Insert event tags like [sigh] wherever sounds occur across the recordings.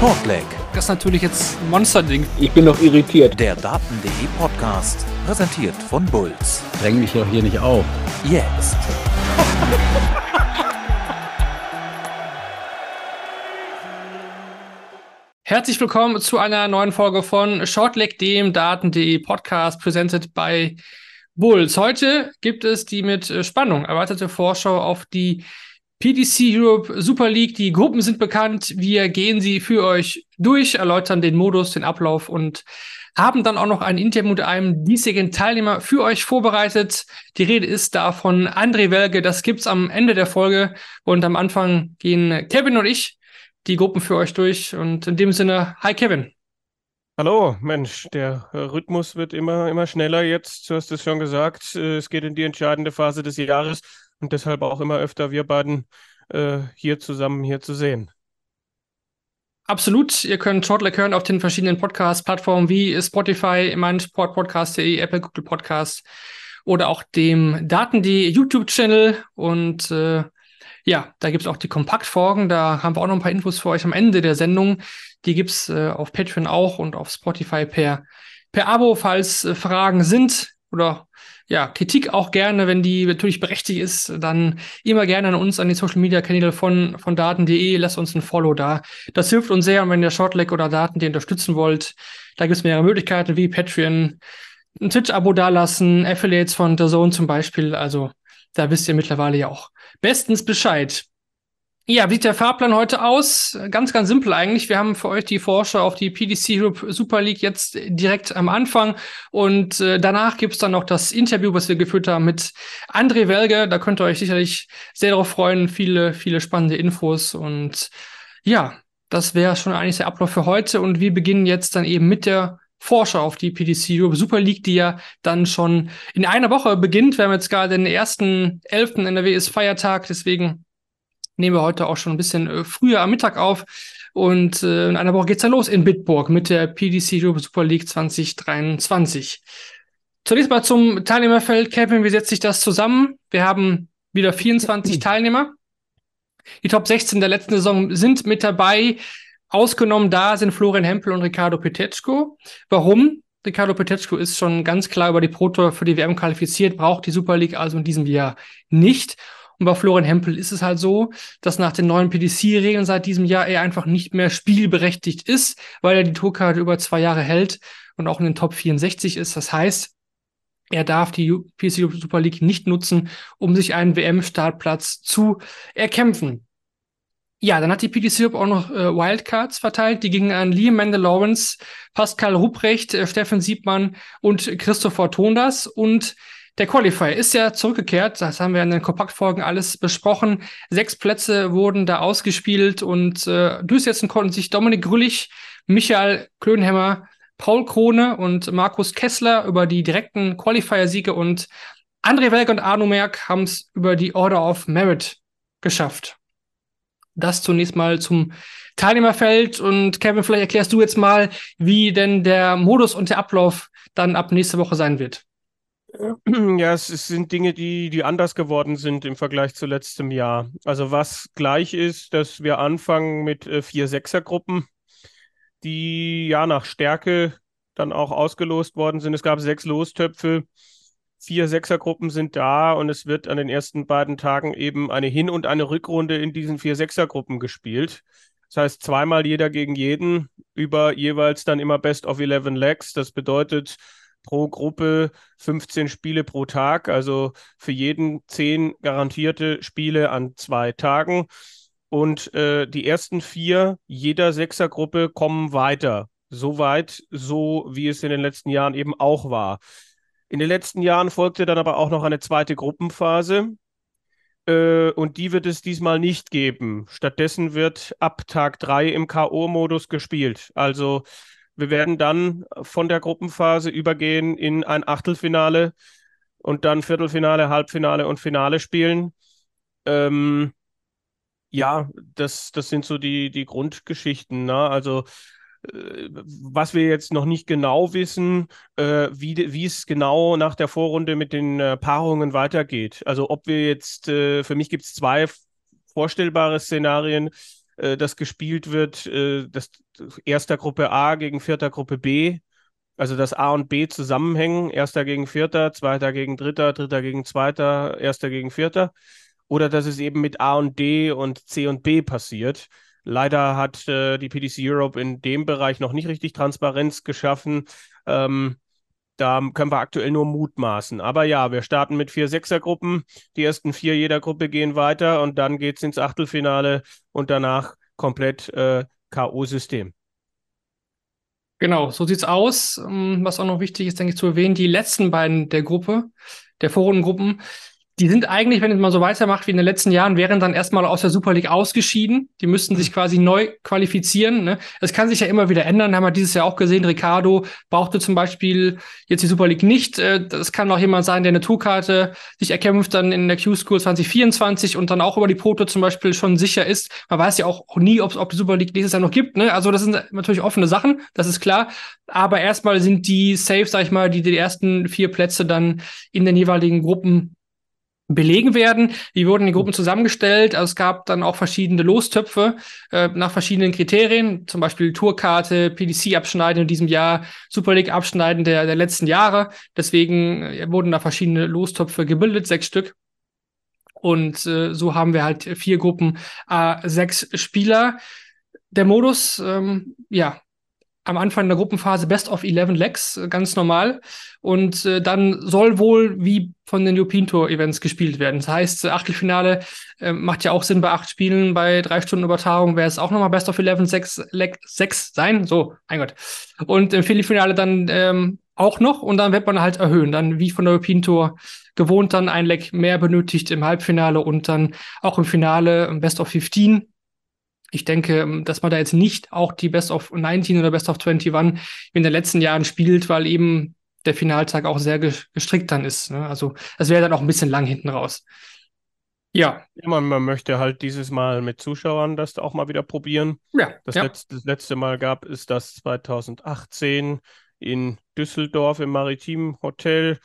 Shortleg. Das ist natürlich jetzt ein Monsterding. Ich bin noch irritiert. Der Daten.de Podcast, präsentiert von Bulls. Dräng mich doch hier nicht auf. Jetzt. [laughs] Herzlich willkommen zu einer neuen Folge von Shortleg, dem Daten.de Podcast, presented by Bulls. Heute gibt es die mit Spannung erwartete Vorschau auf die PDC Europe Super League. Die Gruppen sind bekannt. Wir gehen sie für euch durch, erläutern den Modus, den Ablauf und haben dann auch noch ein Interview mit einem diesjährigen Teilnehmer für euch vorbereitet. Die Rede ist da von André Welge. Das gibt's am Ende der Folge. Und am Anfang gehen Kevin und ich die Gruppen für euch durch. Und in dem Sinne, hi Kevin. Hallo, Mensch, der Rhythmus wird immer, immer schneller jetzt. Du hast es schon gesagt. Es geht in die entscheidende Phase des Jahres und deshalb auch immer öfter wir beiden äh, hier zusammen hier zu sehen. Absolut. Ihr könnt Shortleg hören auf den verschiedenen Podcast-Plattformen wie Spotify, meinsportpodcast.de, Apple, Google Podcast oder auch dem Daten.de YouTube-Channel. Und äh, ja, da gibt es auch die Kompaktfolgen. Da haben wir auch noch ein paar Infos für euch am Ende der Sendung. Die gibt es äh, auf Patreon auch und auf Spotify per, per Abo, falls äh, Fragen sind oder ja, Kritik auch gerne, wenn die natürlich berechtigt ist, dann immer gerne an uns, an die Social Media Kanäle von, von Daten.de. Lasst uns ein Follow da. Das hilft uns sehr. Und wenn ihr Shortleg oder Daten.de unterstützen wollt, da gibt es mehrere Möglichkeiten wie Patreon, ein Twitch-Abo dalassen, Affiliates von The Zone zum Beispiel. Also da wisst ihr mittlerweile ja auch bestens Bescheid. Ja, wie sieht der Fahrplan heute aus? Ganz, ganz simpel eigentlich. Wir haben für euch die Vorschau auf die PDC Europe Super League jetzt direkt am Anfang und äh, danach gibt's dann noch das Interview, was wir geführt haben mit André Welge. Da könnt ihr euch sicherlich sehr darauf freuen. Viele, viele spannende Infos und ja, das wäre schon eigentlich der Ablauf für heute und wir beginnen jetzt dann eben mit der Vorschau auf die PDC Europe Super League, die ja dann schon in einer Woche beginnt. Wir haben jetzt gerade den ersten 11. NRW ist Feiertag, deswegen nehmen wir heute auch schon ein bisschen äh, früher am Mittag auf. Und äh, in einer Woche geht's dann los in Bitburg mit der PDC Europe Super League 2023. Zunächst mal zum Teilnehmerfeld. Kevin, wie setzt sich das zusammen? Wir haben wieder 24 Teilnehmer. Die Top 16 der letzten Saison sind mit dabei. Ausgenommen da sind Florian Hempel und Ricardo Petechko. Warum? Ricardo Petechko ist schon ganz klar über die Pro Tour für die WM qualifiziert, braucht die Super League also in diesem Jahr nicht. Und bei Florian Hempel ist es halt so, dass nach den neuen PDC-Regeln seit diesem Jahr er einfach nicht mehr spielberechtigt ist, weil er die Tourkarte über zwei Jahre hält und auch in den Top 64 ist. Das heißt, er darf die PDC Super League nicht nutzen, um sich einen WM-Startplatz zu erkämpfen. Ja, dann hat die PDC auch noch äh, Wildcards verteilt. Die gingen an Liam Lawrence, Pascal Ruprecht, äh, Steffen Siebmann und Christopher Tondas. Und der Qualifier ist ja zurückgekehrt. Das haben wir in den Kompaktfolgen alles besprochen. Sechs Plätze wurden da ausgespielt und äh, durchsetzen konnten sich Dominik Grüllich, Michael Klönhemmer, Paul Krone und Markus Kessler über die direkten Qualifier-Siege und André Welk und Arno Merck haben es über die Order of Merit geschafft. Das zunächst mal zum Teilnehmerfeld und Kevin, vielleicht erklärst du jetzt mal, wie denn der Modus und der Ablauf dann ab nächste Woche sein wird. [clears throat] Ja, es, es, sind Dinge, die, die anders geworden sind im Vergleich zu letztem Jahr. Also was gleich ist, dass wir anfangen mit äh, vier Sechsergruppen, die ja nach Stärke dann auch ausgelost worden sind. Es gab sechs Lostöpfe, vier Sechsergruppen sind da und es wird an den ersten beiden Tagen eben eine Hin- und eine Rückrunde in diesen vier Sechsergruppen gespielt. Das heißt, zweimal jeder gegen jeden über jeweils dann immer Best of 11 Legs. Das bedeutet, pro Gruppe 15 Spiele pro Tag, also für jeden 10 garantierte Spiele an zwei Tagen. Und äh, die ersten vier jeder Sechsergruppe kommen weiter. So weit, so wie es in den letzten Jahren eben auch war. In den letzten Jahren folgte dann aber auch noch eine zweite Gruppenphase. Äh, und die wird es diesmal nicht geben. Stattdessen wird ab Tag 3 im K.O.-Modus gespielt. Also wir werden dann von der Gruppenphase übergehen in ein Achtelfinale und dann Viertelfinale, Halbfinale und Finale spielen. Ähm, ja, das, das sind so die, die Grundgeschichten. Ne? Also äh, was wir jetzt noch nicht genau wissen, äh, wie, wie es genau nach der Vorrunde mit den äh, Paarungen weitergeht. Also ob wir jetzt, äh, für mich gibt es zwei vorstellbare Szenarien. Äh, das gespielt wird, äh, das erster Gruppe A gegen vierter Gruppe B. Also dass A und B zusammenhängen, erster gegen vierter, zweiter gegen dritter, dritter gegen zweiter, erster gegen vierter. Oder dass es eben mit A und D und C und B passiert. Leider hat äh, die PDC Europe in dem Bereich noch nicht richtig Transparenz geschaffen. Ähm, da können wir aktuell nur mutmaßen. Aber ja, wir starten mit vier Sechsergruppen. Die ersten vier jeder Gruppe gehen weiter und dann geht es ins Achtelfinale und danach komplett äh, K.O.-System. Genau, so sieht's aus. Ähm, was auch noch wichtig ist, denke ich, zu erwähnen, die letzten beiden der Gruppe, der Vorrundengruppen, die sind eigentlich, wenn es mal so weitermacht wie in den letzten Jahren, wären dann erstmal aus der Super League ausgeschieden. Die müssten sich quasi neu qualifizieren. Ne? Das kann sich ja immer wieder ändern. Haben wir dieses Jahr auch gesehen. Ricardo brauchte zum Beispiel jetzt die Super League nicht. Äh, das kann auch jemand sein, der eine Tourkarte sich erkämpft dann in der Q-School 2024 und dann auch über die Proto zum Beispiel schon sicher ist. Man weiß ja auch nie, ob es die Super League nächstes Jahr noch gibt. Ne? Also das sind natürlich offene Sachen, das ist klar. Aber erstmal sind die safe, sag ich mal, die die ersten vier Plätze dann in den jeweiligen Gruppen belegen werden. Wie wurden die Gruppen zusammengestellt? Also es gab dann auch verschiedene Lostöpfe äh, nach verschiedenen Kriterien, zum Beispiel Tourkarte, PDC-Abschneiden in diesem Jahr, Super League-Abschneiden der, der letzten Jahre. Deswegen äh, wurden da verschiedene Lostöpfe gebildet, sechs Stück. Und äh, so haben wir halt vier Gruppen, äh, sechs Spieler. Der Modus, ähm, ja, am Anfang der Gruppenphase Best of 11 Legs, äh, ganz normal. Und äh, dann soll wohl wie von den European Tour Events gespielt werden. Das heißt, äh, Achtelfinale äh, macht ja auch Sinn bei acht Spielen, bei drei Stunden Übertragung wäre es auch nochmal Best of 11 6, Leg 6 sein. So, mein Gott. Und im Viertelfinale dann ähm, auch noch und dann wird man halt erhöhen. Dann wie von der European Tour gewohnt dann ein Leg mehr benötigt im Halbfinale und dann auch im Finale Best of 15 ich denke, ähm, dass man da jetzt nicht auch die Best of 19 oder Best of 21 wie in den letzten Jahren spielt, weil eben der Finaltag auch sehr gestrickt dann ist. Ne? Also das wäre dann auch ein bisschen lang hinten raus. Ja. ja man, man, möchte halt dieses Mal mit Zuschauern das auch mal wieder probieren. Ja. Das, ja. Letzte, das letzte Mal gab es das 2018 in Düsseldorf im Maritim Hotel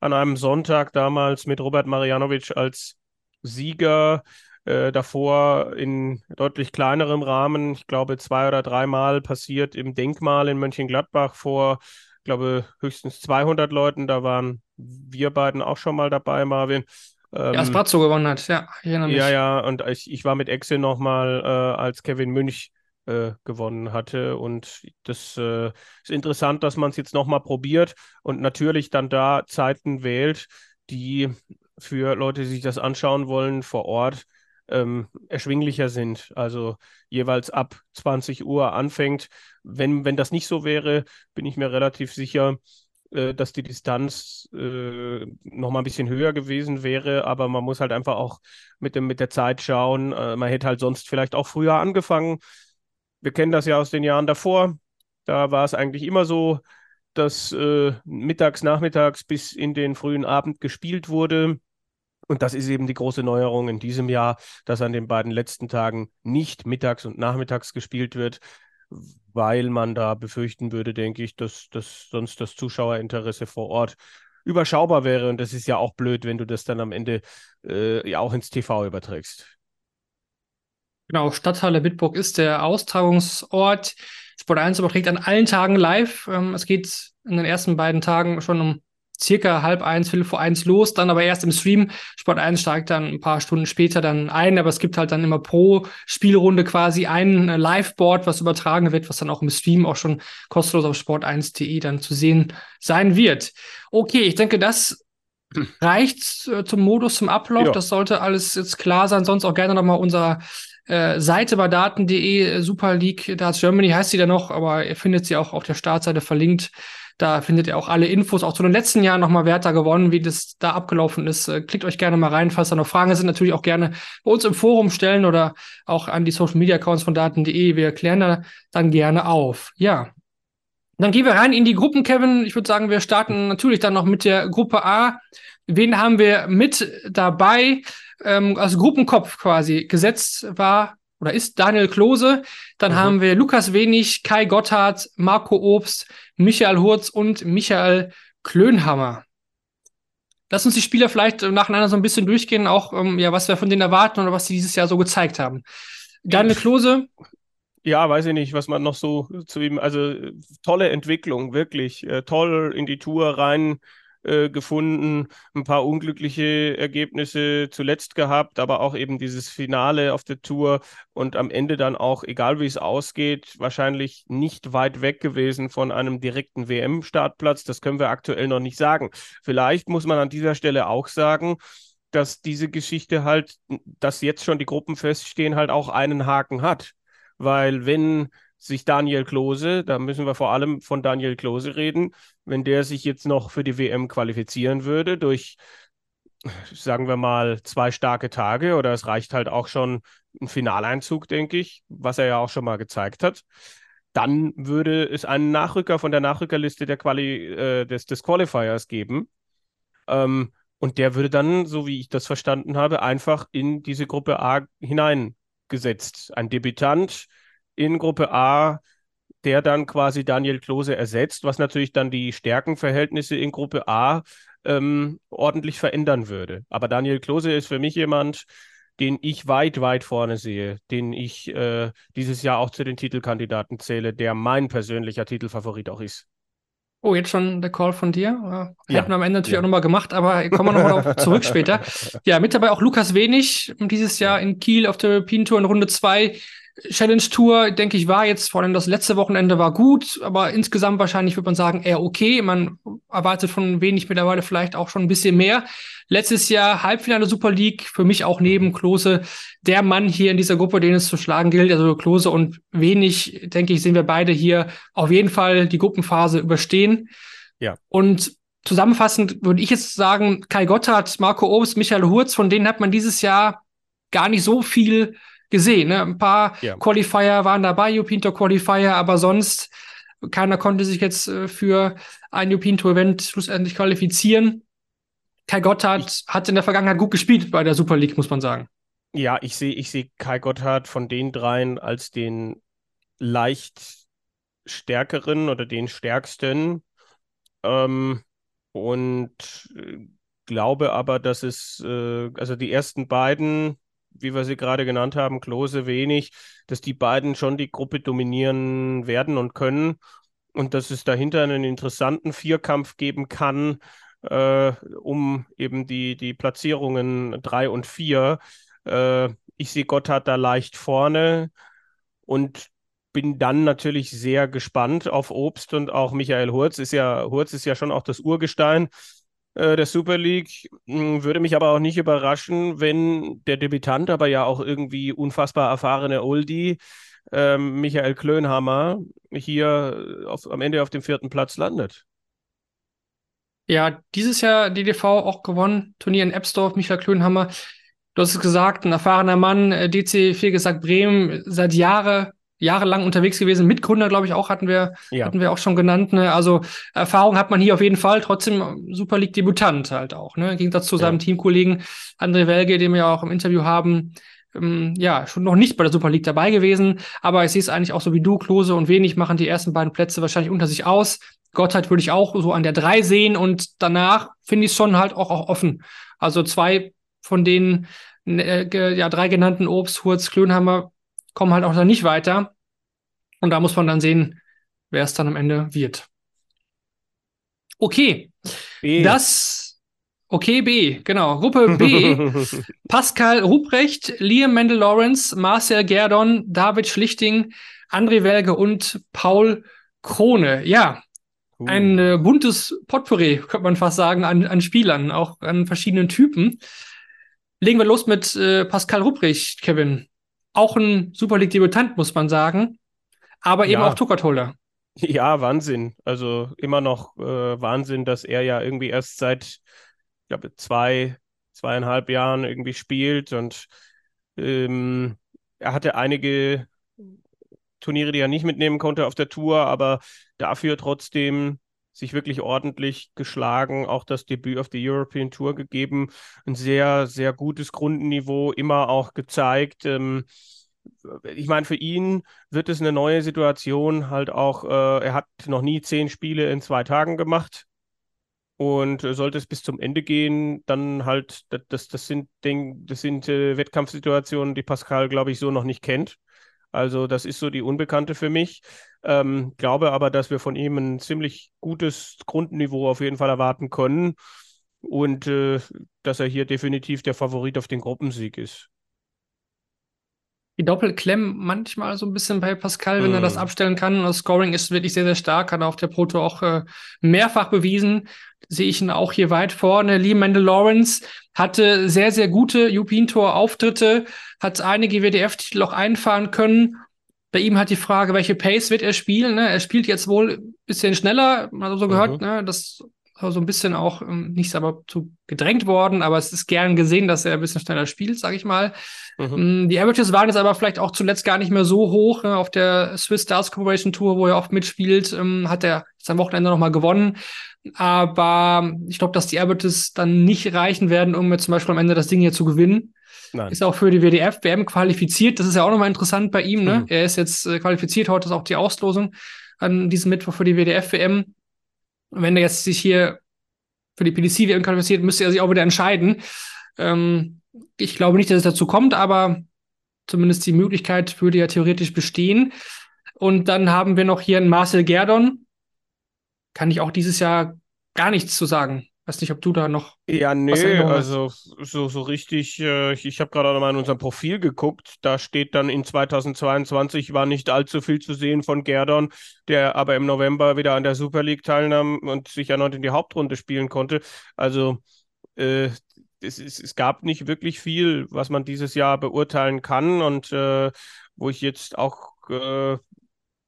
an einem Sonntag damals mit Robert Marianovic als Sieger. Äh, davor in deutlich kleinerem Rahmen, ich glaube zwei oder dreimal passiert im Denkmal in Mönchengladbach vor, ich glaube, höchstens 200 Leuten. Da waren wir beiden auch schon mal dabei, Marvin. Ähm, ja, Spazzo gewonnen hat, ja, ich erinnere mich. Ja, ja, und ich, ich war mit Excel nochmal, äh, als Kevin Münch äh, gewonnen hatte. Und das äh, ist interessant, dass man es jetzt nochmal probiert und natürlich dann da Zeiten wählt, die für Leute, die sich das anschauen wollen, vor Ort ähm, erschwinglicher sind. Also jeweils ab 20 Uhr anfängt. Wenn, wenn das nicht so wäre, bin ich mir relativ sicher, äh, dass die Distanz äh, noch mal ein bisschen höher gewesen wäre. Aber man muss halt einfach auch mit, dem, mit der Zeit schauen. Äh, man hätte halt sonst vielleicht auch früher angefangen. Wir kennen das ja aus den Jahren davor. Da war es eigentlich immer so, dass äh, mittags, nachmittags bis in den frühen Abend gespielt wurde. Und das ist eben die große Neuerung in diesem Jahr, dass an den beiden letzten Tagen nicht mittags und nachmittags gespielt wird, weil man da befürchten würde, denke ich, dass, dass sonst das Zuschauerinteresse vor Ort überschaubar wäre. Und das ist ja auch blöd, wenn du das dann am Ende äh, ja auch ins TV überträgst. Genau, Stadthalle Bitburg ist der Austragungsort. Sport 1 überträgt an allen Tagen live. Ähm, es geht in den ersten beiden Tagen schon um circa halb eins, viertel vor eins los, dann aber erst im Stream. Sport 1 steigt dann ein paar Stunden später dann ein, aber es gibt halt dann immer pro Spielrunde quasi ein äh, Live-Board, was übertragen wird, was dann auch im Stream auch schon kostenlos auf sport1.de dann zu sehen sein wird. Okay, ich denke, das [clears throat] reicht äh, zum Modus, zum Ablauf. Ja. Das sollte alles jetzt klar sein. Sonst auch gerne nochmal unser äh, Seite bei daten.de, Super League Darts Germany heißt sie da noch, aber ihr findet sie auch auf der Startseite verlinkt. Da findet ihr auch alle Infos, auch zu den letzten Jahren nochmal Werte gewonnen, wie das da abgelaufen ist. Äh, klickt euch gerne mal rein, falls da noch Fragen sind. Natürlich auch gerne bei uns im Forum stellen oder auch an die Social Media Accounts von Daten.de. Wir klären da dann gerne auf. Ja. Dann gehen wir rein in die Gruppen, Kevin. Ich würde sagen, wir starten natürlich dann noch mit der Gruppe A. Wen haben wir mit dabei? Ähm, also Gruppenkopf quasi gesetzt war oder ist Daniel Klose. Dann mhm. haben wir Lukas Wenig, Kai Gotthard, Marco Obst, Michael Hurz und Michael Klönhammer. Lass uns die Spieler vielleicht nacheinander so ein bisschen durchgehen, auch ähm, ja, was wir von denen erwarten oder was sie dieses Jahr so gezeigt haben. Daniel Klose? Ja, weiß ich nicht, was man noch so zu ihm, also tolle Entwicklung, wirklich. Äh, toll in die Tour rein äh, gefunden, ein paar unglückliche Ergebnisse zuletzt gehabt, aber auch eben dieses Finale auf der Tour und am Ende dann auch, egal wie es ausgeht, wahrscheinlich nicht weit weg gewesen von einem direkten WM-Startplatz. Das können wir aktuell noch nicht sagen. Vielleicht muss man an dieser Stelle auch sagen, dass diese Geschichte halt, dass jetzt schon die Gruppen feststehen, halt auch einen Haken hat. Weil wenn sich Daniel Klose, da müssen wir vor allem von Daniel Klose reden, wenn der sich jetzt noch für die WM qualifizieren würde durch, sagen wir mal, zwei starke Tage oder es reicht halt auch schon ein Finaleinzug, denke ich, was er ja auch schon mal gezeigt hat, dann würde es einen Nachrücker von der Nachrückerliste der Quali, äh, des, des Qualifiers geben. Ähm, und der würde dann, so wie ich das verstanden habe, einfach in diese Gruppe A hineingesetzt. Ein Debütant in Gruppe A, der dann quasi Daniel Klose ersetzt, was natürlich dann die Stärkenverhältnisse in Gruppe A ähm, ordentlich verändern würde. Aber Daniel Klose ist für mich jemand, den ich weit, weit vorne sehe, den ich äh, dieses Jahr auch zu den Titelkandidaten zähle, der mein persönlicher Titelfavorit auch ist. Oh, jetzt schon der Call von dir? Hätten ja, wir am Ende natürlich ja. auch nochmal gemacht, aber kommen wir nochmal [laughs] zurück später. Ja, mit dabei auch Lukas Wenig, dieses Jahr in Kiel auf der European Tour in Runde 2. Challenge Tour, denke ich, war jetzt, vor allem das letzte Wochenende war gut, aber insgesamt wahrscheinlich würde man sagen, eher okay. Man erwartet von wenig mittlerweile vielleicht auch schon ein bisschen mehr. Letztes Jahr Halbfinale Super League, für mich auch neben Klose der Mann hier in dieser Gruppe, den es zu schlagen gilt. Also Klose und wenig, denke ich, sehen wir beide hier auf jeden Fall die Gruppenphase überstehen. Ja. Und zusammenfassend würde ich jetzt sagen, Kai Gotthard, Marco Obst, Michael Hurz, von denen hat man dieses Jahr gar nicht so viel gesehen. Ne? Ein paar ja. Qualifier waren dabei, Jupinto Qualifier, aber sonst keiner konnte sich jetzt äh, für ein Jupinto Event schlussendlich qualifizieren. Kai Gotthard hat in der Vergangenheit gut gespielt bei der Super League, muss man sagen. Ja, ich sehe ich seh Kai Gotthard von den dreien als den leicht stärkeren oder den stärksten. Ähm, und äh, glaube aber, dass es, äh, also die ersten beiden, wie wir sie gerade genannt haben, Klose wenig, dass die beiden schon die Gruppe dominieren werden und können und dass es dahinter einen interessanten Vierkampf geben kann, äh, um eben die, die Platzierungen drei und vier. Äh, ich sehe Gotthard da leicht vorne und bin dann natürlich sehr gespannt auf Obst und auch Michael Hurz ist ja, Hurz ist ja schon auch das Urgestein äh, der Super League. Hm, würde mich aber auch nicht überraschen, wenn der Debütant, aber ja auch irgendwie unfassbar erfahrene Oldie, ähm, Michael Klönhammer, hier auf, am Ende auf dem vierten Platz landet. Ja, dieses Jahr DDV auch gewonnen, Turnier in Ebsdorf, Michael Klönhammer. Du hast es gesagt, ein erfahrener Mann, äh, DC 4 gesagt Bremen, seit Jahren jahrelang unterwegs gewesen. Mitgründer, glaube ich, auch hatten wir, ja. hatten wir auch schon genannt. Ne? Also Erfahrung hat man hier auf jeden Fall. Trotzdem Super League Debutant halt auch. Ne? Im Gegensatz zu ja. seinem Teamkollegen André Welge, den wir ja auch im Interview haben. Ähm, ja, schon noch nicht bei der Super League dabei gewesen. Aber ich sehe es eigentlich auch so wie du. Klose und Wenig machen die ersten beiden Plätze wahrscheinlich unter sich aus. Gottheit würde ich auch so an der drei sehen und danach finde ich es schon halt auch, auch offen. Also zwei von den äh, ja, drei genannten Obst, Hurz, Klönhammer kommen halt auch da nicht weiter. Und da muss man dann sehen, wer es dann am Ende wird. Okay. B. Das, okay, B, genau. Gruppe B. [laughs] Pascal Ruprecht, Liam Mendel Lawrence, Marcel Gerdon, David Schlichting, André Welge und Paul Krone. Ja, uh. ein äh, buntes Potpourri, könnte man fast sagen, an, an Spielern, auch an verschiedenen Typen. Legen wir los mit äh, Pascal Ruprecht, Kevin auch ein Super League-Debutant, muss man sagen. Aber eben ja. auch Tuckert-Holder. Ja, Wahnsinn. Also immer noch äh, Wahnsinn, dass er ja irgendwie erst seit, ich glaube, zwei, zweieinhalb Jahren irgendwie spielt. Und ähm, er hatte einige Turniere, die er nicht mitnehmen konnte auf der Tour, aber dafür trotzdem sich wirklich ordentlich geschlagen, auch das Debüt auf der European Tour gegeben, ein sehr, sehr gutes Grundniveau, immer auch gezeigt. Ähm, ich meine, für ihn wird es eine neue Situation halt auch, äh, er hat noch nie zehn Spiele in zwei Tagen gemacht. Und äh, sollte es bis zum Ende gehen, dann halt, das, das sind, das sind äh, Wettkampfsituationen, die Pascal, glaube ich, so noch nicht kennt. Also das ist so die Unbekannte für mich. Ähm, glaube aber, dass wir von ihm ein ziemlich gutes Grundniveau auf jeden Fall erwarten können und äh, dass er hier definitiv der Favorit auf den Gruppensieg ist die Doppelklemmen manchmal so ein bisschen bei Pascal, wenn mm. er das mhm. abstellen kann. Das Scoring ist wirklich sehr, sehr stark, hat er auf der Proto auch äh, mehrfach bewiesen. Sehe ich ihn auch hier weit vorne. Lee Mendel Lawrence hatte sehr, sehr gute European Tour Auftritte, hat einige WDF-Titel auch einfahren können. Bei ihm hat die Frage, welche Pace wird er spielen? Ne? Er spielt jetzt wohl ein bisschen schneller, also so gehört, mhm. ne? das so ein bisschen auch ähm, nicht aber zu gedrängt worden, aber es ist gern gesehen, dass er ein bisschen schneller spielt, sage ich mal. Mhm. Mm, die Averages waren jetzt aber vielleicht auch zuletzt gar nicht mehr so hoch. Ne? Auf der Swiss Stars Corporation Tour, wo er oft mitspielt, ähm, hat er jetzt am Wochenende nochmal gewonnen. Aber ich glaube, dass die Averages dann nicht reichen werden, um jetzt zum Beispiel am Ende das Ding hier zu gewinnen. Nein. Ist auch für die WDF-WM qualifiziert. Das ist ja auch nochmal interessant bei ihm. Ne? Mhm. Er ist jetzt äh, qualifiziert. Heute ist auch die Auslosung an diesem Mittwoch für die WDF-WM. Wenn er jetzt sich hier für die PDC-WM qualifiziert, müsste er sich auch wieder entscheiden. Ähm, ich glaube nicht, dass es dazu kommt, aber zumindest die Möglichkeit würde ja theoretisch bestehen. Und dann haben wir noch hier einen Marcel Gerdon. Kann ich auch dieses Jahr gar nichts zu sagen. Weiß nicht, ob du da noch. Ja, nee, also so, so richtig. Äh, ich ich habe gerade mal in unserem Profil geguckt. Da steht dann in 2022 war nicht allzu viel zu sehen von Gerdon, der aber im November wieder an der Super League teilnahm und sich erneut in die Hauptrunde spielen konnte. Also äh, es, es, es gab nicht wirklich viel, was man dieses Jahr beurteilen kann und äh, wo ich jetzt auch äh,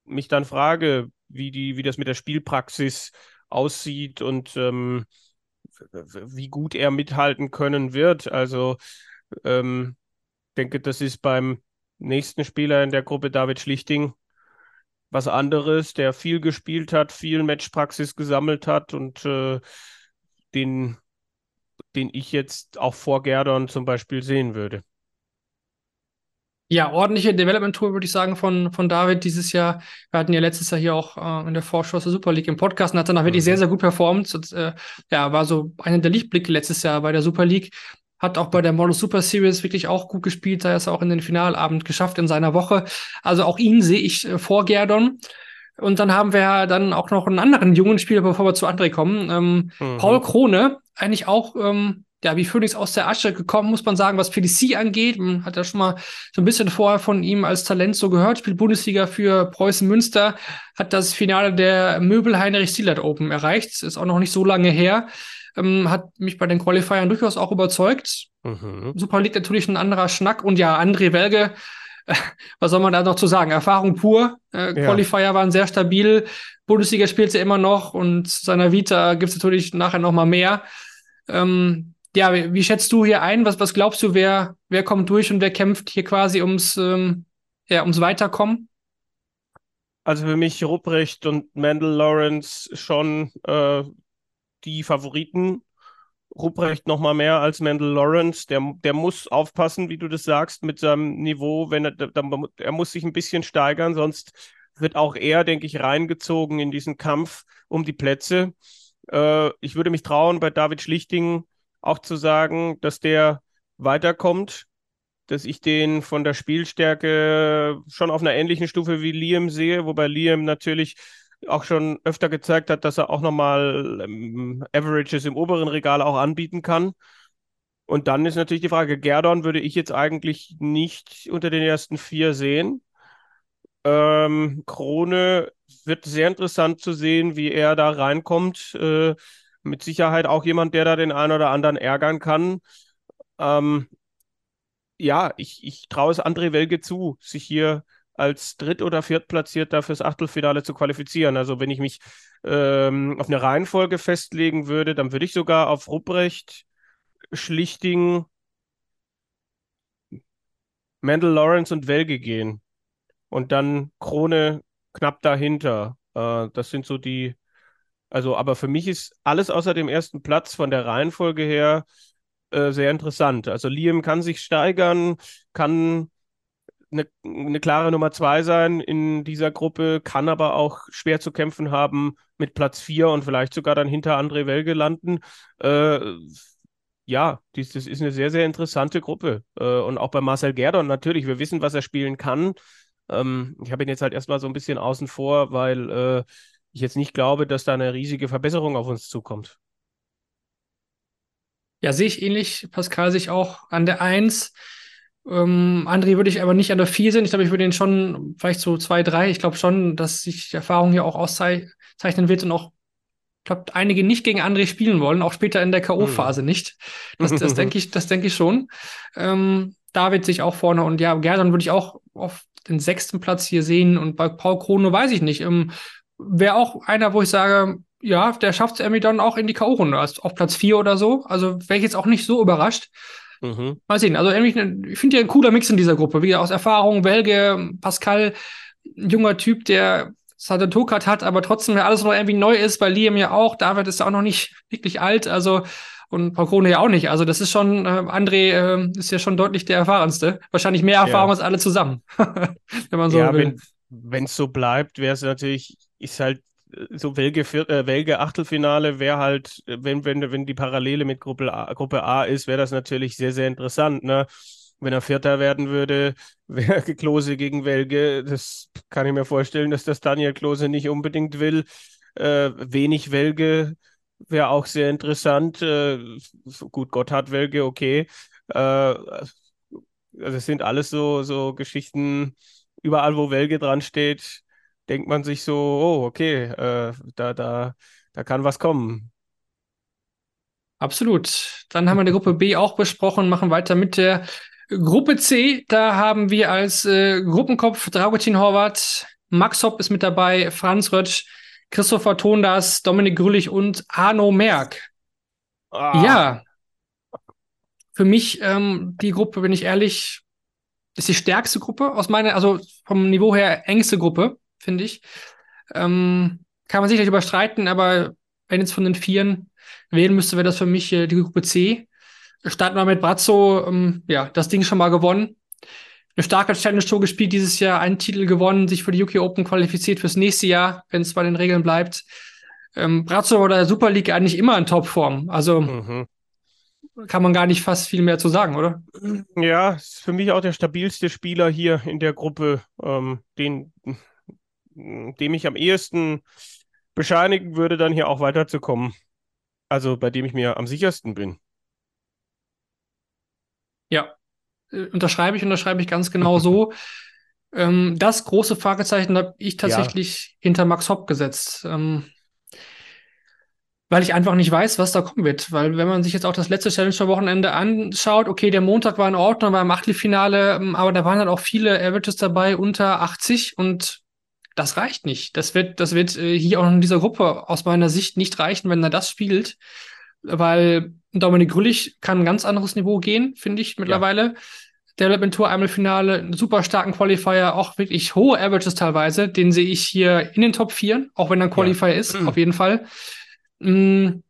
mich dann frage, wie die, wie das mit der Spielpraxis aussieht und ähm, wie gut er mithalten können wird. Also ähm, denke, das ist beim nächsten Spieler in der Gruppe, David Schlichting, was anderes, der viel gespielt hat, viel Matchpraxis gesammelt hat und äh, den, den ich jetzt auch vor Gerdon zum Beispiel sehen würde. Ja, ordentliche Development Tour, würde ich sagen, von, von David dieses Jahr. Wir hatten ja letztes Jahr hier auch äh, in der Vorschau zur Super League im Podcast und hat danach wirklich mhm. sehr, sehr gut performt. Und, äh, ja, war so einer der Lichtblicke letztes Jahr bei der Super League. Hat auch bei der Model Super Series wirklich auch gut gespielt, sei es auch in den Finalabend geschafft in seiner Woche. Also auch ihn sehe ich äh, vor Gerdon. Und dann haben wir dann auch noch einen anderen jungen Spieler, bevor wir zu André kommen. Ähm, mhm. Paul Krone, eigentlich auch ähm, ja, wie Phoenix aus der Asche gekommen, muss man sagen, was PDC angeht. Man hat ja schon mal so ein bisschen vorher von ihm als Talent so gehört, spielt Bundesliga für Preußen Münster, hat das Finale der Möbel Heinrich Sielert Open erreicht, ist auch noch nicht so lange her. Ähm, hat mich bei den Qualifiern durchaus auch überzeugt. Mhm. Super liegt natürlich ein anderer Schnack und ja, André Welge, [laughs] was soll man da noch zu sagen? Erfahrung pur. Äh, ja. Qualifier waren sehr stabil. Bundesliga spielt sie immer noch und seiner Vita gibt es natürlich nachher noch mal mehr. Ähm, ja, wie, wie, schätzt du hier ein? Was, was glaubst du, wer, wer kommt durch und wer kämpft hier quasi ums, ähm, ja, ums Weiterkommen? Also für mich Rupprecht und Mandel Lawrence schon äh, die Favoriten. Rupprecht noch mal mehr als Mandel Lawrence. Der, der muss aufpassen, wie du das sagst, mit seinem Niveau. Wenn er, er muss sich ein bisschen steigern, sonst wird auch er, denke ich, reingezogen in diesen Kampf um die Plätze. Äh, ich würde mich trauen, bei David Schlichting auch zu sagen, dass der weiterkommt, dass ich den von der Spielstärke schon auf einer ähnlichen Stufe wie Liam sehe, wobei Liam natürlich auch schon öfter gezeigt hat, dass er auch nochmal ähm, Averages im oberen Regal auch anbieten kann. Und dann ist natürlich die Frage, Gerdon würde ich jetzt eigentlich nicht unter den ersten vier sehen. Ähm, Krone wird sehr interessant zu sehen, wie er da reinkommt. Äh, mit Sicherheit auch jemand, der da den einen oder anderen ärgern kann. Ähm, ja, ich, ich traue es André Welge zu, sich hier als Dritt- oder Viertplatzierter fürs Achtelfinale zu qualifizieren. Also wenn ich mich ähm, auf eine Reihenfolge festlegen würde, dann würde ich sogar auf Rupprecht, Schlichting, Mendel Lawrence und Welge gehen. Und dann Krone knapp dahinter. Äh, das sind so die, also, aber für mich ist alles außer dem ersten Platz von der Reihenfolge her äh, sehr interessant. Also Liam kann sich steigern, kann eine, eine klare Nummer zwei sein in dieser Gruppe, kann aber auch schwer zu kämpfen haben mit Platz vier und vielleicht sogar dann hinter André Welge landen. Äh, ja, dies, das ist eine sehr, sehr interessante Gruppe. Äh, und auch bei Marcel Gerdon natürlich, wir wissen, was er spielen kann. Ähm, ich habe ihn jetzt halt erstmal so ein bisschen außen vor, weil äh, ich jetzt nicht glaube, dass da eine riesige Verbesserung auf uns zukommt. Ja, sehe ich ähnlich. Pascal sich auch an der Eins. Ähm, André würde ich aber nicht an der 4 sehen. Ich glaube, ich würde ihn schon vielleicht so 2, 3. Ich glaube schon, dass sich die Erfahrung hier auch auszeichnen wird und auch, ich glaube, einige nicht gegen André spielen wollen, auch später in der K.O.-Phase hm. nicht. Das, das denke ich, das denke ich schon. Ähm, David sich auch vorne und ja, Gerdon würde ich auch auf den sechsten Platz hier sehen und bei Paul Krono weiß ich nicht. Ähm, Wäre auch einer, wo ich sage, ja, der schafft es irgendwie dann auch in die K.O.-Runde, also auf Platz 4 oder so. Also wäre ich jetzt auch nicht so überrascht. Mhm. Mal sehen. Also ich finde ja ein cooler Mix in dieser Gruppe. Wie aus Erfahrung, Welge, Pascal, ein junger Typ, der Sadatokat hat, aber trotzdem alles noch irgendwie neu ist. Bei Liam ja auch. David ist ja auch noch nicht [laughs] wirklich alt. Also und Paul Krone ja auch nicht. Also das ist schon, äh, André äh, ist ja schon deutlich der erfahrenste. Wahrscheinlich mehr Erfahrung ja. als alle zusammen. [laughs] wenn man so ja, will. wenn es so bleibt, wäre es natürlich, ist halt so Welge, äh, Welge Achtelfinale wäre halt, wenn, wenn, wenn die Parallele mit Gruppe A, Gruppe A ist, wäre das natürlich sehr, sehr interessant. Ne? Wenn er Vierter werden würde, [laughs] wäre Klose gegen Welge. Das kann ich mir vorstellen, dass das Daniel Klose nicht unbedingt will. Äh, wenig Welge wäre auch sehr interessant. Äh, gut, Gott hat Welge, okay. Äh, also es sind alles so, so Geschichten, überall wo Welge dran steht, denkt man sich so, oh, okay, äh, da, da, da kann was kommen. Absolut. Dann haben wir die Gruppe B auch besprochen, machen weiter mit der Gruppe C. Da haben wir als äh, Gruppenkopf Dragutin Horvath, Max Hopp ist mit dabei, Franz Rötsch, Christopher Tondas, Dominik Grüllich und Arno Merck. Ah. Ja. Für mich ähm, die Gruppe, bin ich ehrlich, ist die stärkste Gruppe aus meiner, also vom Niveau her engste Gruppe finde ich. Ähm, kann man sicherlich überstreiten, aber wenn jetzt von den Vieren wählen müsste, wäre das für mich äh, die Gruppe C. Starten wir mit Brazzo, ähm, ja, das Ding schon mal gewonnen. Eine starke Challenge Tour gespielt dieses Jahr, einen Titel gewonnen, sich für die UK Open qualifiziert fürs nächste Jahr, wenn es bei den Regeln bleibt. Ähm, Brazzo war der Super League eigentlich immer in Topform. Also mhm. kann man gar nicht fast viel mehr zu sagen, oder? Ja, ist für mich auch der stabilste Spieler hier in der Gruppe. Ähm, den dem ich am ehesten bescheinigen würde, dann hier auch weiterzukommen. Also bei dem ich mir am sichersten bin. Ja, äh, unterschreibe ich, unterschreibe ich ganz genau so. [laughs] ähm, das große Fragezeichen habe ich tatsächlich ja. hinter Max Hopp gesetzt. Ähm, weil ich einfach nicht weiß, was da kommen wird. Weil wenn man sich jetzt auch das letzte Challenger-Wochenende anschaut, okay, der Montag war in Ordnung, war im Achtelfinale, ähm, aber da waren dann auch viele Averages dabei unter 80 und das reicht nicht. Das wird, das wird äh, hier auch in dieser Gruppe aus meiner Sicht nicht reichen, wenn er das spielt, weil Dominik Grüllich kann ein ganz anderes Niveau gehen, finde ich mittlerweile. Ja. Development Tour einmal Finale, einen super starken Qualifier, auch wirklich hohe Averages teilweise. Den sehe ich hier in den Top 4, auch wenn er ein Qualifier ja. ist, mhm. auf jeden Fall. Mhm.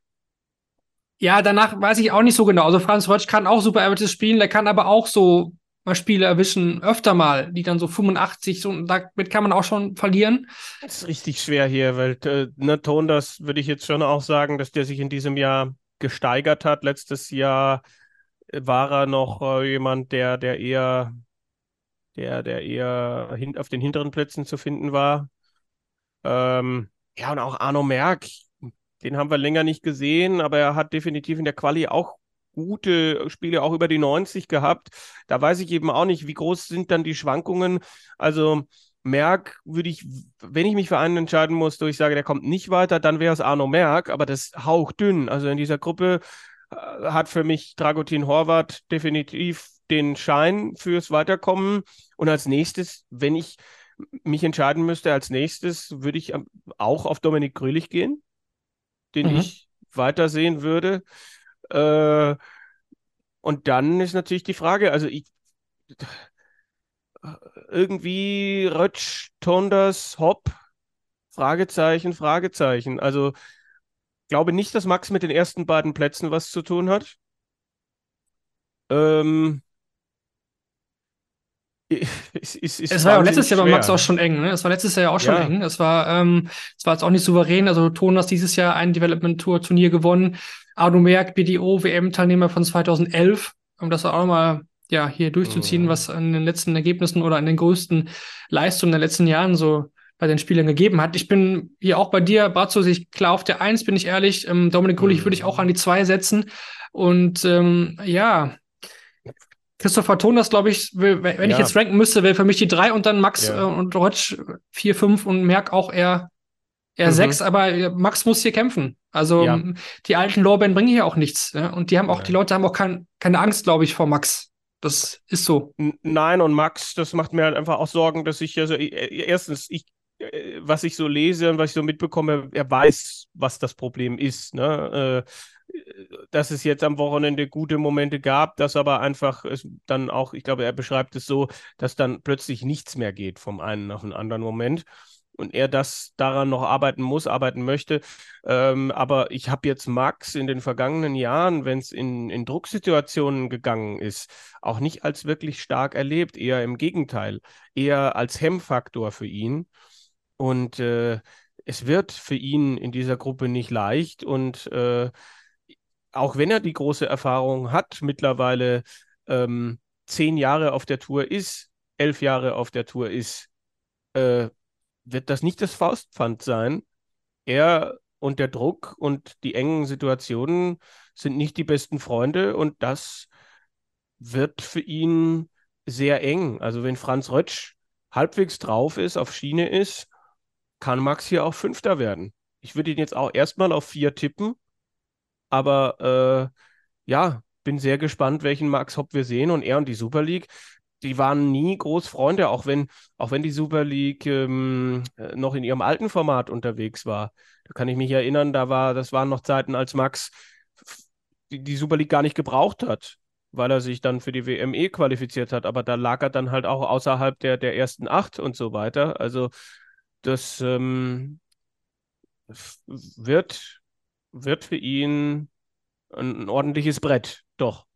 Ja, danach weiß ich auch nicht so genau. Also Franz Rötsch kann auch super Averages spielen, der kann aber auch so mal Spiele erwischen, öfter mal, die dann so 85, so, damit kann man auch schon verlieren. Das ist richtig schwer hier, weil äh, ne, Ton, das würde ich jetzt schon auch sagen, dass der sich in diesem Jahr gesteigert hat. Letztes Jahr war er noch äh, jemand, der, der eher, der, der eher hin, auf den hinteren Plätzen zu finden war. Ähm, ja, und auch Arno Merck, den haben wir länger nicht gesehen, aber er hat definitiv in der Quali auch gute Spiele auch über die 90 gehabt. Da weiß ich eben auch nicht, wie groß sind dann die Schwankungen. Also Merck würde ich, wenn ich mich für einen entscheiden muss, wo ich sage, der kommt nicht weiter, dann wäre es Arno Merck, aber das hauchdünn. Also in dieser Gruppe äh, hat für mich Dragutin Horvath definitiv den Schein fürs Weiterkommen. Und als nächstes, wenn ich mich entscheiden müsste, als nächstes würde ich auch auf Dominik Grölich gehen, den mhm. ich weitersehen würde. Äh, und dann ist natürlich die Frage, also ich irgendwie Rötsch, Tonders, Hopp, Fragezeichen, Fragezeichen. Also glaube nicht, dass Max mit den ersten beiden Plätzen was zu tun hat. Ähm, [laughs] ist, ist, ist es war ja letztes Jahr bei. Max auch schon eng, ne? Es war letztes Jahr ja auch schon Ja. eng. Es war, ähm, es war jetzt auch nicht souverän. Also Thomas dieses Jahr ein Development Tour Turnier gewonnen. Arno Merck, BDO WM-Teilnehmer von 2011. Um das auch nochmal ja, hier durchzuziehen, Mhm. was an den letzten Ergebnissen oder an den größten Leistungen der letzten Jahren so bei den Spielern gegeben hat. Ich bin hier auch bei dir, Brazos, ich klar auf der Eins, bin ich ehrlich. Ähm, Dominik Gullich Mhm. würde ich auch an die Zwei setzen. Und ähm, ja, Christopher Thomas, glaube ich, will, wenn ich Ja. jetzt ranken müsste, wäre für mich die drei und dann Max Ja. äh, und Rotsch vier, fünf und Merck auch eher, eher Mhm. sechs, aber Max muss hier kämpfen. Also Ja. die alten Lorbeeren bringen hier auch nichts. Ja? Und die haben auch, Nein. die Leute haben auch kein, keine Angst, glaube ich, vor Max. Das ist so. Nein, und Max, das macht mir halt einfach auch Sorgen, dass ich also äh, erstens, ich, äh, was ich so lese und was ich so mitbekomme, er weiß, was das Problem ist. Ne? Äh, dass es jetzt am Wochenende gute Momente gab, dass aber einfach es dann auch, ich glaube, er beschreibt es so, dass dann plötzlich nichts mehr geht vom einen auf den anderen Moment. Und er das daran noch arbeiten muss, arbeiten möchte. Ähm, aber ich habe jetzt Max in den vergangenen Jahren, wenn es in, in Drucksituationen gegangen ist, auch nicht als wirklich stark erlebt, eher im Gegenteil, eher als Hemmfaktor für ihn. Und äh, es wird für ihn in dieser Gruppe nicht leicht. Und äh, auch wenn er die große Erfahrung hat, mittlerweile ähm, zehn Jahre auf der Tour ist, elf Jahre auf der Tour ist, äh, wird das nicht das Faustpfand sein. Er und der Druck und die engen Situationen sind nicht die besten Freunde und das wird für ihn sehr eng. Also wenn Franz Rötsch halbwegs drauf ist, auf Schiene ist, kann Max hier auch Fünfter werden. Ich würde ihn jetzt auch erstmal auf vier tippen, aber äh, ja, bin sehr gespannt, welchen Max Hopp wir sehen und er und die Super League. Die waren nie groß Freunde, auch wenn, auch wenn die Super League ähm, äh, noch in ihrem alten Format unterwegs war. Da kann ich mich erinnern, da war, das waren noch Zeiten, als Max die, die Super League gar nicht gebraucht hat, weil er sich dann für die WME qualifiziert hat. Aber da lag er dann halt auch außerhalb der, der ersten acht und so weiter. Also das ähm, wird, wird für ihn ein, ein ordentliches Brett, doch.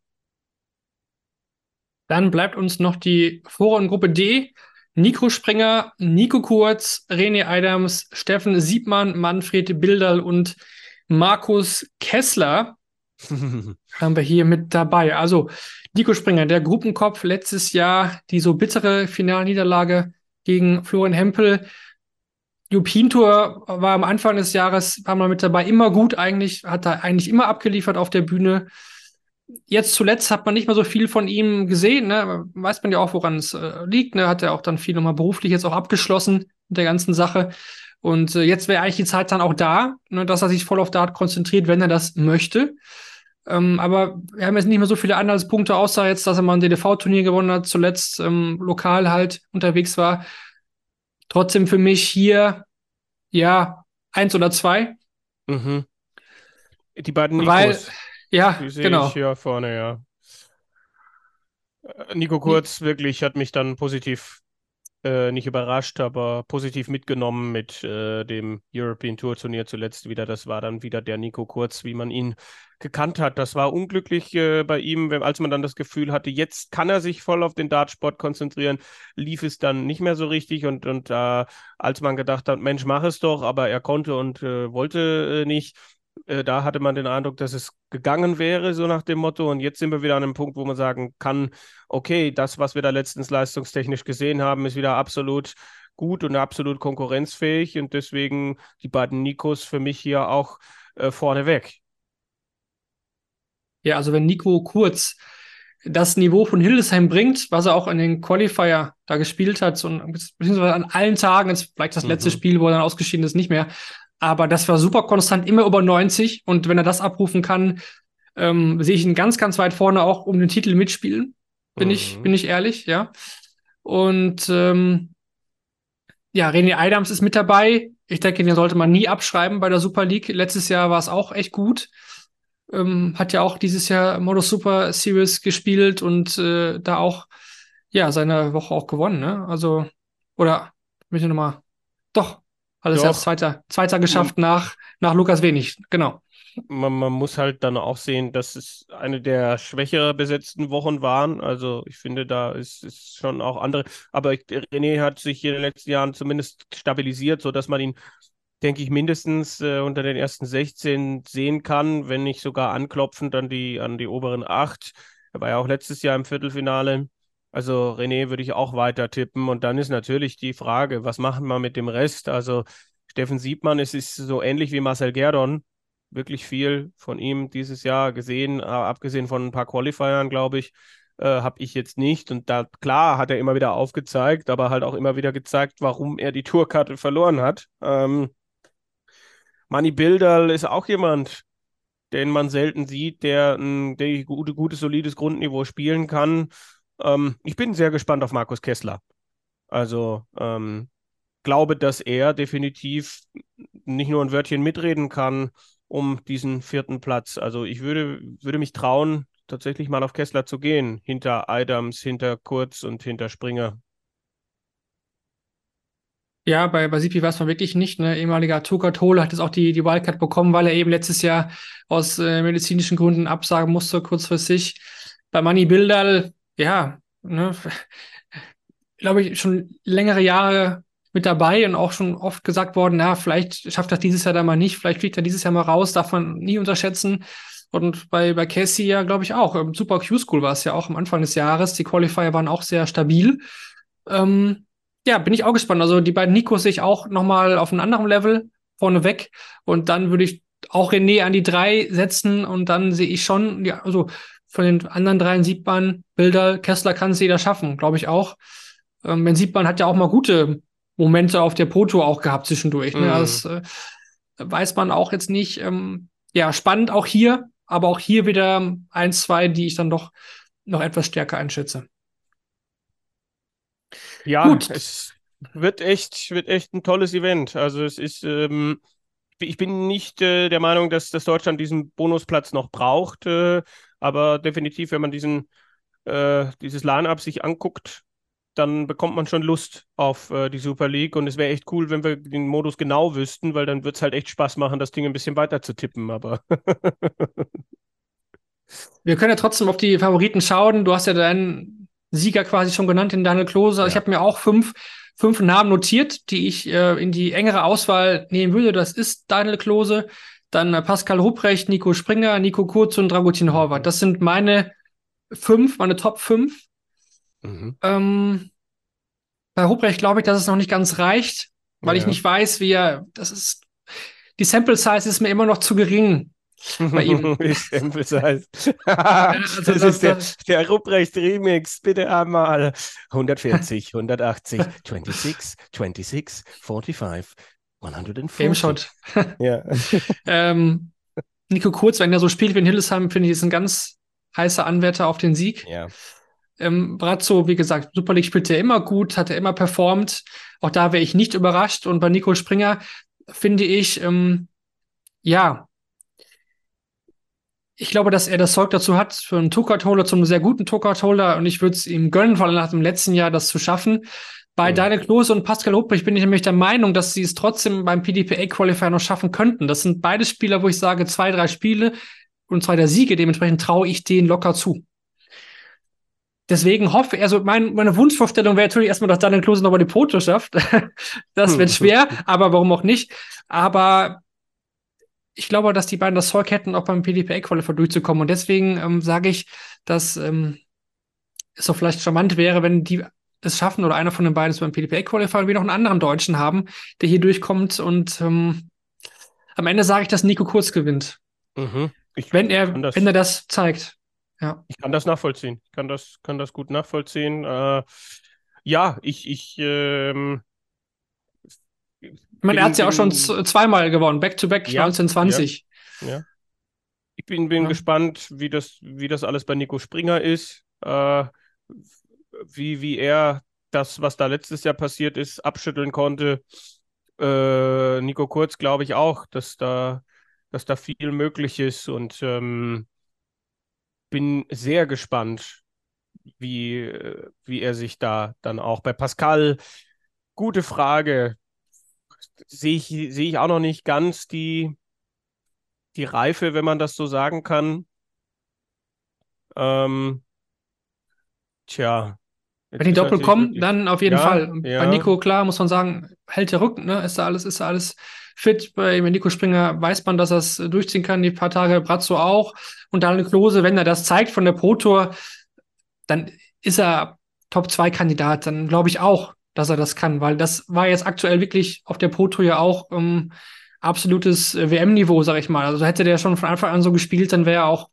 Dann bleibt uns noch die Vorrundengruppe D. Nico Springer, Nico Kurz, René Adams, Steffen Siebmann, Manfred Bilderl und Markus Kessler [laughs] haben wir hier mit dabei. Also Nico Springer, der Gruppenkopf letztes Jahr, die so bittere Finalniederlage gegen Florian Hempel. European Tour war am Anfang des Jahres, war mal mit dabei, immer gut eigentlich, hat da eigentlich immer abgeliefert auf der Bühne. Jetzt zuletzt hat man nicht mehr so viel von ihm gesehen, ne? Weiß man ja auch, woran es äh, liegt, ne? Hat er auch dann viel nochmal beruflich jetzt auch abgeschlossen mit der ganzen Sache. Und äh, jetzt wäre eigentlich die Zeit dann auch da, ne, dass er sich voll auf Dart konzentriert, wenn er das möchte. Ähm, aber wir haben jetzt nicht mehr so viele Anhaltspunkte, außer jetzt, dass er mal ein DDV-Turnier gewonnen hat, zuletzt ähm, lokal halt unterwegs war. Trotzdem für mich hier, ja, eins oder zwei. Mhm. Die beiden Weil, Nikos, ja, die sehe genau. ich hier vorne, ja. Äh, Nico Kurz wirklich hat mich dann positiv, äh, nicht überrascht, aber positiv mitgenommen mit äh, dem European Tour Turnier zuletzt wieder. Das war dann wieder der Nico Kurz, wie man ihn gekannt hat. Das war unglücklich äh, bei ihm, wenn, als man dann das Gefühl hatte, jetzt kann er sich voll auf den Dartsport konzentrieren, lief es dann nicht mehr so richtig und, und äh, als man gedacht hat, Mensch, mach es doch, aber er konnte und äh, wollte nicht, äh, da hatte man den Eindruck, dass es gegangen wäre, so nach dem Motto. Und jetzt sind wir wieder an einem Punkt, wo man sagen kann, okay, das, was wir da letztens leistungstechnisch gesehen haben, ist wieder absolut gut und absolut konkurrenzfähig. Und deswegen die beiden Nikos für mich hier auch äh, vorneweg. Ja, also wenn Nico Kurz das Niveau von Hildesheim bringt, was er auch in den Qualifier da gespielt hat, und beziehungsweise an allen Tagen, jetzt vielleicht das letzte Mhm. Spiel, wo er dann ausgeschieden ist, nicht mehr. Aber das war super konstant, immer über 90. Und wenn er das abrufen kann, ähm, sehe ich ihn ganz, ganz weit vorne auch um den Titel mitspielen. Bin ich, Mhm. bin ich ehrlich, ja. Und ähm, ja, René Adams ist mit dabei. Ich denke, den sollte man nie abschreiben bei der Super League. Letztes Jahr war es auch echt gut. Ähm, hat ja auch dieses Jahr Modus Super Series gespielt und äh, da auch, ja, seine Woche auch gewonnen, ne? Also, oder, möchte nochmal, doch, hat es Doch. erst Zweiter, Zweiter geschafft nach, nach Lukas Wenig, genau. man, man muss halt dann auch sehen, dass es eine der schwächer besetzten Wochen waren. Also ich finde, da ist, ist schon auch andere. Aber René hat sich in den letzten Jahren zumindest stabilisiert, sodass man ihn, denke ich, mindestens äh, unter den ersten 16 sehen kann, wenn nicht sogar anklopfend an die, an die oberen acht. Er war ja auch letztes Jahr im Viertelfinale. Also René würde ich auch weiter tippen. Und dann ist natürlich die Frage, was machen wir mit dem Rest? Also Steffen Siebmann, es ist so ähnlich wie Marcel Gerdon wirklich viel von ihm dieses Jahr gesehen, äh, abgesehen von ein paar Qualifiern, glaube ich, äh, habe ich jetzt nicht. Und da, klar, hat er immer wieder aufgezeigt, aber halt auch immer wieder gezeigt, warum er die Tourkarte verloren hat. Ähm, Manny Bilderl ist auch jemand, den man selten sieht, der ein der gute, gutes, solides Grundniveau spielen kann. Ähm, ich bin sehr gespannt auf Markus Kessler. Also, ähm, glaube, dass er definitiv nicht nur ein Wörtchen mitreden kann, um diesen vierten Platz. Also ich würde, würde mich trauen, tatsächlich mal auf Kessler zu gehen, hinter Adams, hinter Kurz und hinter Springer. Ja, bei, Sipi war es mal wirklich nicht. Ne? Ehemaliger Tukat-Hole hat jetzt auch die, die Wildcard bekommen, weil er eben letztes Jahr aus äh, medizinischen Gründen absagen musste, kurzfristig. Bei Manny Bildal, ja, ne, glaube ich, schon längere Jahre mit dabei und auch schon oft gesagt worden, ja, vielleicht schafft er dieses Jahr da mal nicht, vielleicht fliegt er dieses Jahr mal raus, darf man nie unterschätzen. Und bei, bei Casey ja, glaube ich, auch. Im Super Q-School war es ja auch am Anfang des Jahres. Die Qualifier waren auch sehr stabil. Ähm, ja, bin ich auch gespannt. Also die beiden Nikos sehe ich auch nochmal auf einem anderen Level vorneweg. Und dann würde ich auch René an die drei setzen und dann sehe ich schon, ja, also von den anderen dreien sieht man, Bilder, Kessler kann es jeder schaffen, glaube ich auch. Ähm, man sieht, man hat ja auch mal gute Momente auf der Proto auch gehabt zwischendurch. Ne? Mm. Das äh, weiß man auch jetzt nicht. Ähm, ja, spannend auch hier, aber auch hier wieder ein, zwei, die ich dann doch noch etwas stärker einschätze. Ja, Gut. es wird echt, wird echt ein tolles Event. Also es ist, ähm, ich bin nicht äh, der Meinung, dass, dass Deutschland diesen Bonusplatz noch braucht, äh, aber definitiv, wenn man diesen, äh, dieses Line-Up sich anguckt, dann bekommt man schon Lust auf äh, die Super League. Und es wäre echt cool, wenn wir den Modus genau wüssten, weil dann wird es halt echt Spaß machen, das Ding ein bisschen weiter zu tippen. Aber [laughs] wir können ja trotzdem auf die Favoriten schauen. Du hast ja deinen Sieger quasi schon genannt in Daniel Klose. Ja. Ich habe mir auch fünf, fünf Namen notiert, die ich äh, in die engere Auswahl nehmen würde. Das ist Daniel Klose, dann äh, Pascal Rupprecht, Nico Springer, Nico Kurz und Dragutin Horvath. Das sind meine fünf, meine Top fünf. Mhm. Ähm, bei Ruprecht glaube ich, dass es noch nicht ganz reicht, weil ja. ich nicht weiß, wie er, das ist, die Sample Size ist mir immer noch zu gering bei ihm. [laughs] die Sample Size. [laughs] also das, das, ist der, der Ruprecht Remix, bitte einmal. 140, 180, 26, 26, 45, 140. Game Shot. [laughs] ja. [laughs] ähm, Nico Kurz, wenn er so spielt wie in Hillesheim, finde ich, ist ein ganz heißer Anwärter auf den Sieg. Ja. Ähm, Brazzo, wie gesagt, Super League spielt er immer gut, hat er immer performt. Auch da wäre ich nicht überrascht. Und bei Nico Springer finde ich, ähm, ja, ich glaube, dass er das Zeug dazu hat, für einen Tourcard-Holder zum sehr guten Tourcard-Holder. Und ich würde es ihm gönnen, vor allem nach dem letzten Jahr das zu schaffen. Bei. Daniel Klose und Pascal Ruprecht bin ich nämlich der Meinung, dass sie es trotzdem beim PDPA-Qualifier noch schaffen könnten. Das sind beide Spieler, wo ich sage, zwei, drei Spiele und zwei der Siege. Dementsprechend traue ich denen locker zu. Deswegen hoffe, also mein, meine Wunschvorstellung wäre natürlich erstmal, dass Daniel Klose nochmal die Proto schafft. [laughs] das wird schwer, aber warum auch nicht. Aber ich glaube, dass die beiden das Zeug hätten, auch beim PDPA-Qualifier durchzukommen. Und deswegen ähm, sage ich, dass ähm, es doch vielleicht charmant wäre, wenn die es schaffen oder einer von den beiden es beim PDPA-Qualifier wir noch einen anderen Deutschen haben, der hier durchkommt. Und ähm, am Ende sage ich, dass Nico Kurz gewinnt. Mhm. wenn er, wenn er das zeigt. Ja. Ich kann das nachvollziehen. Ich kann das, kann das gut nachvollziehen. Äh, ja, ich, ich, ähm, ich meine, er hat es ja auch schon zweimal gewonnen, Back-to-Back ja, 1920. Ja, ja. Ich bin, bin gespannt, wie das, wie das alles bei Nico Springer ist. Äh, wie, wie er das, was da letztes Jahr passiert ist, abschütteln konnte. Äh, Nico Kurz glaube ich auch, dass da, dass da viel möglich ist und ähm, bin sehr gespannt, wie, wie er sich da dann auch bei Pascal. Gute Frage. Sehe ich, sehe ich auch noch nicht ganz die, die Reife, wenn man das so sagen kann. Ähm, tja. Wenn die Doppel kommen, dann auf jeden ja, Fall. Ja. Bei Nico, klar, muss man sagen, hält der Rücken, ne? Ist da alles, ist da alles fit. Bei Nico Springer weiß man, dass er es durchziehen kann, die paar Tage Brazzo auch. Und Daniel Klose, wenn er das zeigt von der Pro Tour, dann ist er Top-2-Kandidat. Dann glaube ich auch, dass er das kann, weil das war jetzt aktuell wirklich auf der Pro Tour ja auch ähm, absolutes äh, WM-Niveau, sag ich mal. Also hätte der schon von Anfang an so gespielt, dann wäre er auch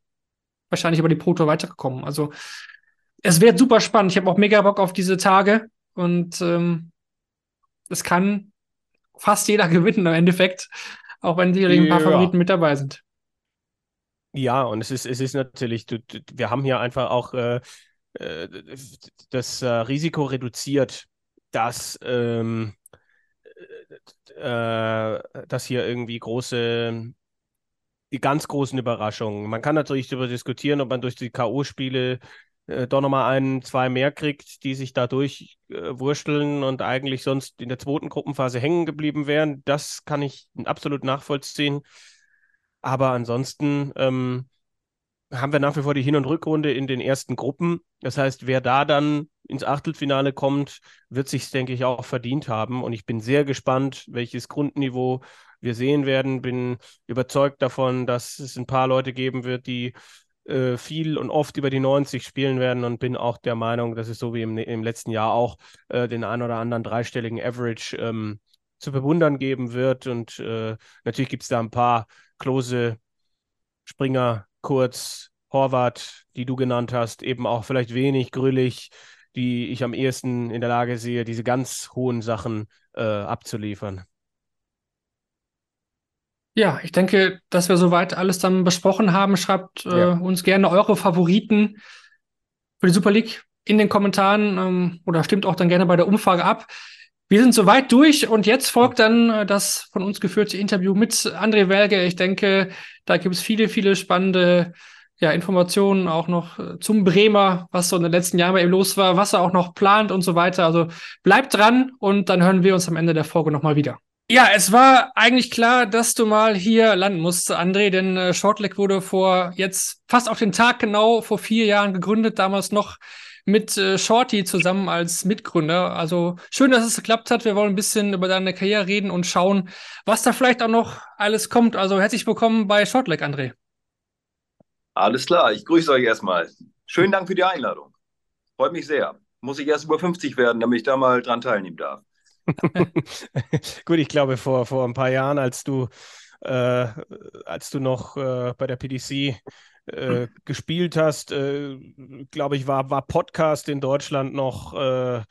wahrscheinlich über die Pro Tour weitergekommen. Also es wird super spannend. Ich habe auch mega Bock auf diese Tage und ähm, es kann fast jeder [laughs] gewinnen im Endeffekt, auch wenn sicherlich ein paar Ja. Favoriten mit dabei sind. Ja, und es ist, es ist natürlich, du, du, wir haben hier einfach auch äh, äh, das äh, Risiko reduziert, dass, ähm, äh, dass hier irgendwie große, die ganz großen Überraschungen. Man kann natürlich darüber diskutieren, ob man durch die K.O.-Spiele äh, doch nochmal ein, zwei mehr kriegt, die sich da durchwursteln und eigentlich sonst in der zweiten Gruppenphase hängen geblieben wären. Das kann ich absolut nachvollziehen. Aber ansonsten ähm, haben wir nach wie vor die Hin- und Rückrunde in den ersten Gruppen. Das heißt, wer da dann ins Achtelfinale kommt, wird sich, denke ich, auch verdient haben. Und ich bin sehr gespannt, welches Grundniveau wir sehen werden. Bin überzeugt davon, dass es ein paar Leute geben wird, die äh, viel und oft über die 90 spielen werden und bin auch der Meinung, dass es so wie im, im letzten Jahr auch äh, den ein oder anderen dreistelligen Average ähm, zu bewundern geben wird. Und äh, natürlich gibt es da ein paar Klose, Springer, Kurz, Horvath, die du genannt hast, eben auch vielleicht wenig grüllig, die ich am ehesten in der Lage sehe, diese ganz hohen Sachen äh, abzuliefern. Ja, ich denke, dass wir soweit alles dann besprochen haben. Schreibt äh, Ja. uns gerne eure Favoriten für die Super League in den Kommentaren ähm, oder stimmt auch dann gerne bei der Umfrage ab. Wir sind soweit durch und jetzt folgt dann äh, das von uns geführte Interview mit André Welge. Ich denke, da gibt es viele, viele spannende ja, Informationen auch noch äh, zum Bremer, was so in den letzten Jahren bei ihm los war, was er auch noch plant und so weiter. Also bleibt dran und dann hören wir uns am Ende der Folge nochmal wieder. Ja, es war eigentlich klar, dass du mal hier landen musst, André, denn äh, Shortleg wurde vor jetzt fast auf den Tag genau vor vier Jahren gegründet, damals noch mit äh, Shorty zusammen als Mitgründer. Also schön, dass es geklappt hat. Wir wollen ein bisschen über deine Karriere reden und schauen, was da vielleicht auch noch alles kommt. Also herzlich willkommen bei Shortleg, André. Alles klar, ich grüße euch erstmal. Schönen Dank für die Einladung. Freut mich sehr. Muss ich erst über 50 werden, damit ich da mal dran teilnehmen darf. [laughs] Gut, ich glaube, vor, vor ein paar Jahren, als du, äh, als du noch äh, bei der PDC äh, gespielt hast, äh, glaube ich, war, war Podcast in Deutschland noch, äh,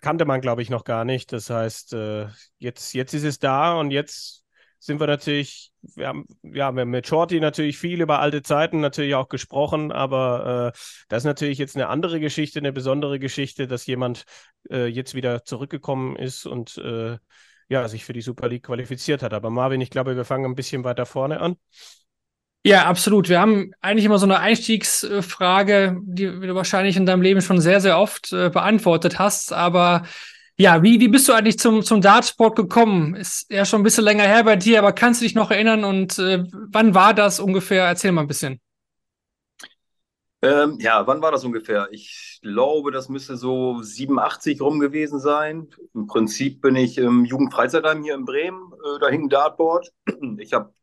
kannte man, glaube ich, noch gar nicht. Das heißt, äh, jetzt, jetzt ist es da und jetzt sind wir natürlich, wir haben, ja, wir haben mit Shorty natürlich viel über alte Zeiten natürlich auch gesprochen, aber äh, das ist natürlich jetzt eine andere Geschichte, eine besondere Geschichte, dass jemand äh, jetzt wieder zurückgekommen ist und äh, ja, sich für die Super League qualifiziert hat. Aber Marvin, ich glaube, wir fangen ein bisschen weiter vorne an. Ja, absolut. Wir haben eigentlich immer so eine Einstiegsfrage, die du wahrscheinlich in deinem Leben schon sehr, sehr oft äh, beantwortet hast. Aber ja, wie, wie bist du eigentlich zum, zum Dartsport gekommen? Ist ja schon ein bisschen länger her bei dir, aber kannst du dich noch erinnern und äh, wann war das ungefähr? Erzähl mal ein bisschen. Ähm, ja, wann war das ungefähr? Ich glaube, das müsste so 87 rum gewesen sein. Im Prinzip bin ich im Jugendfreizeitheim hier in Bremen. Äh, da hing ein Dartboard. Ich habe,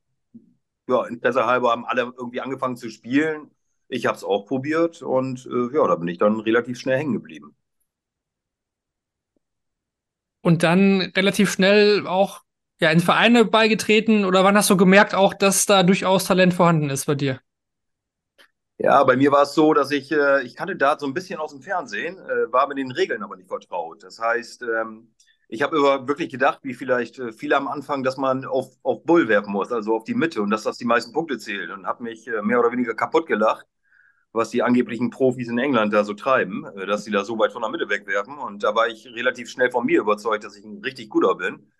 ja, Interesse halber haben alle irgendwie angefangen zu spielen. Ich habe es auch probiert und äh, ja, da bin ich dann relativ schnell hängen geblieben. Und dann relativ schnell auch ja, in Vereine beigetreten oder wann hast du gemerkt auch, dass da durchaus Talent vorhanden ist bei dir? Ja, bei mir war es so, dass ich, äh, ich kannte Dart so ein bisschen aus dem Fernsehen, äh, war mit den Regeln aber nicht vertraut. Das heißt, ähm, ich habe über wirklich gedacht, wie vielleicht äh, viele am Anfang, dass man auf, auf Bull werfen muss, also auf die Mitte und dass das die meisten Punkte zählt und habe mich äh, mehr oder weniger kaputt gelacht, was die angeblichen Profis in England da so treiben, äh, dass sie da so weit von der Mitte wegwerfen. Und da war ich relativ schnell von mir überzeugt, dass ich ein richtig guter bin.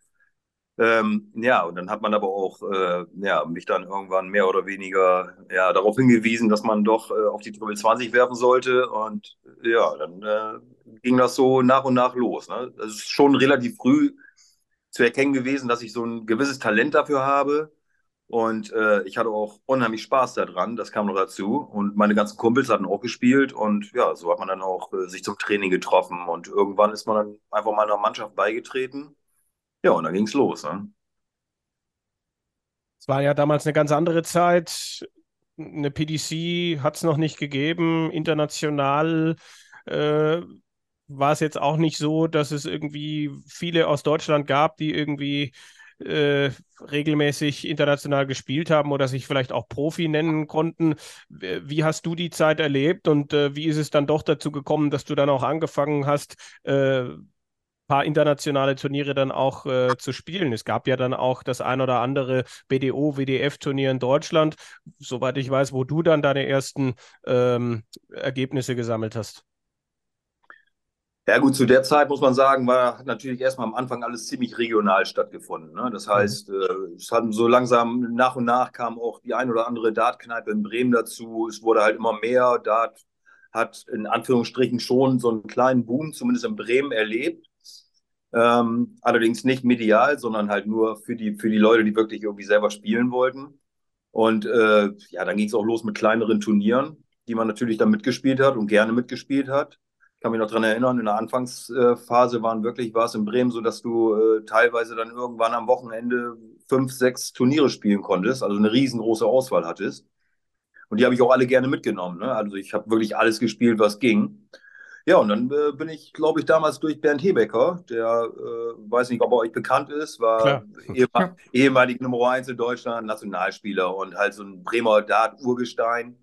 Ähm, ja, und dann hat man aber auch äh, ja, mich dann irgendwann mehr oder weniger ja, darauf hingewiesen, dass man doch äh, auf die Triple 20 werfen sollte. Und ja, dann äh, ging das so nach und nach los. Ne? Das ist schon relativ früh zu erkennen gewesen, dass ich so ein gewisses Talent dafür habe. Und äh, ich hatte auch unheimlich Spaß daran, das kam noch dazu. Und meine ganzen Kumpels hatten auch gespielt und ja, so hat man dann auch äh, sich zum Training getroffen und irgendwann ist man dann einfach mal einer Mannschaft beigetreten. Ja, und dann ging es los. Ne? Es war ja damals eine ganz andere Zeit. Eine PDC hat es noch nicht gegeben. International äh, war es jetzt auch nicht so, dass es irgendwie viele aus Deutschland gab, die irgendwie äh, regelmäßig international gespielt haben oder sich vielleicht auch Profi nennen konnten. Wie hast du die Zeit erlebt und äh, wie ist es dann doch dazu gekommen, dass du dann auch angefangen hast, äh, paar internationale Turniere dann auch äh, zu spielen. Es gab ja dann auch das ein oder andere BDO, WDF-Turnier in Deutschland, soweit ich weiß, wo du dann deine ersten ähm, Ergebnisse gesammelt hast. Ja gut, zu der Zeit muss man sagen, war natürlich erstmal am Anfang alles ziemlich regional stattgefunden. Ne? Das mhm. heißt, äh, es hatten so langsam nach und nach kam auch die ein oder andere Dartkneipe in Bremen dazu. Es wurde halt immer mehr. Dart hat in Anführungsstrichen schon so einen kleinen Boom, zumindest in Bremen, erlebt. Ähm, allerdings nicht medial, sondern halt nur für die, für die Leute, die wirklich irgendwie selber spielen wollten. Und äh, ja, dann ging es auch los mit kleineren Turnieren, die man natürlich dann mitgespielt hat und gerne mitgespielt hat. Ich kann mich noch daran erinnern, in der Anfangsphase waren wirklich, war es in Bremen so, dass du äh, teilweise dann irgendwann am Wochenende fünf, sechs Turniere spielen konntest, also eine riesengroße Auswahl hattest. Und die habe ich auch alle gerne mitgenommen. Ne? Also ich habe wirklich alles gespielt, was ging. Ja, und dann äh, bin ich, glaube ich, damals durch Bernd Hebecker, der, äh, weiß nicht, ob er euch bekannt ist, war ehem ehemalig Nummer 1 in Deutschland, Nationalspieler und halt so ein Bremer Dart-Urgestein.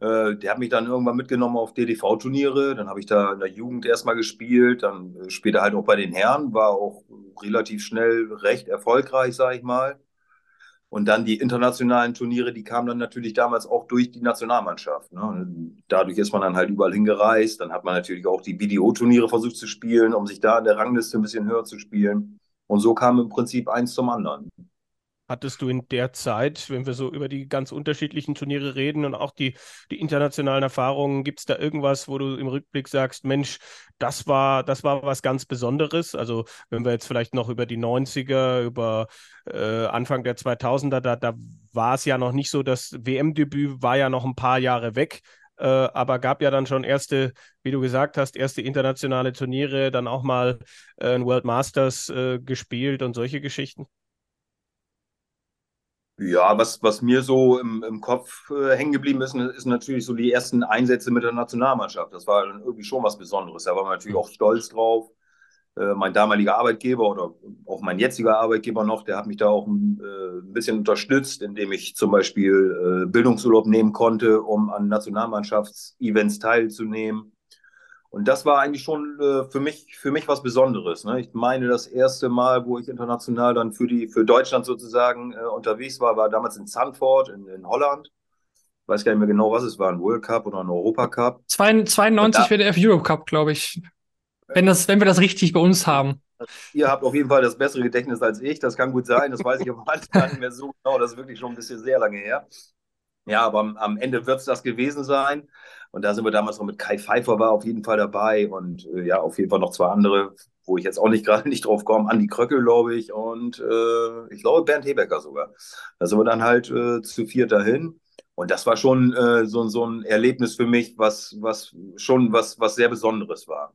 Äh, der hat mich dann irgendwann mitgenommen auf DDV-Turniere. Dann habe ich da in der Jugend erstmal gespielt, dann äh, später halt auch bei den Herren, war auch relativ schnell recht erfolgreich, sage ich mal. Und dann die internationalen Turniere, die kamen dann natürlich damals auch durch die Nationalmannschaft. Ne? Dadurch ist man dann halt überall hingereist. Dann hat man natürlich auch die BDO-Turniere versucht zu spielen, um sich da in der Rangliste ein bisschen höher zu spielen. Und so kam im Prinzip eins zum anderen. Hattest du in der Zeit, wenn wir so über die ganz unterschiedlichen Turniere reden und auch die, die internationalen Erfahrungen, gibt es da irgendwas, wo du im Rückblick sagst, Mensch, das war, das war was ganz Besonderes? Also wenn wir jetzt vielleicht noch über die 90er, über äh, Anfang der 2000er, da, da war es ja noch nicht so, das WM-Debüt war ja noch ein paar Jahre weg. Äh, aber gab ja dann schon erste, wie du gesagt hast, erste internationale Turniere, dann auch mal äh, ein World Masters äh, gespielt und solche Geschichten. Ja, was, was mir so im, im Kopf äh, hängen geblieben ist, ist natürlich so die ersten Einsätze mit der Nationalmannschaft. Das war dann irgendwie schon was Besonderes. Da war man natürlich auch stolz drauf. Äh, mein damaliger Arbeitgeber oder auch mein jetziger Arbeitgeber noch, der hat mich da auch ein, äh, ein bisschen unterstützt, indem ich zum Beispiel äh, Bildungsurlaub nehmen konnte, um an Nationalmannschaftsevents teilzunehmen. Und das war eigentlich schon äh, für, mich, für mich was Besonderes. Ne? Ich meine, das erste Mal, wo ich international dann für, die, für Deutschland sozusagen äh, unterwegs war, war damals in Zandvoort in, in Holland. Ich weiß gar nicht mehr genau, was es war, ein World Cup oder ein Europa Cup. 92 WDF Europe Cup, glaube ich. Wenn, das, wenn wir das richtig bei uns haben. Ihr habt auf jeden Fall das bessere Gedächtnis als ich. Das kann gut sein. Das weiß ich aber [laughs] gar nicht mehr so genau. Das ist wirklich schon ein bisschen sehr lange her. Ja, aber am, am Ende wird es das gewesen sein. Und da sind wir damals noch mit Kai Pfeiffer war auf jeden Fall dabei und äh, ja, auf jeden Fall noch zwei andere, wo ich jetzt auch nicht [laughs] gerade nicht drauf komme. Andi Kröckel, glaube ich, und äh, ich glaube Bernd Hebecker sogar. Da sind wir dann halt äh, zu viert dahin. Und das war schon äh, so, so ein Erlebnis für mich, was, was schon was, was sehr Besonderes war.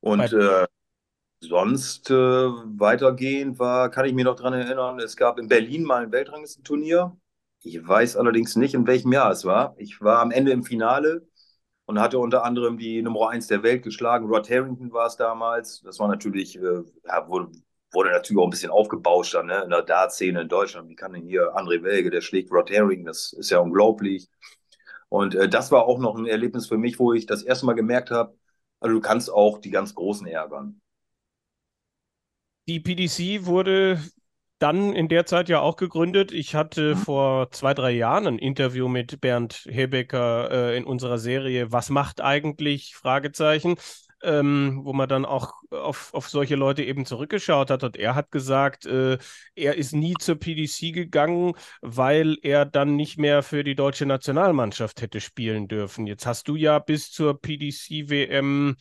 Und äh, sonst äh, weitergehend war, kann ich mich noch daran erinnern, es gab in Berlin mal ein Weltranglistenturnier ich weiß allerdings nicht, in welchem Jahr es war. Ich war am Ende im Finale und hatte unter anderem die Nummer 1 der Welt geschlagen. Rod Harrington war es damals. Das war natürlich, äh, ja, wurde, wurde, natürlich auch ein bisschen aufgebauscht dann, ne? in der Dart-Szene in Deutschland. Wie kann denn hier André Welge, der schlägt Rod Harrington? Das ist ja unglaublich. Und äh, das war auch noch ein Erlebnis für mich, wo ich das erste Mal gemerkt habe, also du kannst auch die ganz Großen ärgern. Die PDC wurde dann in der Zeit ja auch gegründet. Ich hatte mhm. vor zwei, drei Jahren ein Interview mit Bernd Hebecker äh, in unserer Serie Was macht eigentlich? Fragezeichen. Ähm, wo man dann auch auf, auf solche Leute eben zurückgeschaut hat. Und er hat gesagt, äh, er ist nie zur PDC gegangen, weil er dann nicht mehr für die deutsche Nationalmannschaft hätte spielen dürfen. Jetzt hast du ja bis zur PDC-WM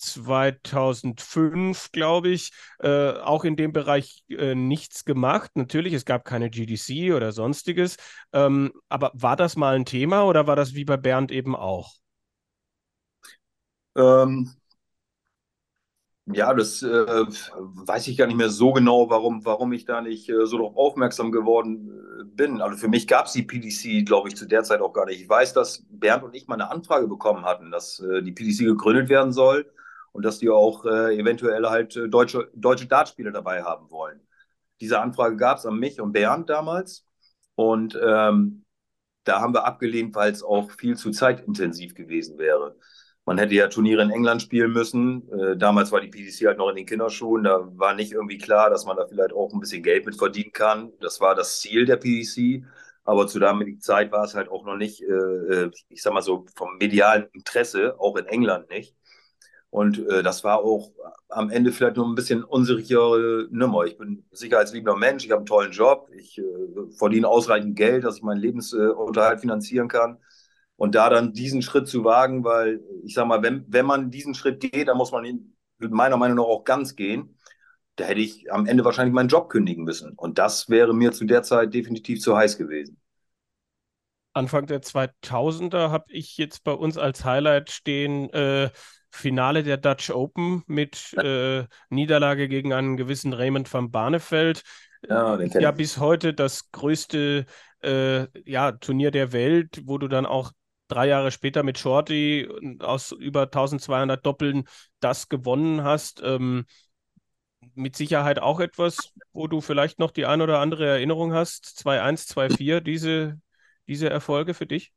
2005, glaube ich, äh, auch in dem Bereich äh, nichts gemacht. Natürlich, es gab keine GDC oder sonstiges. Ähm, aber war das mal ein Thema oder war das wie bei Bernd eben auch? Ähm, ja, das äh, weiß ich gar nicht mehr so genau, warum, warum ich da nicht äh, so darauf aufmerksam geworden äh, bin. Also für mich gab es die PDC, glaube ich, zu der Zeit auch gar nicht. Ich weiß, dass Bernd und ich mal eine Anfrage bekommen hatten, dass äh, die PDC gegründet werden soll und dass die auch äh, eventuell halt äh, deutsche, deutsche Dartspieler dabei haben wollen. Diese Anfrage gab es an mich und Bernd damals. Und ähm, da haben wir abgelehnt, weil es auch viel zu zeitintensiv gewesen wäre. Man hätte ja Turniere in England spielen müssen. Äh, damals war die PDC halt noch in den Kinderschuhen. Da war nicht irgendwie klar, dass man da vielleicht auch ein bisschen Geld mit verdienen kann. Das war das Ziel der PDC. Aber zu damaligen Zeit war es halt auch noch nicht, äh, äh, ich sag mal so, vom medialen Interesse, auch in England nicht. Und äh, das war auch am Ende vielleicht nur ein bisschen unsichere Nummer. Ich bin sicherheitsliebender Mensch, ich habe einen tollen Job, ich äh, verdiene ausreichend Geld, dass ich meinen Lebensunterhalt finanzieren kann. Und da dann diesen Schritt zu wagen, weil ich sag mal, wenn, wenn man diesen Schritt geht, dann muss man ihn meiner Meinung nach auch ganz gehen. Da hätte ich am Ende wahrscheinlich meinen Job kündigen müssen. Und das wäre mir zu der Zeit definitiv zu heiß gewesen. Anfang der 2000er habe ich jetzt bei uns als Highlight stehen äh, Finale der Dutch Open mit äh, Niederlage gegen einen gewissen Raymond van Barneveld. Ja, ja bis heute das größte äh, ja, Turnier der Welt, wo du dann auch drei Jahre später mit Shorty aus über 1200 Doppeln das gewonnen hast. Ähm, mit Sicherheit auch etwas, wo du vielleicht noch die ein oder andere Erinnerung hast. 2-1, 2-4, diese, diese Erfolge für dich?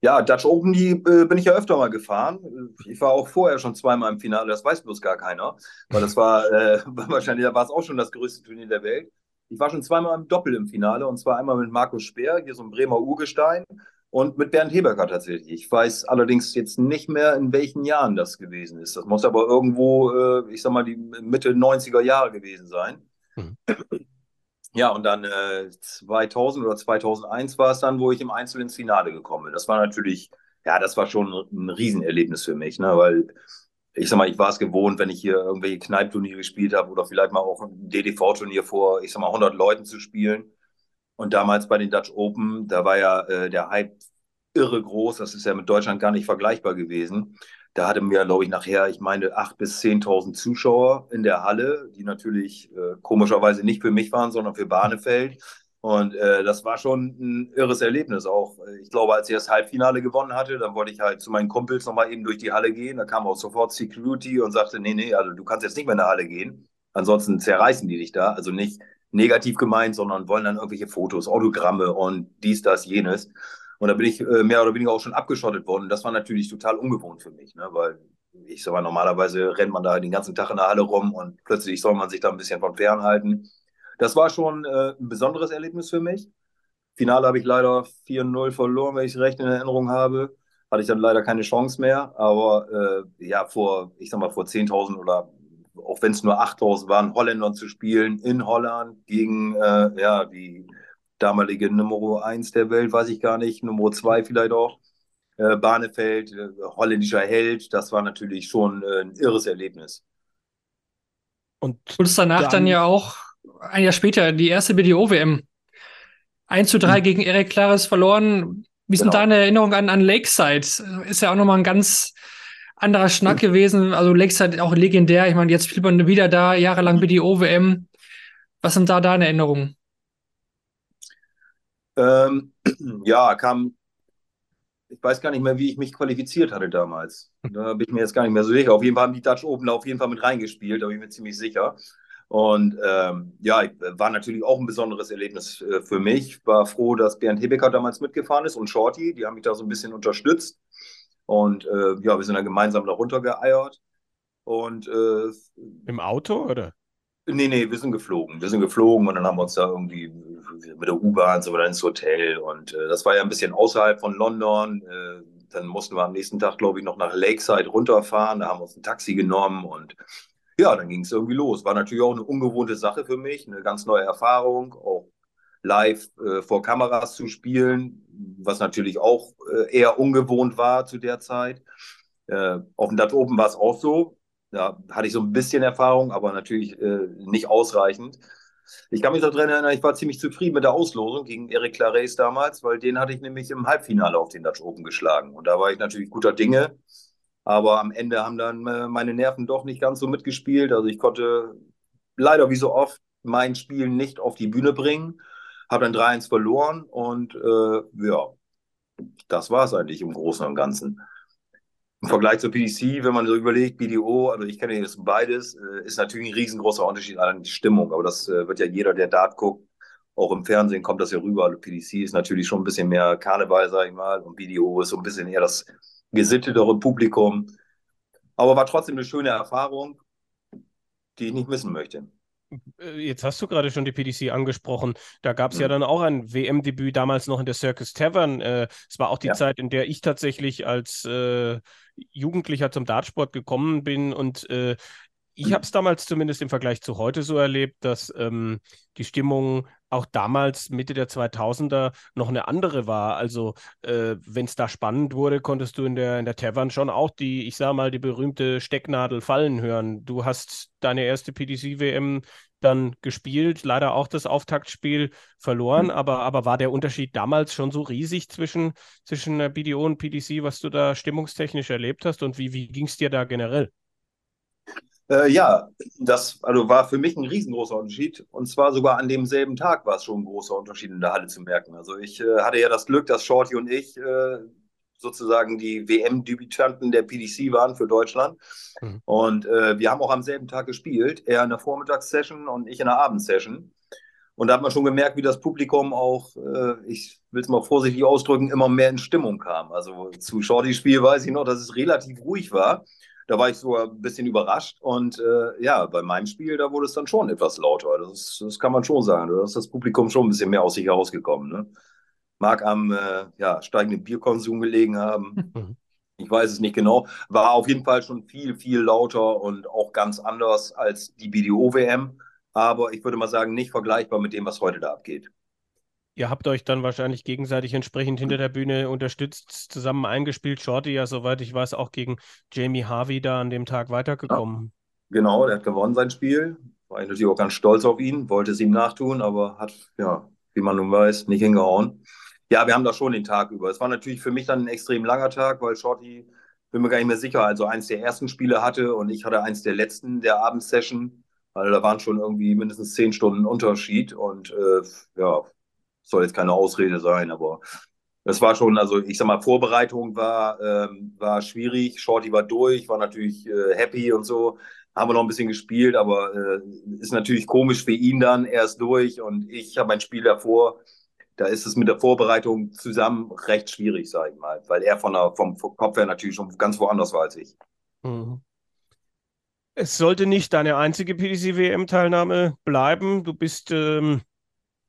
Ja, Dutch Open, die äh, bin ich ja öfter mal gefahren. Ich war auch vorher schon zweimal im Finale, das weiß bloß gar keiner. Weil das war, äh, [laughs] wahrscheinlich war es auch schon das größte Turnier der Welt. Ich war schon zweimal im Doppel im Finale und zwar einmal mit Markus Speer, hier so ein Bremer Urgestein, und mit Bernd Heberger tatsächlich. Ich weiß allerdings jetzt nicht mehr, in welchen Jahren das gewesen ist. Das muss aber irgendwo, äh, ich sag mal, die Mitte 90er Jahre gewesen sein. Mhm. Ja, und dann äh, 2000 oder 2001 war es dann, wo ich im Einzel ins Finale gekommen bin. Das war natürlich, ja, das war schon ein Riesenerlebnis für mich, ne? weil ich sag mal, ich war es gewohnt, wenn ich hier irgendwelche Kneipturniere gespielt habe oder vielleicht mal auch ein DDV-Turnier vor, ich sag mal, 100 Leuten zu spielen. Und damals bei den Dutch Open, da war ja äh, der Hype irre groß. Das ist ja mit Deutschland gar nicht vergleichbar gewesen. Da hatten wir, glaube ich, nachher, ich meine, 8.000 bis 10.000 Zuschauer in der Halle, die natürlich äh, komischerweise nicht für mich waren, sondern für Bahnefeld. Und äh, das war schon ein irres Erlebnis. Auch, ich glaube, als ich das Halbfinale gewonnen hatte, dann wollte ich halt zu meinen Kumpels nochmal eben durch die Halle gehen. Da kam auch sofort Security und sagte, nee, nee, also du kannst jetzt nicht mehr in der Halle gehen. Ansonsten zerreißen die dich da. Also nicht, negativ gemeint, sondern wollen dann irgendwelche Fotos, Autogramme und dies, das, jenes. Und da bin ich äh, mehr oder weniger auch schon abgeschottet worden. Das war natürlich total ungewohnt für mich, ne? weil ich sag mal, normalerweise rennt man da den ganzen Tag in der Halle rum und plötzlich soll man sich da ein bisschen von fernhalten. Das war schon äh, ein besonderes Erlebnis für mich. Finale habe ich leider 4-0 verloren, wenn ich recht in Erinnerung habe. Hatte ich dann leider keine Chance mehr. Aber äh, ja, vor, ich sag mal, vor 10.000 oder auch wenn es nur 8000 waren, Holländern zu spielen in Holland gegen äh, ja, die damalige Nummer 1 der Welt, weiß ich gar nicht, Nummer 2 vielleicht auch. Äh, Barnefeld, äh, holländischer Held, das war natürlich schon äh, ein irres Erlebnis. Und kurz danach dann, dann, ja auch ein Jahr später die erste BDO-WM. 1 zu 3 mhm. gegen Erik Klares verloren. Wie sind genau. deine Erinnerungen an, an Lakeside? Ist ja auch nochmal ein ganz anderer Schnack gewesen. Also Lakeside auch legendär. Ich meine, jetzt spielt man wieder da, jahrelang wie die OWM. Was sind da deine Erinnerungen? Ähm, [clears throat] ja, kam, ich weiß gar nicht mehr, wie ich mich qualifiziert hatte damals. Da bin ich mir jetzt gar nicht mehr so sicher. Auf jeden Fall haben die Dutch Open auf jeden Fall mit reingespielt, da bin ich mir ziemlich sicher. Und ähm, ja, war natürlich auch ein besonderes Erlebnis äh, für mich. War froh, dass Bernd Hebecker damals mitgefahren ist und Shorty, die haben mich da so ein bisschen unterstützt. Und äh, ja, wir sind dann gemeinsam da runtergeeiert. Und äh, im Auto oder? Nee, nee, wir sind geflogen. Wir sind geflogen und dann haben wir uns da irgendwie mit der U-Bahn wieder ins Hotel. Und äh, das war ja ein bisschen außerhalb von London. Äh, dann mussten wir am nächsten Tag, glaube ich, noch nach Lakeside runterfahren. Da haben wir uns ein Taxi genommen und ja, dann ging es irgendwie los. War natürlich auch eine ungewohnte Sache für mich, eine ganz neue Erfahrung, auch live äh, vor Kameras zu spielen, was natürlich auch äh, eher ungewohnt war zu der Zeit. Äh, auf dem Dutch Open war es auch so. Da hatte ich so ein bisschen Erfahrung, aber natürlich äh, nicht ausreichend. Ich kann mich noch daran erinnern, ich war ziemlich zufrieden mit der Auslosung gegen Eric Clares damals, weil den hatte ich nämlich im Halbfinale auf den Dutch Open geschlagen. Und da war ich natürlich guter Dinge. Aber am Ende haben dann äh, meine Nerven doch nicht ganz so mitgespielt. Also ich konnte leider wie so oft mein Spiel nicht auf die Bühne bringen. Habe dann 3-1 verloren und äh, ja, das war es eigentlich im Großen und Ganzen. Im Vergleich zur PDC, wenn man so überlegt, BDO, also ich kenne jetzt beides, äh, ist natürlich ein riesengroßer Unterschied an die Stimmung. Aber das äh, wird ja jeder, der Dart guckt, auch im Fernsehen kommt das ja rüber. Also PDC ist natürlich schon ein bisschen mehr Karneval, sag ich mal, und BDO ist so ein bisschen eher das gesittetere Publikum. Aber war trotzdem eine schöne Erfahrung, die ich nicht missen möchte. Äh, jetzt hast du gerade schon die PDC angesprochen. Da gab es ja. ja dann auch ein WM-Debüt damals noch in der Circus Tavern. Äh, es war auch die ja. Zeit, in der ich tatsächlich als äh, Jugendlicher zum Dartsport gekommen bin und äh, ich habe es damals zumindest im Vergleich zu heute so erlebt, dass ähm, die Stimmung auch damals Mitte der 2000er noch eine andere war. Also äh, wenn es da spannend wurde, konntest du in der, in der Tavern schon auch die, ich sage mal, die berühmte Stecknadel fallen hören. Du hast deine erste PDC-WM dann gespielt, leider auch das Auftaktspiel verloren, mhm. aber, aber war der Unterschied damals schon so riesig zwischen, zwischen BDO und PDC, was du da stimmungstechnisch erlebt hast und wie, wie ging es dir da generell? Äh, ja, das also war für mich ein riesengroßer Unterschied. Und zwar sogar an demselben Tag war es schon ein großer Unterschied in der Halle zu merken. Also ich äh, hatte ja das Glück, dass Shorty und ich äh, sozusagen die WM-Debütanten der PDC waren für Deutschland. Mhm. Und äh, wir haben auch am selben Tag gespielt. Er in der Vormittagssession und ich in der Abendsession. Und da hat man schon gemerkt, wie das Publikum auch, äh, ich will es mal vorsichtig ausdrücken, immer mehr in Stimmung kam. Also zu Shortys Spiel weiß ich noch, dass es relativ ruhig war. Da war ich so ein bisschen überrascht. Und äh, ja, bei meinem Spiel, da wurde es dann schon etwas lauter. Das, das kann man schon sagen. Da ist das Publikum schon ein bisschen mehr aus sich herausgekommen. Ne? Mag am äh, ja, steigenden Bierkonsum gelegen haben. Mhm. Ich weiß es nicht genau. War auf jeden Fall schon viel, viel lauter und auch ganz anders als die BDO-WM. Aber ich würde mal sagen, nicht vergleichbar mit dem, was heute da abgeht. Ihr habt euch dann wahrscheinlich gegenseitig entsprechend hinter der Bühne unterstützt, zusammen eingespielt. Shorty ja, soweit ich weiß, auch gegen Jamie Harvey da an dem Tag weitergekommen. Ja, genau, der hat gewonnen sein Spiel. War ich natürlich auch ganz stolz auf ihn, wollte es ihm nachtun, aber hat, ja, wie man nun weiß, nicht hingehauen. Ja, wir haben da schon den Tag über. Es war natürlich für mich dann ein extrem langer Tag, weil Shorty, bin mir gar nicht mehr sicher, also eins der ersten Spiele hatte und ich hatte eins der letzten der Abendsession. Also da waren schon irgendwie mindestens zehn Stunden Unterschied und äh, ja, soll jetzt keine Ausrede sein, aber es war schon, also ich sag mal, Vorbereitung war, ähm, war schwierig. Shorty war durch, war natürlich äh, happy und so. Haben wir noch ein bisschen gespielt, aber äh, ist natürlich komisch für ihn dann. Er ist durch und ich habe ein Spiel davor. Da ist es mit der Vorbereitung zusammen recht schwierig, sag ich mal, weil er von der, vom Kopf her natürlich schon ganz woanders war als ich. Mhm. Es sollte nicht deine einzige PDC-WM-Teilnahme bleiben. Du bist ähm,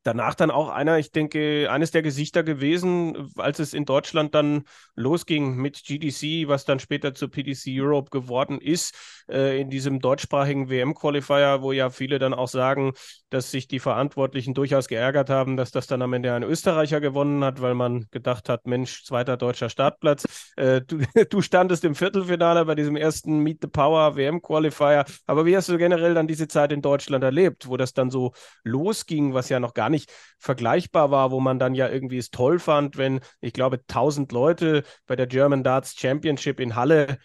danach dann auch einer, ich denke, eines der Gesichter gewesen, als es in Deutschland dann losging mit GDC, was dann später zur PDC Europe geworden ist, äh, in diesem deutschsprachigen WM-Qualifier, wo ja viele dann auch sagen, dass sich die Verantwortlichen durchaus geärgert haben, dass das dann am Ende ein Österreicher gewonnen hat, weil man gedacht hat, Mensch, zweiter deutscher Startplatz. Äh, du, [laughs] du standest im Viertelfinale bei diesem ersten Meet the Power WM-Qualifier. Aber wie hast du generell dann diese Zeit in Deutschland erlebt, wo das dann so losging, was ja noch gar nicht vergleichbar war, wo man dann ja irgendwie es toll fand, wenn, ich glaube, 1000 Leute bei der German Darts Championship in Halle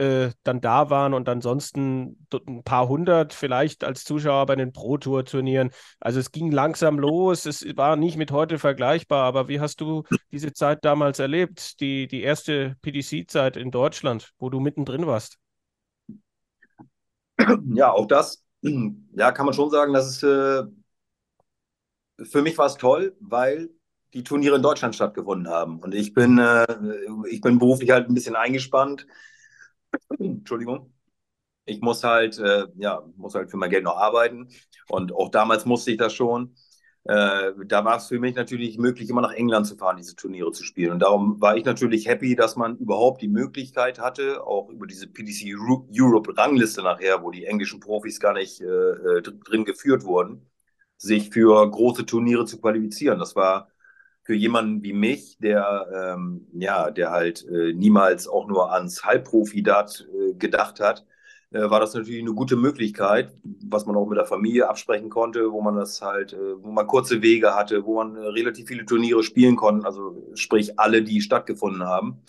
äh, dann da waren und ansonsten ein paar hundert vielleicht als Zuschauer bei den Pro-Tour-Turnieren. Also es ging langsam los, es war nicht mit heute vergleichbar, aber wie hast du diese Zeit damals erlebt, die, die erste PDC-Zeit in Deutschland, wo du mittendrin warst? Ja, auch das, ja, kann man schon sagen, dass es äh, für mich war es toll, weil die Turniere in Deutschland stattgefunden haben. Und ich bin, äh, ich bin beruflich halt ein bisschen eingespannt. Entschuldigung. Ich muss halt, äh, ja, muss halt für mein Geld noch arbeiten. Und auch damals musste ich das schon. Äh, da war es für mich natürlich möglich, immer nach England zu fahren, diese Turniere zu spielen. Und darum war ich natürlich happy, dass man überhaupt die Möglichkeit hatte, auch über diese PDC Europe Rangliste nachher, wo die englischen Profis gar nicht äh, äh drin geführt wurden, sich für große Turniere zu qualifizieren. Das war für jemanden wie mich, der ähm, ja, der halt äh, niemals auch nur ans Halbprofi-Dart äh, gedacht hat, äh, war das natürlich eine gute Möglichkeit, was man auch mit der Familie absprechen konnte, wo man das halt, äh, wo man kurze Wege hatte, wo man äh, relativ viele Turniere spielen konnte, also sprich alle, die stattgefunden haben.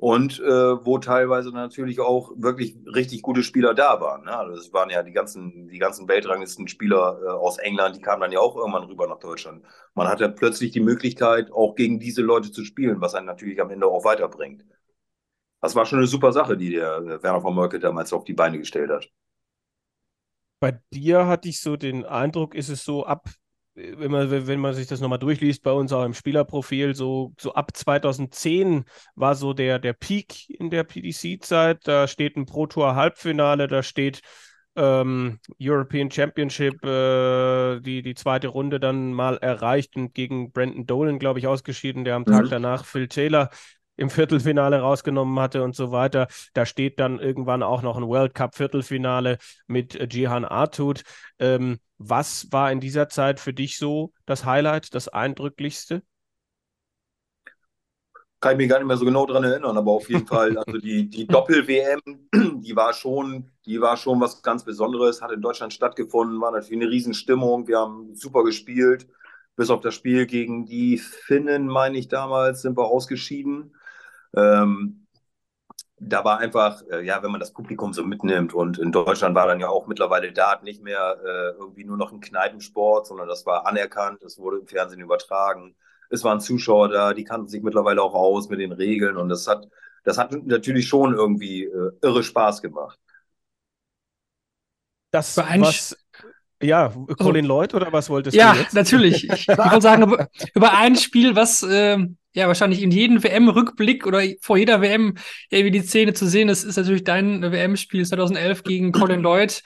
Und äh, wo teilweise natürlich auch wirklich richtig gute Spieler da waren. Ne? Also es waren ja die ganzen, die ganzen weltranglisten Spieler äh, aus England, die kamen dann ja auch irgendwann rüber nach Deutschland. Man hatte plötzlich die Möglichkeit, auch gegen diese Leute zu spielen, was einen natürlich am Ende auch weiterbringt. Das war schon eine super Sache, die der Werner von Mölke damals auf die Beine gestellt hat. Bei dir hatte ich so den Eindruck, ist es so ab, wenn man, wenn man sich das nochmal durchliest, bei uns auch im Spielerprofil, so, so ab 2010 war so der, der Peak in der PDC-Zeit. Da steht ein Pro Tour Halbfinale, da steht ähm, European Championship, äh, die, die zweite Runde dann mal erreicht und gegen Brandon Dolan, glaube ich, ausgeschieden, der am Tag mhm. danach Phil Taylor im Viertelfinale rausgenommen hatte und so weiter. Da steht dann irgendwann auch noch ein World Cup Viertelfinale mit Jihan Artut. Ähm, was war in dieser Zeit für dich so das Highlight, das eindrücklichste? Kann ich mich gar nicht mehr so genau daran erinnern, aber auf jeden Fall, also die, die [laughs] Doppel-WM, die war schon, die war schon was ganz Besonderes, hat in Deutschland stattgefunden, war natürlich eine Riesenstimmung, wir haben super gespielt. Bis auf das Spiel gegen die Finnen, meine ich damals, sind wir ausgeschieden. Ähm, da war einfach, äh, ja, wenn man das Publikum so mitnimmt und in Deutschland war dann ja auch mittlerweile Dart nicht mehr äh, irgendwie nur noch ein Kneipensport, sondern das war anerkannt, es wurde im Fernsehen übertragen, es waren Zuschauer da, die kannten sich mittlerweile auch aus mit den Regeln und das hat, das hat natürlich schon irgendwie äh, irre Spaß gemacht. Das, was, ja, Colin Lloyd oder was wolltest ja, du? Ja, natürlich. Ich, ich wollte sagen, über, über, ein Spiel, was äh, ja wahrscheinlich in jedem WM-Rückblick oder vor jeder WM irgendwie die Szene zu sehen ist, ist natürlich dein WM-Spiel 2011 gegen [clears throat] Colin Lloyd.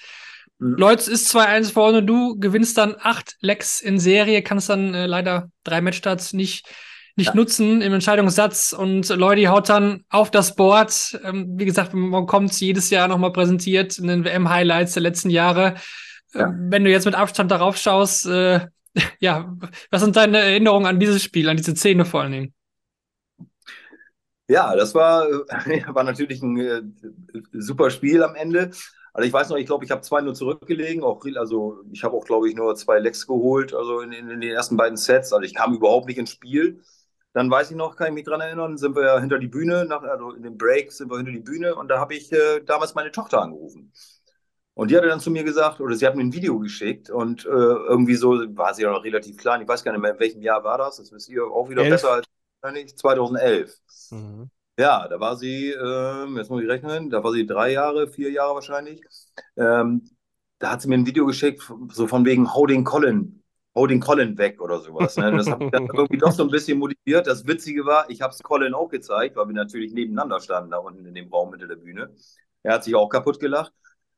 Mhm. Lloyd ist 2-1 vorne, du gewinnst dann acht Lecks in Serie, kannst dann äh, leider drei Matchstarts nicht, nicht ja. nutzen im Entscheidungssatz und Lloyd haut dann auf das Board. Ähm, wie gesagt, man kommt jedes Jahr nochmal präsentiert in den WM-Highlights der letzten Jahre. Ja. Wenn du jetzt mit Abstand darauf schaust, äh, ja, was sind deine Erinnerungen an dieses Spiel, an diese Szene vor allen Dingen? Ja, das war, [laughs] war natürlich ein äh, super Spiel am Ende. Also ich weiß noch, ich glaube, ich habe zwei nur zurückgelegen. Auch, also ich habe auch, glaube ich, nur zwei Lecks geholt, also in, in, in, den ersten beiden Sets. Also ich kam überhaupt nicht ins Spiel. Dann weiß ich noch, kann ich mich dran erinnern, sind wir hinter die Bühne, nach, also in dem Break sind wir hinter die Bühne und da habe ich äh, damals meine Tochter angerufen. Und die hatte dann zu mir gesagt, oder sie hat mir ein Video geschickt und äh, irgendwie so war sie ja noch relativ klein. Ich weiß gar nicht mehr, in welchem Jahr war das. Das wisst ihr auch wieder Elf. besser als wahrscheinlich 2011. Mhm. Ja, da war sie, äh, jetzt muss ich rechnen, da war sie drei Jahre, vier Jahre wahrscheinlich. Ähm, da hat sie mir ein Video geschickt, so von wegen den Colin, den Colin weg oder sowas. Ne? Das hat mich dann [laughs] irgendwie doch so ein bisschen motiviert. Das Witzige war, ich habe es Colin auch gezeigt, weil wir natürlich nebeneinander standen da unten in dem Raum hinter der Bühne. Er hat sich auch kaputt gelacht.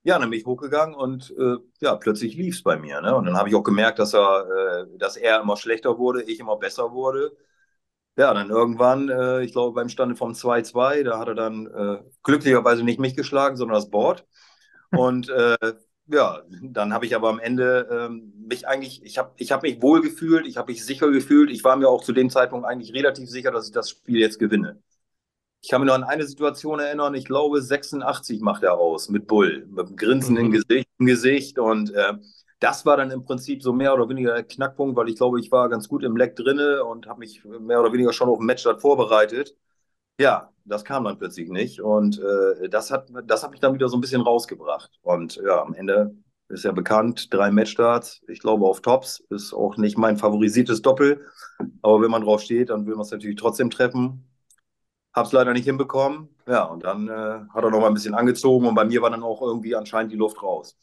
Ja, dann bin ich hochgegangen und äh, ja, plötzlich lief es bei mir. Ne? Und dann habe ich auch gemerkt, dass er, äh, dass er immer schlechter wurde, ich immer besser wurde. Ja, dann irgendwann, äh, ich glaube beim Stande vom 2-2, da hat er dann äh, glücklicherweise nicht mich geschlagen, sondern das Board. Und äh, ja, dann habe ich aber am Ende ähm, mich eigentlich, ich habe ich hab mich wohl gefühlt, ich habe mich sicher gefühlt. Ich war mir auch zu dem Zeitpunkt eigentlich relativ sicher, dass ich das Spiel jetzt gewinne. Ich kann mich noch an eine Situation erinnern, ich glaube 86 macht er aus mit Bull, mit einem Grinsen mhm. im, Gesicht, im Gesicht und äh, das war dann im Prinzip so mehr oder weniger der Knackpunkt, weil ich glaube, ich war ganz gut im Leck drinne und habe mich mehr oder weniger schon auf den Matchstart vorbereitet. Ja, das kam dann plötzlich nicht und äh, das, hat, das hat mich dann wieder so ein bisschen rausgebracht. Und ja, am Ende ist ja bekannt, drei Matchstarts, ich glaube auf Tops, ist auch nicht mein favorisiertes Doppel, aber wenn man drauf steht, dann will man es natürlich trotzdem treffen. Habe es leider nicht hinbekommen. Ja, und dann äh, hat er noch mal ein bisschen angezogen und bei mir war dann auch irgendwie anscheinend die Luft raus.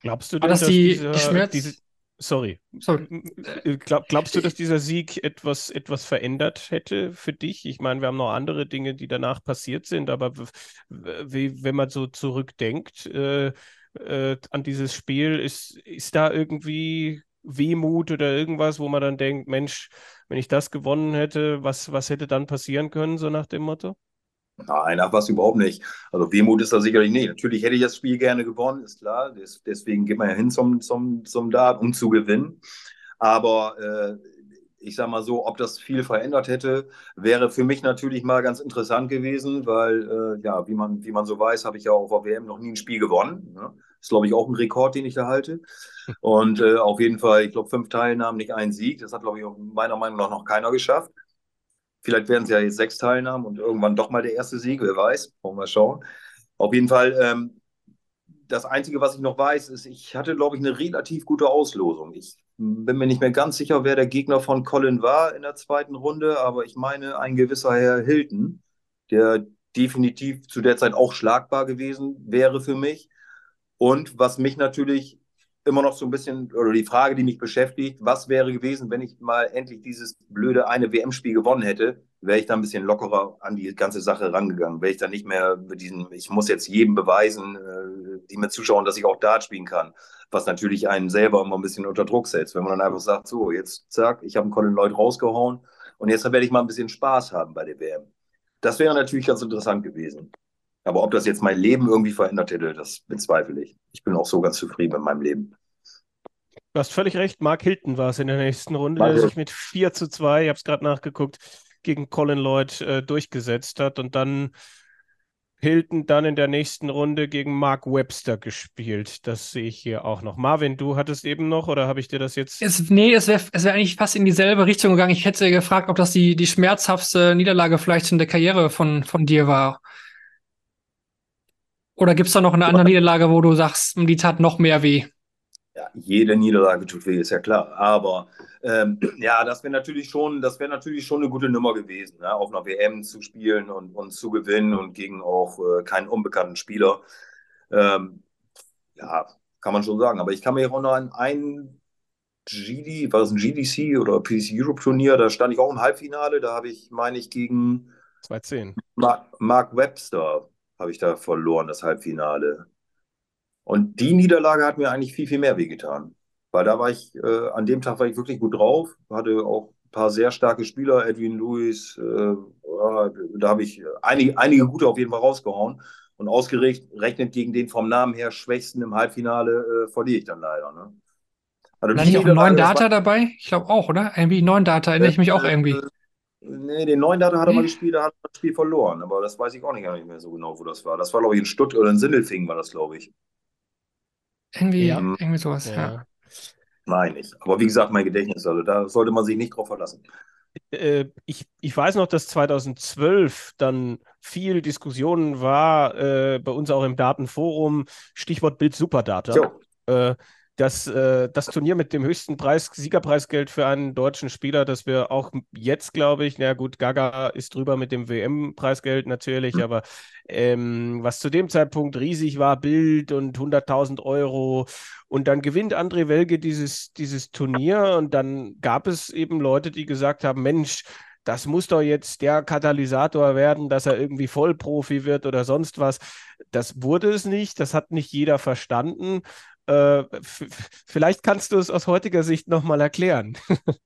Glaubst du denn, dass die, dieser, die Schmerz... diese, sorry. sorry. Äh, glaub, glaubst du, dass dieser Sieg etwas, etwas verändert hätte für dich? Ich meine, wir haben noch andere Dinge, die danach passiert sind, aber wie, wenn man so zurückdenkt äh, äh, an dieses Spiel, ist, ist da irgendwie Wehmut oder irgendwas, wo man dann denkt, Mensch, wenn ich das gewonnen hätte, was, was hätte dann passieren können, so nach dem Motto? Nein, ach was überhaupt nicht. Also Wehmut ist da sicherlich nicht. Natürlich hätte ich das Spiel gerne gewonnen, ist klar. Des, deswegen geht man ja hin zum, zum, zum Dart, um zu gewinnen. Aber äh, ich sag mal so, ob das viel verändert hätte, wäre für mich natürlich mal ganz interessant gewesen, weil, äh, ja, wie man, wie man so weiß, habe ich ja auf der WM noch nie ein Spiel gewonnen. Ne? Ist, glaube ich, auch ein Rekord, den ich da halte. Und äh, auf jeden Fall, ich glaube, fünf Teilnahmen, nicht ein Sieg. Das hat, glaube ich, meiner Meinung nach noch keiner geschafft. Vielleicht werden es ja jetzt sechs Teilnahmen und irgendwann doch mal der erste Sieg, wer weiß. Wollen wir schauen. Auf jeden Fall, ähm, das Einzige, was ich noch weiß, ist, ich hatte, glaube ich, eine relativ gute Auslosung. Ich bin mir nicht mehr ganz sicher, wer der Gegner von Colin war in der zweiten Runde, aber ich meine, ein gewisser Herr Hilton, der definitiv zu der Zeit auch schlagbar gewesen wäre für mich. Und was mich natürlich immer noch so ein bisschen, oder die Frage, die mich beschäftigt, was wäre gewesen, wenn ich mal endlich dieses blöde eine WM-Spiel gewonnen hätte, wäre ich da ein bisschen lockerer an die ganze Sache rangegangen. Wäre ich dann nicht mehr mit diesem, ich muss jetzt jedem beweisen, äh, die mir zuschauen, dass ich auch Dart spielen kann. Was natürlich einen selber immer ein bisschen unter Druck setzt. Wenn man dann einfach sagt, so, jetzt zack, ich habe einen Colin Lloyd rausgehauen und jetzt werde ich mal ein bisschen Spaß haben bei der WM. Das wäre natürlich ganz interessant gewesen. Aber ob das jetzt mein Leben irgendwie verändert hätte, das bezweifle ich. Ich bin auch so ganz zufrieden mit meinem Leben. Du hast völlig recht. Mark Hilton war es in der nächsten Runde, Danke. der sich mit 4 zu 2, ich habe es gerade nachgeguckt, gegen Colin Lloyd äh, durchgesetzt hat und dann Hilton dann in der nächsten Runde gegen Mark Webster gespielt. Das sehe ich hier auch noch. Marvin, du hattest eben noch oder habe ich dir das jetzt? Es, nee, es wäre es wär eigentlich fast in dieselbe Richtung gegangen. Ich hätte gefragt, ob das die, die schmerzhaftste Niederlage vielleicht in der Karriere von, von dir war. Oder gibt es da noch eine andere Niederlage, wo du sagst, die tat noch mehr weh? Ja, jede Niederlage tut weh, ist ja klar. Aber ähm, [clears throat] ja, das wäre natürlich schon, das wäre natürlich schon eine gute Nummer gewesen, ne? auf einer WM zu spielen und, und zu gewinnen und gegen auch äh, keinen unbekannten Spieler. Ähm, ja, kann man schon sagen. Aber ich kann mich auch noch an einen GD, war das ein GDC oder PC Europe Turnier, da stand ich auch im Halbfinale, da habe ich, meine ich, gegen 210. Mark, Mark Webster habe ich da verloren, das Halbfinale. Und die Niederlage hat mir eigentlich viel, viel mehr wehgetan. Weil da war ich, äh, an dem Tag war ich wirklich gut drauf, hatte auch ein paar sehr starke Spieler, Edwin Lewis, äh, da habe ich einige, einige gute auf jeden Fall rausgehauen. Und ausgerechnet gegen den vom Namen her Schwächsten im Halbfinale äh, verliere ich dann leider. Ne? Also war nicht auch neun Data dabei? Ich glaube auch, oder? Irgendwie neun Data, erinnere ich mich auch irgendwie. Nee, den neuen Data hat er mal gespielt, da hat er das Spiel verloren. Aber das weiß ich auch nicht, mehr so genau, wo das war. Das war, glaube ich, in Stutt oder in Sindelfingen war das, glaube ich. Irgendwie, ja. irgendwie sowas, ja. ja. Nein, nicht. Aber wie gesagt, mein Gedächtnis, also da sollte man sich nicht drauf verlassen. Äh, ich, ich weiß noch, dass 2012 dann viel Diskussionen war, äh, bei uns auch im Datenforum, Stichwort Bild Superdata. Äh, das, äh, das Turnier mit dem höchsten Preis, Siegerpreisgeld für einen deutschen Spieler, das wir auch jetzt, glaube ich, na gut, Gaga ist drüber mit dem WM-Preisgeld natürlich, mhm. aber ähm, was zu dem Zeitpunkt riesig war, Bild und 100.000 Euro. Und dann gewinnt André Welge dieses, dieses Turnier und dann gab es eben Leute, die gesagt haben, Mensch, das muss doch jetzt der Katalysator werden, dass er irgendwie Vollprofi wird oder sonst was. Das wurde es nicht, das hat nicht jeder verstanden. Äh, vielleicht kannst du es aus heutiger Sicht nochmal erklären. [laughs]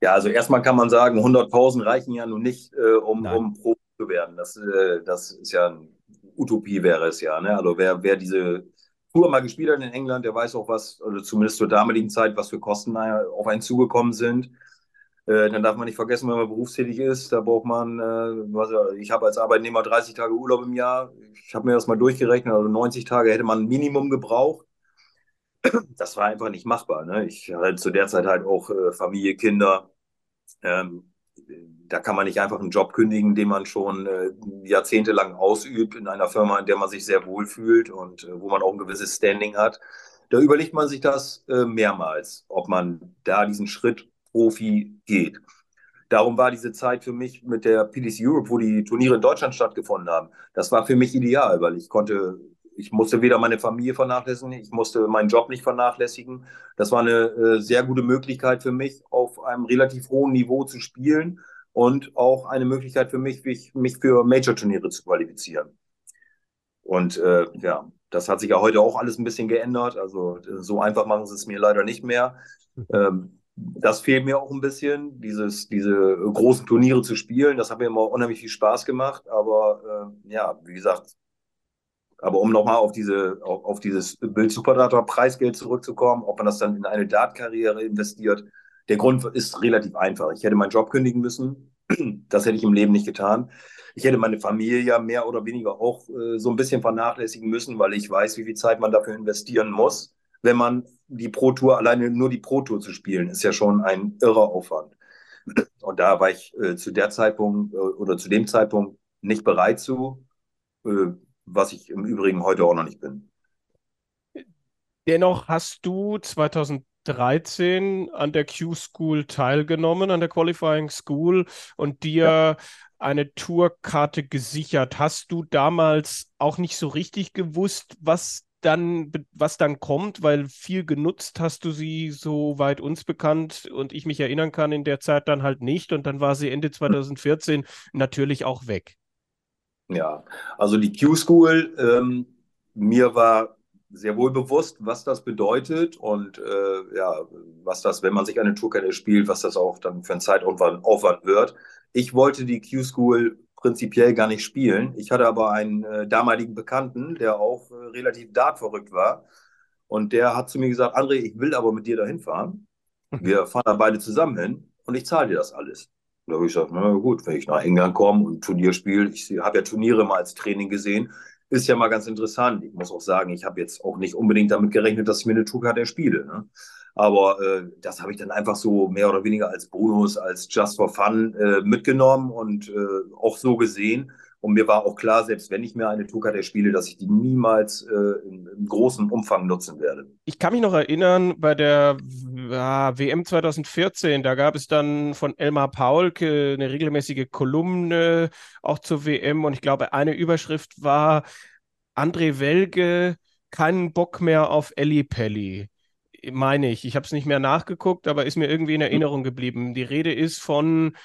ja, also erstmal kann man sagen, 100.000 reichen ja nun nicht, äh, um, um Profi zu werden. Das, äh, das ist ja eine Utopie, wäre es ja. Ne? Also wer, wer diese Tour mal gespielt hat in England, der weiß auch was, oder zumindest zur damaligen Zeit, was für Kosten auf einen zugekommen sind. Äh, dann darf man nicht vergessen, wenn man berufstätig ist, da braucht man, äh, ich habe als Arbeitnehmer 30 Tage Urlaub im Jahr. Ich habe mir das mal durchgerechnet, also 90 Tage hätte man ein Minimum gebraucht. Das war einfach nicht machbar. Ne? Ich hatte zu der Zeit halt auch äh, Familie, Kinder. Ähm, da kann man nicht einfach einen Job kündigen, den man schon äh, jahrzehntelang ausübt in einer Firma, in der man sich sehr wohl fühlt und äh, wo man auch ein gewisses Standing hat. Da überlegt man sich das äh, mehrmals, ob man da diesen Schritt Profi geht. Darum war diese Zeit für mich mit der PDC Europe, wo die Turniere in Deutschland stattgefunden haben, das war für mich ideal, weil ich konnte, ich musste weder meine Familie vernachlässigen, ich musste meinen Job nicht vernachlässigen. Das war eine äh, sehr gute Möglichkeit für mich, auf einem relativ hohen Niveau zu spielen und auch eine Möglichkeit für mich, mich, für Major-Turniere zu qualifizieren. Und äh, ja, das hat sich ja heute auch alles ein bisschen geändert. Also so einfach machen sie es mir leider nicht mehr. Ähm, das fehlt mir auch ein bisschen, dieses, diese großen Turniere zu spielen. Das hat mir immer unheimlich viel Spaß gemacht. Aber äh, ja, wie gesagt, aber um nochmal auf, diese, auf, auf dieses Bild Superdata Preisgeld zurückzukommen, ob man das dann in eine Dart-Karriere investiert, der Grund ist relativ einfach. Ich hätte meinen Job kündigen müssen. Das hätte ich im Leben nicht getan. Ich hätte meine Familie ja mehr oder weniger auch äh, so ein bisschen vernachlässigen müssen, weil ich weiß, wie viel Zeit man dafür investieren muss, wenn man die Pro Tour, alleine nur die Pro Tour zu spielen, ist ja schon ein irrer Aufwand. Und da war ich äh, zu der Zeitpunkt äh, oder zu dem Zeitpunkt nicht bereit zu, äh, was ich im Übrigen heute auch noch nicht bin. Dennoch hast du 2013 an der Q-School teilgenommen, an der Qualifying School und dir ja. eine Tourkarte gesichert. Hast du damals auch nicht so richtig gewusst, was dann, was dann kommt, weil viel genutzt hast du sie, soweit uns bekannt und ich mich erinnern kann, in der Zeit dann halt nicht und dann war sie Ende 2014 [laughs] natürlich auch weg. Ja, also die Q-School, ähm, mir war sehr wohl bewusst, was das bedeutet und äh, ja, was das, wenn man sich eine Tourkette spielt, was das auch dann für ein Zeitaufwand Aufwand wird. Ich wollte die Q-School prinzipiell gar nicht spielen. Ich hatte aber einen äh, damaligen Bekannten, der auch äh, relativ dartverrückt war. Und der hat zu mir gesagt, André, ich will aber mit dir dahin fahren. Mhm. Wir fahren da beide zusammen hin und ich zahle dir das alles. Und da habe ich gesagt, na gut, wenn ich nach England komme und Turnier spiele, ich habe ja Turniere mal als Training gesehen, ist ja mal ganz interessant. Ich muss auch sagen, ich habe jetzt auch nicht unbedingt damit gerechnet, dass ich mir eine Tourkarte spiele. Ne? Aber äh, das habe ich dann einfach so mehr oder weniger als Bonus, als Just for Fun äh, mitgenommen und äh, auch so gesehen. Und mir war auch klar, selbst wenn ich mir eine Tourkarte spiele, dass ich die niemals äh, im, im, großen Umfang nutzen werde. Ich kann mich noch erinnern, bei der ja, WM 2014, da gab es dann von Elmar Paulke eine regelmäßige Kolumne auch zur WM. Und ich glaube, eine Überschrift war André Welge, keinen Bock mehr auf Elli Pelli meine ich. Ich habe es nicht mehr nachgeguckt, aber ist mir irgendwie in Erinnerung geblieben. Die Rede ist von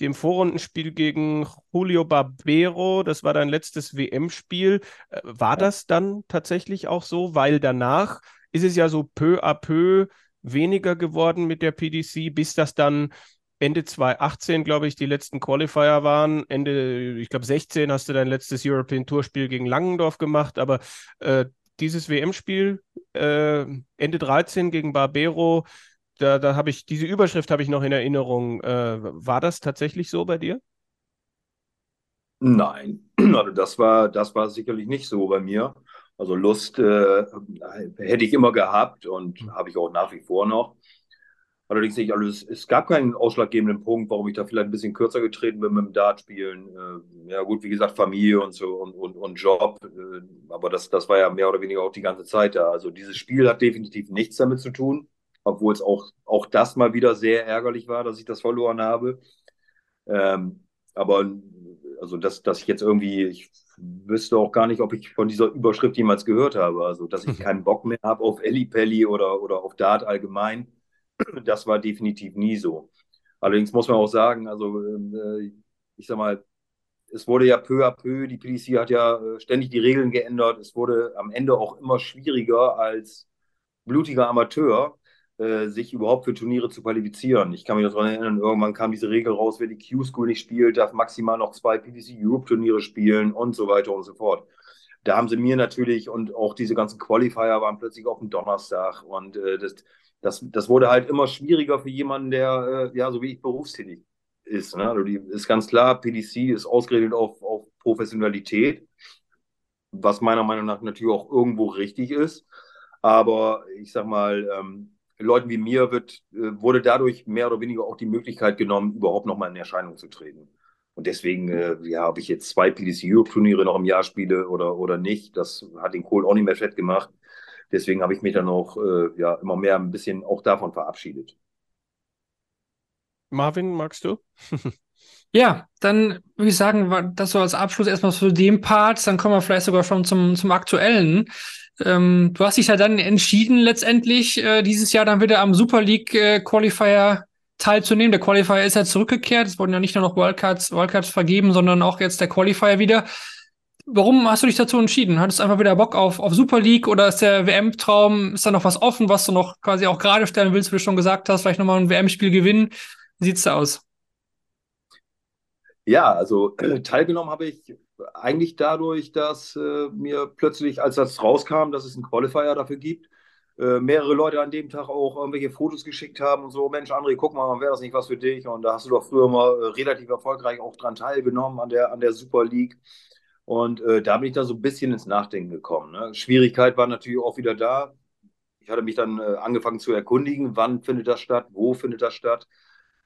dem Vorrundenspiel gegen Julio Barbero. Das war dein letztes WM-Spiel. Äh, war das dann tatsächlich auch so? Weil danach ist es ja so peu à peu weniger geworden mit der PDC, bis das dann Ende 2018, glaube ich, die letzten Qualifier waren. Ende, ich glaube, 16 hast du dein letztes European Tour-Spiel gegen Langendorf gemacht, aber äh, dieses WM-Spiel äh, Ende 13 gegen Barbero, da, da habe ich, diese Überschrift habe ich noch in Erinnerung. Äh, war das tatsächlich so bei dir? Nein, [clears throat] also das war, das war sicherlich nicht so bei mir. Also Lust äh, hätte ich immer gehabt und habe ich auch nach wie vor noch. Allerdings nicht, also es, es, gab keinen ausschlaggebenden Punkt, warum ich da vielleicht ein bisschen kürzer getreten bin mit dem Dartspielen. Äh, ja gut, wie gesagt, Familie und so und, und, und Job. Äh, aber das, das war ja mehr oder weniger auch die ganze Zeit da. Also dieses Spiel hat definitiv nichts damit zu tun, obwohl es auch, auch das mal wieder sehr ärgerlich war, dass ich das verloren habe. Ähm, aber also dass, dass ich jetzt irgendwie, ich wüsste auch gar nicht, ob ich von dieser Überschrift jemals gehört habe. Also dass ich [laughs] keinen Bock mehr habe auf Elli Pelli oder, oder auf Dart allgemein das war definitiv nie so. Allerdings muss man auch sagen, also äh, ich sag mal, es wurde ja peu à peu, die PDC hat ja äh, ständig die Regeln geändert. Es wurde am Ende auch immer schwieriger als blutiger Amateur, äh, sich überhaupt für Turniere zu qualifizieren. Ich kann mich daran erinnern, irgendwann kam diese Regel raus, wer die Q-School nicht spielt, darf maximal noch zwei PDC Europe Turniere spielen und so weiter und so fort. Da haben sie mir natürlich und auch diese ganzen Qualifier waren plötzlich auf dem Donnerstag und äh, das, das, das wurde halt immer schwieriger für jemanden, der, äh, ja, so wie ich berufstätig ist. Ne? Also die, ist ganz klar, PDC ist ausgerichtet auf, auf Professionalität, was meiner Meinung nach natürlich auch irgendwo richtig ist. Aber ich sag mal, ähm, Leuten wie mir wird, äh, wurde dadurch mehr oder weniger auch die Möglichkeit genommen, überhaupt noch mal in Erscheinung zu treten. Und deswegen, äh, ja, ob ich jetzt zwei PDC Europe Turniere noch im Jahr spiele oder, oder nicht, das hat den Kohl auch nicht mehr fett gemacht deswegen habe ich mich dann auch äh, ja, immer mehr ein bisschen auch davon verabschiedet. Marvin, magst du? [laughs] ja, dann würde ich sagen, das so als Abschluss erstmal zu dem Part, dann kommen wir vielleicht sogar schon zum, zum aktuellen. Ähm, du hast dich ja dann entschieden, letztendlich äh, dieses Jahr dann wieder am Super League äh, Qualifier teilzunehmen. Der Qualifier ist ja zurückgekehrt. Es wurden ja nicht nur noch Wildcards, Wildcards vergeben, sondern auch jetzt der Qualifier wieder. Warum hast du dich dazu entschieden? Hattest du einfach wieder Bock auf, auf Super League oder ist der WM-Traum, ist da noch was offen, was du noch quasi auch gerade stellen willst, wie du schon gesagt hast, vielleicht nochmal ein WM-Spiel gewinnen? Wie sieht's da aus? Ja, also äh, teilgenommen habe ich eigentlich dadurch, dass äh, mir plötzlich, als das rauskam, dass es einen Qualifier dafür gibt, äh, mehrere Leute an dem Tag auch irgendwelche Fotos geschickt haben und so, Mensch, André, guck mal, wäre das nicht was für dich? Und da hast du doch früher mal äh, relativ erfolgreich auch dran teilgenommen an der, an der Super League. Und äh, da bin ich da so ein bisschen ins Nachdenken gekommen. Ne? Schwierigkeit war natürlich auch wieder da. Ich hatte mich dann äh, angefangen zu erkundigen, wann findet das statt, wo findet das statt.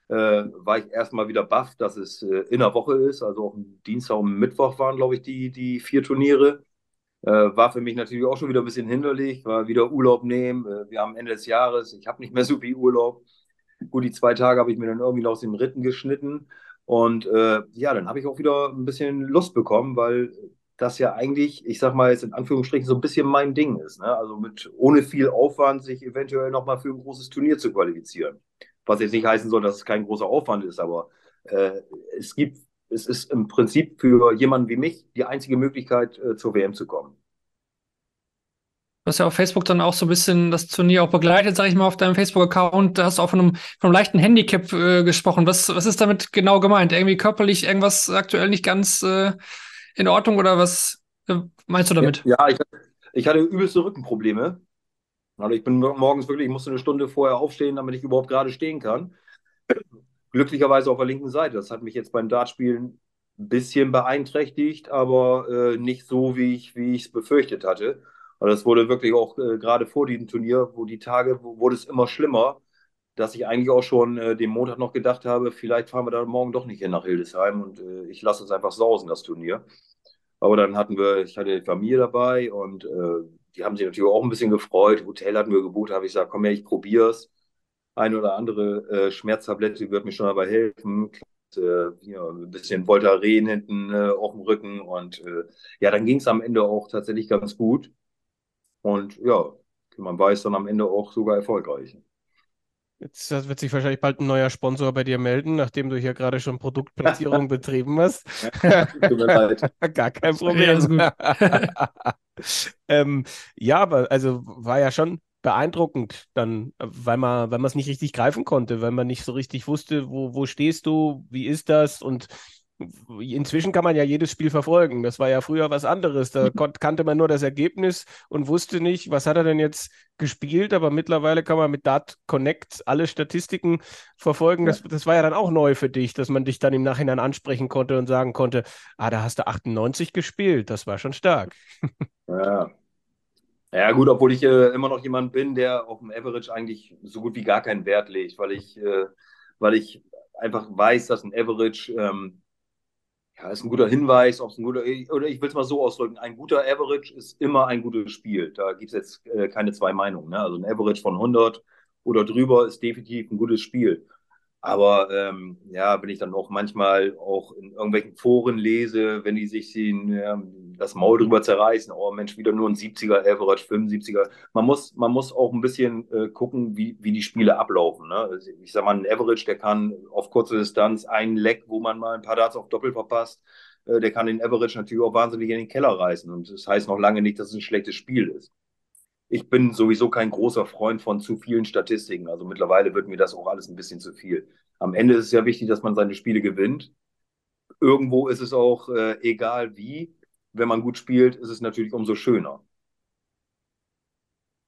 Äh, war ich erstmal wieder baff, dass es äh, in der Woche ist. Also auch Dienstag und Mittwoch waren, glaube ich, die, die vier Turniere. Äh, war für mich natürlich auch schon wieder ein bisschen hinderlich, war wieder Urlaub nehmen. Äh, wir haben Ende des Jahres, ich habe nicht mehr so viel Urlaub. Gut, die zwei Tage habe ich mir dann irgendwie noch aus dem Ritten geschnitten. Und äh, ja, dann habe ich auch wieder ein bisschen Lust bekommen, weil das ja eigentlich, ich sag mal jetzt in Anführungsstrichen, so ein bisschen mein Ding ist. Ne? Also mit ohne viel Aufwand sich eventuell nochmal für ein großes Turnier zu qualifizieren. Was jetzt nicht heißen soll, dass es kein großer Aufwand ist, aber äh, es gibt es ist im Prinzip für jemanden wie mich die einzige Möglichkeit, äh, zur WM zu kommen. Du hast ja auf Facebook dann auch so ein bisschen das Turnier auch begleitet, sag ich mal, auf deinem Facebook-Account. Da hast du auch von einem, von einem leichten Handicap äh, gesprochen. Was, was ist damit genau gemeint? Irgendwie körperlich irgendwas aktuell nicht ganz äh, in Ordnung oder was äh, meinst du damit? Ja, ich, ich, hatte übelste Rückenprobleme. Also ich bin morgens wirklich, ich musste eine Stunde vorher aufstehen, damit ich überhaupt gerade stehen kann glücklicherweise auf der linken Seite. Das hat mich jetzt beim Dartspielen ein bisschen beeinträchtigt, aber äh, nicht so, wie ich es befürchtet hatte. Also das wurde wirklich auch äh, gerade vor diesem Turnier, wo die Tage, wo, wurde es immer schlimmer, dass ich eigentlich auch schon äh, den Montag noch gedacht habe, vielleicht fahren wir da morgen doch nicht hin nach Hildesheim und äh, ich lasse es einfach sausen, das Turnier. Aber dann hatten wir, ich hatte die Familie dabei und äh, die haben sich natürlich auch ein bisschen gefreut. Hotel hatten wir gebucht, habe ich gesagt, komm her, ich probiere es eine oder andere äh, Schmerztablette wird mir schon dabei helfen. Äh, ja, ein bisschen Voltaren hinten äh, auf dem Rücken und äh, ja, dann ging es am Ende auch tatsächlich ganz gut. Und ja, man weiß dann am Ende auch sogar erfolgreich. Jetzt wird sich wahrscheinlich bald ein neuer Sponsor bei dir melden, nachdem du hier gerade schon Produktplatzierung [laughs] betrieben hast. Tut mir leid. [laughs] Gar kein Problem. [laughs] ähm, ja, aber also war ja schon beeindruckend dann, weil man, weil man es nicht richtig greifen konnte, weil man nicht so richtig wusste, wo, wo stehst du, wie ist das und inzwischen kann man ja jedes Spiel verfolgen. Das war ja früher was anderes. Da [laughs] kannte man nur das Ergebnis und wusste nicht, was hat er denn jetzt gespielt. Aber mittlerweile kann man mit Dart Connect alle Statistiken verfolgen. Das, das war ja dann auch neu für dich, dass man dich dann im Nachhinein ansprechen konnte und sagen konnte, ah, da hast du 98 gespielt. Das war schon stark. [laughs] Ja, ja, gut, obwohl ich äh, immer noch jemand bin, der auf dem Average eigentlich so gut wie gar keinen Wert legt, weil ich, äh, weil ich einfach weiß, dass ein Average ähm, ja, ist ein guter Hinweis, ob es ein guter, oder ich will es mal so ausdrücken, ein guter Average ist immer ein gutes Spiel. Da gibt es jetzt äh, keine zwei Meinungen. Ne? Also ein Average von 100 oder drüber ist definitiv ein gutes Spiel. Aber ähm, ja, wenn ich dann auch manchmal auch in irgendwelchen Foren lese, wenn die sich sehen, ja, das Maul drüber zerreißen, oh Mensch, wieder nur ein 70er Average, 75er. Man muss, man muss auch ein bisschen äh, gucken, wie, wie die Spiele ablaufen. Ne? Also ich sag mal, ein Average, der kann auf kurze Distanz einen Leck, wo man mal ein paar Darts auf Doppel verpasst, äh, der kann den Average natürlich auch wahnsinnig in den Keller reißen. Und das heißt noch lange nicht, dass es ein schlechtes Spiel ist ich bin sowieso kein großer Freund von zu vielen Statistiken. Also mittlerweile wird mir das auch alles ein bisschen zu viel. Am Ende ist es ja wichtig, dass man seine Spiele gewinnt. Irgendwo ist es auch äh, egal wie. Wenn man gut spielt, ist es natürlich umso schöner.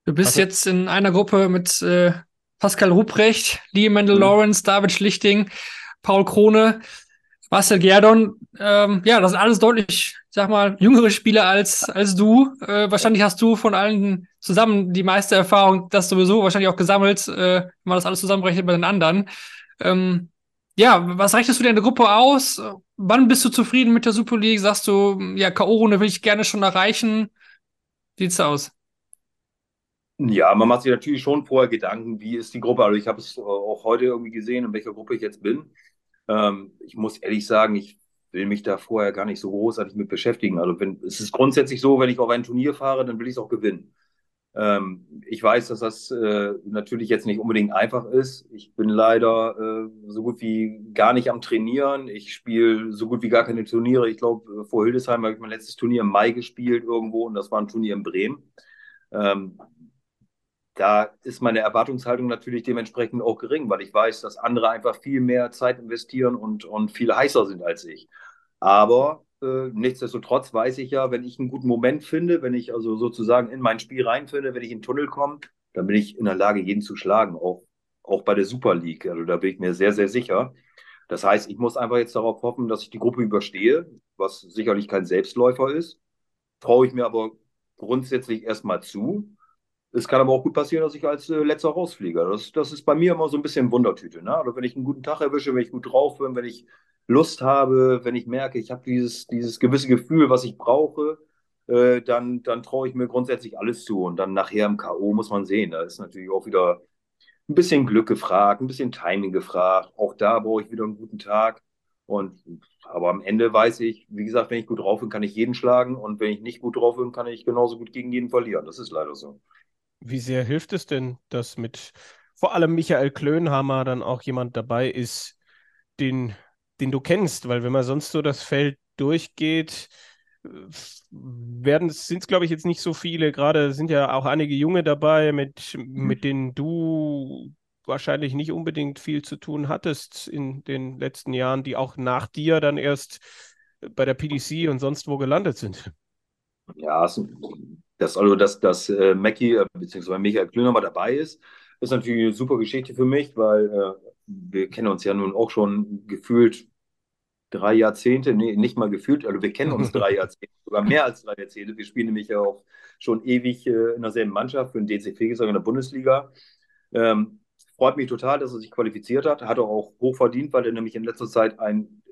Du bist also, jetzt in einer Gruppe mit äh, Pascal Ruprecht, Lee Mendel mhm. Lawrence, David Schlichting, Paul Krone. Marcel Gerdon, ähm, ja, das sind alles deutlich, sag mal, jüngere Spieler als, als du. Äh, wahrscheinlich hast du von allen zusammen die meiste Erfahrung, das sowieso wahrscheinlich auch gesammelt, äh, wenn man das alles zusammenrechnet bei den anderen. Ähm, ja, was rechnest du dir in der Gruppe aus? Wann bist du zufrieden mit der Super League? Sagst du, ja, K.O.-Runde will ich gerne schon erreichen? Wie sieht's aus? Ja, man macht sich natürlich schon vorher Gedanken, wie ist die Gruppe. Also ich habe es auch heute irgendwie gesehen, in welcher Gruppe ich jetzt bin. Ähm, ich muss ehrlich sagen, ich will mich da vorher gar nicht so großartig mit beschäftigen. Also wenn, es ist grundsätzlich so, wenn ich auf ein Turnier fahre, dann will ich es auch gewinnen. Ähm, ich weiß, dass das äh, natürlich jetzt nicht unbedingt einfach ist. Ich bin leider äh, so gut wie gar nicht am Trainieren. Ich spiele so gut wie gar keine Turniere. Ich glaube, vor Hildesheim habe ich mein letztes Turnier im Mai gespielt irgendwo und das war ein Turnier in Bremen. Ähm, da ist meine Erwartungshaltung natürlich dementsprechend auch gering, weil ich weiß, dass andere einfach viel mehr Zeit investieren und, und viel heißer sind als ich. Aber äh, nichtsdestotrotz weiß ich ja, wenn ich einen guten Moment finde, wenn ich also sozusagen in mein Spiel reinfinde, wenn ich in den Tunnel komme, dann bin ich in der Lage, jeden zu schlagen, auch, auch bei der Super League. Also da bin ich mir sehr, sehr sicher. Das heißt, ich muss einfach jetzt darauf hoffen, dass ich die Gruppe überstehe, was sicherlich kein Selbstläufer ist. Traue ich mir aber grundsätzlich erstmal zu. Es kann aber auch gut passieren, dass ich als äh, letzter rausfliege. Das, das ist bei mir immer so ein bisschen Wundertüte. Ne? Also wenn ich einen guten Tag erwische, wenn ich gut drauf bin, wenn ich Lust habe, wenn ich merke, ich habe dieses, dieses gewisse Gefühl, was ich brauche, äh, dann, dann traue ich mir grundsätzlich alles zu. Und dann nachher im K.O. muss man sehen. Da ist natürlich auch wieder ein bisschen Glück gefragt, ein bisschen Timing gefragt. Auch da brauche ich wieder einen guten Tag. Und aber am Ende weiß ich, wie gesagt, wenn ich gut drauf bin, kann ich jeden schlagen. Und wenn ich nicht gut drauf bin, kann ich genauso gut gegen jeden verlieren. Das ist leider so. Wie sehr hilft es denn, dass mit vor allem Michael Klönhammer dann auch jemand dabei ist, den, den du kennst? Weil wenn man sonst so das Feld durchgeht, werden sind es, glaube ich, jetzt nicht so viele. Gerade sind ja auch einige Junge dabei, mit, mhm. mit denen du wahrscheinlich nicht unbedingt viel zu tun hattest in den letzten Jahren, die auch nach dir dann erst bei der PDC und sonst wo gelandet sind. Ja, das, also dass, dass äh, Mackie äh, bzw. Michael Klüner mal dabei ist, ist natürlich eine super Geschichte für mich, weil äh, wir kennen uns ja nun auch schon gefühlt drei Jahrzehnte, nee, nicht mal gefühlt, also wir kennen uns [laughs] drei Jahrzehnte, sogar mehr als drei Jahrzehnte. Wir spielen nämlich ja auch schon ewig äh, in derselben Mannschaft für den DC Fegesack in der Bundesliga. Ähm, freut mich total, dass er sich qualifiziert hat. Hat er auch hoch verdient, weil er nämlich in letzter Zeit einen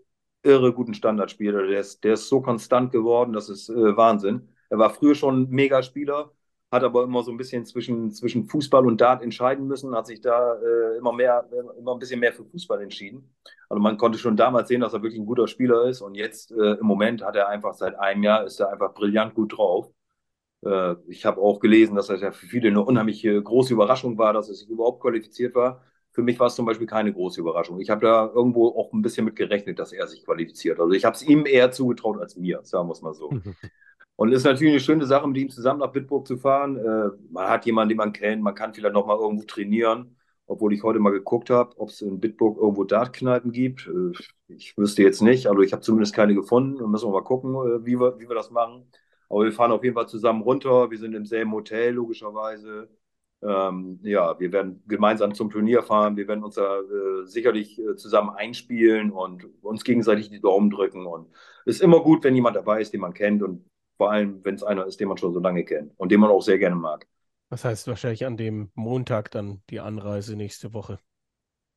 irre guten Standard spielt. Also der ist, der ist so konstant geworden, das ist äh, Wahnsinn. Er war früher schon Megaspieler, hat aber immer so ein bisschen zwischen, zwischen Fußball und Dart entscheiden müssen, hat sich da äh, immer mehr, immer ein bisschen mehr für Fußball entschieden. Also man konnte schon damals sehen, dass er wirklich ein guter Spieler ist und jetzt äh, im Moment hat er einfach seit einem Jahr ist er einfach brillant gut drauf. Äh, ich habe auch gelesen, dass das ja für viele eine unheimliche große Überraschung war, dass er sich überhaupt qualifiziert war. Für mich war es zum Beispiel keine große Überraschung. Ich habe da irgendwo auch ein bisschen mit gerechnet, dass er sich qualifiziert. Also ich habe es ihm eher zugetraut als mir, sagen wir es mal so. [laughs] Und es ist natürlich eine schöne Sache, mit ihm zusammen nach Bitburg zu fahren. Äh, man hat jemanden, den man kennt, man kann vielleicht noch mal irgendwo trainieren. Obwohl ich heute mal geguckt habe, ob es in Bitburg irgendwo Dartkneipen gibt. Äh, ich wüsste jetzt nicht, also ich habe zumindest keine gefunden. Müssen wir mal gucken, äh, wie wir, wie wir das machen. Aber wir fahren auf jeden Fall zusammen runter. Wir sind im selben Hotel, logischerweise. Ähm, ja, wir werden gemeinsam zum Turnier fahren. Wir werden uns da äh, sicherlich äh, zusammen einspielen und uns gegenseitig die Daumen drücken. Und es ist immer gut, wenn jemand dabei ist, den man kennt. Und vor allem, wenn es einer ist, den man schon so lange kennt und den man auch sehr gerne mag. Das heißt wahrscheinlich an dem Montag dann die Anreise nächste Woche.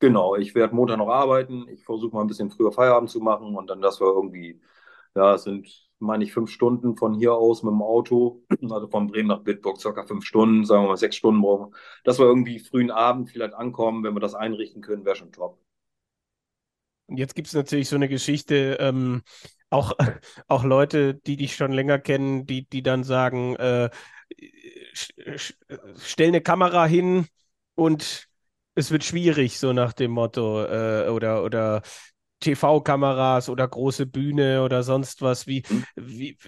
Genau, ich werde Montag noch arbeiten. Ich versuche mal ein bisschen früher Feierabend zu machen und dann, dass wir irgendwie, ja, es sind, meine ich, fünf Stunden von hier aus mit dem Auto, also von Bremen nach Bitburg, circa fünf Stunden, sagen wir mal sechs Stunden brauchen, dass wir irgendwie frühen Abend vielleicht ankommen, wenn wir das einrichten können, wäre schon top. Und jetzt gibt es natürlich so eine Geschichte, ähm, auch, [laughs] auch Leute, die dich schon länger kennen, die, die dann sagen, äh, stell eine Kamera hin und es wird schwierig, so nach dem Motto, äh, oder, oder TV-Kameras oder große Bühne oder sonst was. Wie, mhm. wie,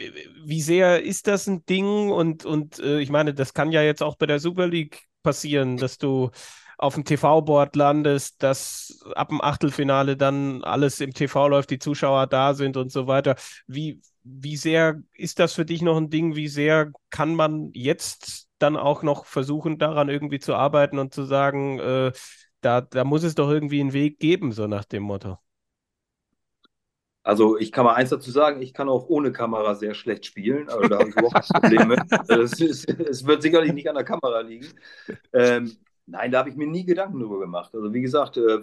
wie sehr ist das ein Ding? Und, und äh, ich meine, das kann ja jetzt auch bei der Super League passieren, dass du auf dem TV-Board landest, dass ab dem Achtelfinale dann alles im TV läuft, die Zuschauer da sind und so weiter. Wie, wie sehr ist das für dich noch ein Ding? Wie sehr kann man jetzt dann auch noch versuchen, daran irgendwie zu arbeiten und zu sagen, äh, da, da muss es doch irgendwie einen Weg geben, so nach dem Motto? Also ich kann mal eins dazu sagen, ich kann auch ohne Kamera sehr schlecht spielen. Also da habe ich überhaupt Probleme. [laughs] Es wird sicherlich nicht an der Kamera liegen. Ähm, Nein, da habe ich mir nie Gedanken drüber gemacht. Also wie gesagt, äh,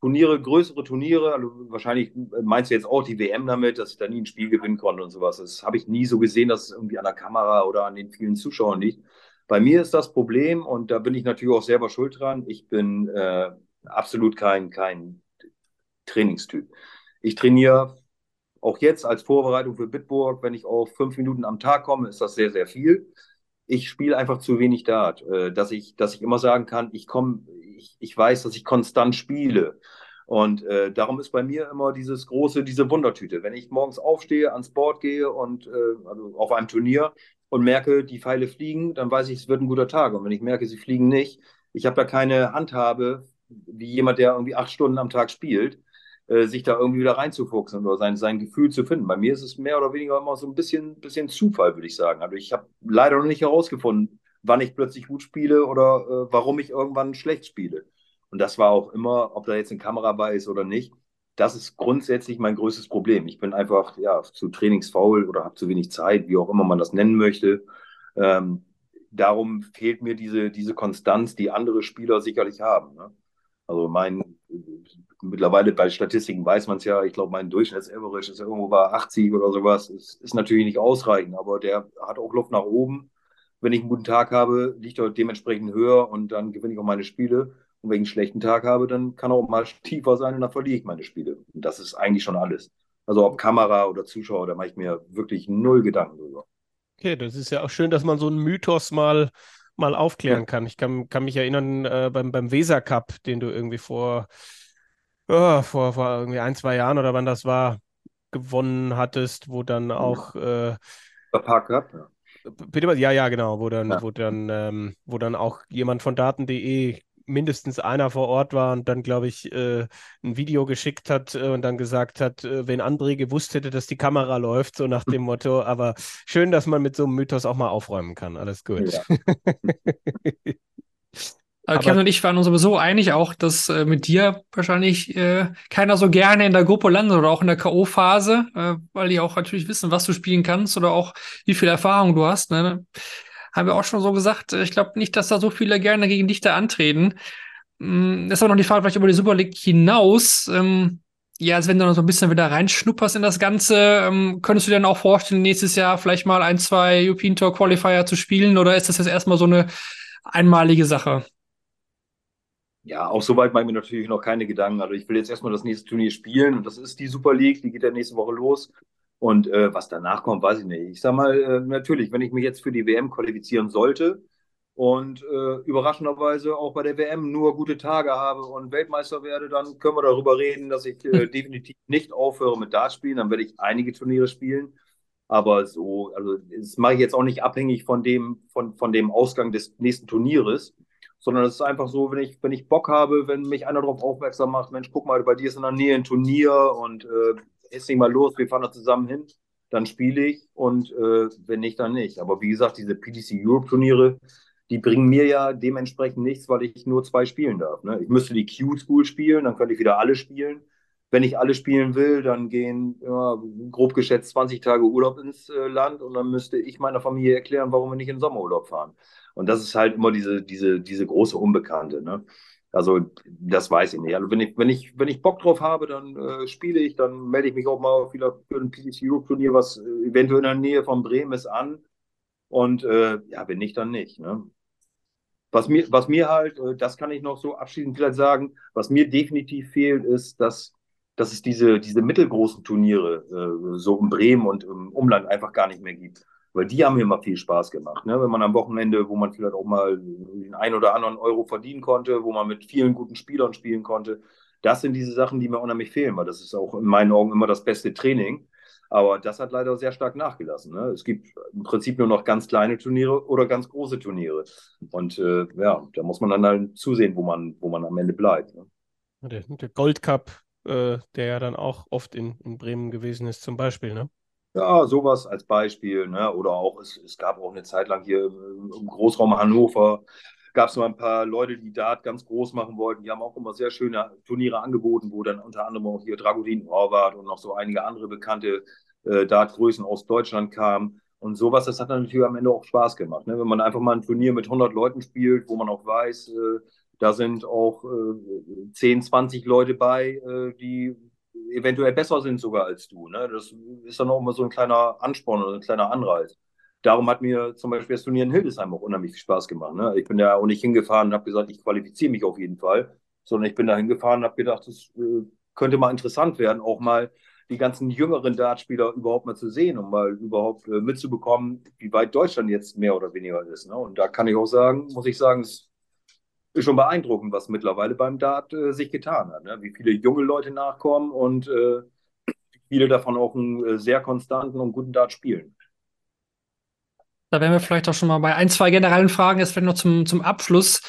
Turniere, größere Turniere, also wahrscheinlich meinst du jetzt auch die WM damit, dass ich da nie ein Spiel gewinnen konnte und sowas. Das habe ich nie so gesehen, dass es irgendwie an der Kamera oder an den vielen Zuschauern liegt. Bei mir ist das Problem, und da bin ich natürlich auch selber schuld dran, ich bin äh, absolut kein, kein Trainingstyp. Ich trainiere auch jetzt als Vorbereitung für Bitburg, wenn ich auf fünf Minuten am Tag komme, ist das sehr, sehr viel ich spiele einfach zu wenig Dart, äh, dass ich, dass ich immer sagen kann, ich komme, ich, ich weiß, dass ich konstant spiele. Und äh, darum ist bei mir immer dieses große, diese Wundertüte. Wenn ich morgens aufstehe, ans Board gehe und äh, also auf einem Turnier und merke, die Pfeile fliegen, dann weiß ich, es wird ein guter Tag. Und wenn ich merke, sie fliegen nicht, ich habe da keine Handhabe, wie jemand, der irgendwie acht Stunden am Tag spielt, äh, sich da irgendwie wieder reinzufuchsen oder sein, sein Gefühl zu finden. Bei mir ist es mehr oder weniger immer so ein bisschen, bisschen Zufall, würde ich sagen. Also ich habe leider noch nicht herausgefunden, wann ich plötzlich gut spiele oder äh, warum ich irgendwann schlecht spiele. Und das war auch immer, ob da jetzt eine Kamera bei ist oder nicht, das ist grundsätzlich mein größtes Problem. Ich bin einfach ja, zu trainingsfaul oder habe zu wenig Zeit, wie auch immer man das nennen möchte. Ähm, darum fehlt mir diese, diese Konstanz, die andere Spieler sicherlich haben. Ne? Also mein, mittlerweile bei Statistiken weiß man es ja, ich glaube, mein Durchschnitts-Average ist irgendwo bei 80 oder sowas. Ist, ist natürlich nicht ausreichend, aber der hat auch Luft nach oben. Wenn ich einen guten Tag habe, liegt er dementsprechend höher und dann gewinne ich auch meine Spiele. Und wenn ich einen schlechten Tag habe, dann kann er auch mal tiefer sein und dann verliere ich meine Spiele. Und das ist eigentlich schon alles. Also ob Kamera oder Zuschauer, da mache ich mir wirklich null Gedanken drüber. Okay, das ist ja auch schön, dass man so einen Mythos mal, mal aufklären ja. kann. Ich kann, kann mich erinnern äh, beim, beim Weser Cup, den du irgendwie vor, oh, vor, vor irgendwie ein, zwei Jahren oder wann das war, gewonnen hattest, wo dann auch äh, Park Cup, ja. Bitte Ja, ja, genau, wo dann, ja. wo dann, ähm, wo dann auch jemand von Daten.de mindestens einer vor Ort war und dann, glaube ich, äh, ein Video geschickt hat äh, und dann gesagt hat, äh, wenn André gewusst hätte, dass die Kamera läuft, so nach dem Motto. Aber schön, dass man mit so einem Mythos auch mal aufräumen kann. Alles gut. Ja. [laughs] Aber Kevin und ich waren uns sowieso einig auch, dass äh, mit dir wahrscheinlich äh, keiner so gerne in der Gruppe landet oder auch in der K.O.-Phase, äh, weil die auch natürlich wissen, was du spielen kannst oder auch wie viel Erfahrung du hast. Ne? haben wir auch schon so gesagt, ich glaube nicht, dass da so viele gerne gegen dich da antreten. Mm, ist aber noch die Frage, vielleicht über die Super League hinaus. Ähm, ja, also wenn du noch so ein bisschen wieder reinschnupperst in das Ganze, ähm, könntest du dir dann auch vorstellen, nächstes Jahr vielleicht mal ein, zwei European Tour Qualifier zu spielen oder ist das jetzt erstmal so eine einmalige Sache? Ja, auch soweit mache ich mir natürlich noch keine Gedanken. Also ich will jetzt erstmal das nächste Turnier spielen und das ist die Super League, die geht ja nächste Woche los. Und äh, was danach kommt, weiß ich nicht. Ich sage mal, äh, natürlich, wenn ich mich jetzt für die WM qualifizieren sollte und äh, überraschenderweise auch bei der WM nur gute Tage habe und Weltmeister werde, dann können wir darüber reden, dass ich äh, [laughs] definitiv nicht aufhöre mit Dartspielen. Dann werde ich einige Turniere spielen. Aber so, also das mache ich jetzt auch nicht abhängig von dem, von, von dem Ausgang des nächsten Turnieres, sondern es ist einfach so, wenn ich, wenn ich Bock habe, wenn mich einer darauf aufmerksam macht, Mensch, guck mal, bei dir ist in der Nähe ein Turnier und äh, ist nicht mal los, wir fahren da zusammen hin, dann spiele ich und äh, wenn nicht, dann nicht. Aber wie gesagt, diese PDC Europe Turniere, die bringen mir ja dementsprechend nichts, weil ich nur zwei spielen darf. Ne? Ich müsste die Q-School spielen, dann könnte ich wieder alle spielen. Wenn ich alle spielen will, dann gehen ja, grob geschätzt 20 Tage Urlaub ins äh, Land und dann müsste ich meiner Familie erklären, warum wir nicht in Sommerurlaub fahren. Und das ist halt immer diese, diese, diese große Unbekannte. Ne? Also das weiß ich nicht. Also wenn ich, wenn ich, wenn ich Bock drauf habe, dann äh, spiele ich, dann melde ich mich auch mal wieder für ein PDC Europe Turnier, was äh, eventuell in der Nähe von Bremen ist, an. Und äh, ja, wenn nicht, dann nicht. Ne? Was mir, was mir halt, äh, das kann ich noch so abschließend vielleicht sagen, was mir definitiv fehlt, ist, dass, dass es diese, diese mittelgroßen Turniere äh, so in Bremen und im Umland einfach gar nicht mehr gibt. Weil die haben mir immer viel Spaß gemacht. Ne? Wenn man am Wochenende, wo man vielleicht auch mal den einen oder anderen Euro verdienen konnte, wo man mit vielen guten Spielern spielen konnte, das sind diese Sachen, die mir unheimlich fehlen, weil das ist auch in meinen Augen immer das beste Training. Aber das hat leider sehr stark nachgelassen. Ne? Es gibt im Prinzip nur noch ganz kleine Turniere oder ganz große Turniere. Und äh, ja, da muss man dann halt zusehen, wo man, wo man am Ende bleibt. Ne? Der, der Gold Cup, äh, der ja dann auch oft in, in Bremen gewesen ist, zum Beispiel, ne? Ja, sowas als Beispiel. Ne? Oder auch, es, es gab auch eine Zeit lang hier im, Großraum Hannover, gab es noch ein paar Leute, die Dart ganz groß machen wollten. Die haben auch immer sehr schöne Turniere angeboten, wo dann unter anderem auch hier Dragodin Horvath und noch so einige andere bekannte äh, Dartgrößen aus Deutschland kamen. Und sowas, das hat dann natürlich am Ende auch Spaß gemacht. Ne? Wenn man einfach mal ein Turnier mit 100 Leuten spielt, wo man auch weiß, äh, da sind auch äh, 10, 20 Leute bei, äh, die eventuell besser sind sogar als du. Ne? Das ist dann auch immer so ein kleiner Ansporn oder ein kleiner Anreiz. Darum hat mir zum Beispiel das Turnier in Hildesheim auch unheimlich viel Spaß gemacht. Ne? Ich bin da auch nicht hingefahren und habe gesagt, ich qualifiziere mich auf jeden Fall, sondern ich bin da hingefahren und habe gedacht, das äh, könnte mal interessant werden, auch mal die ganzen jüngeren Dartspieler überhaupt mal zu sehen und mal überhaupt äh, mitzubekommen, wie weit Deutschland jetzt mehr oder weniger ist. Ne? Und da kann ich auch sagen, muss ich sagen, es ist schon beeindruckend, was mittlerweile beim Dart äh, sich getan hat. Ne? Wie viele junge Leute nachkommen und äh, viele davon auch einen äh, sehr konstanten und guten Dart spielen. Da wären wir vielleicht auch schon mal bei ein, zwei generellen Fragen, jetzt vielleicht noch zum, zum Abschluss.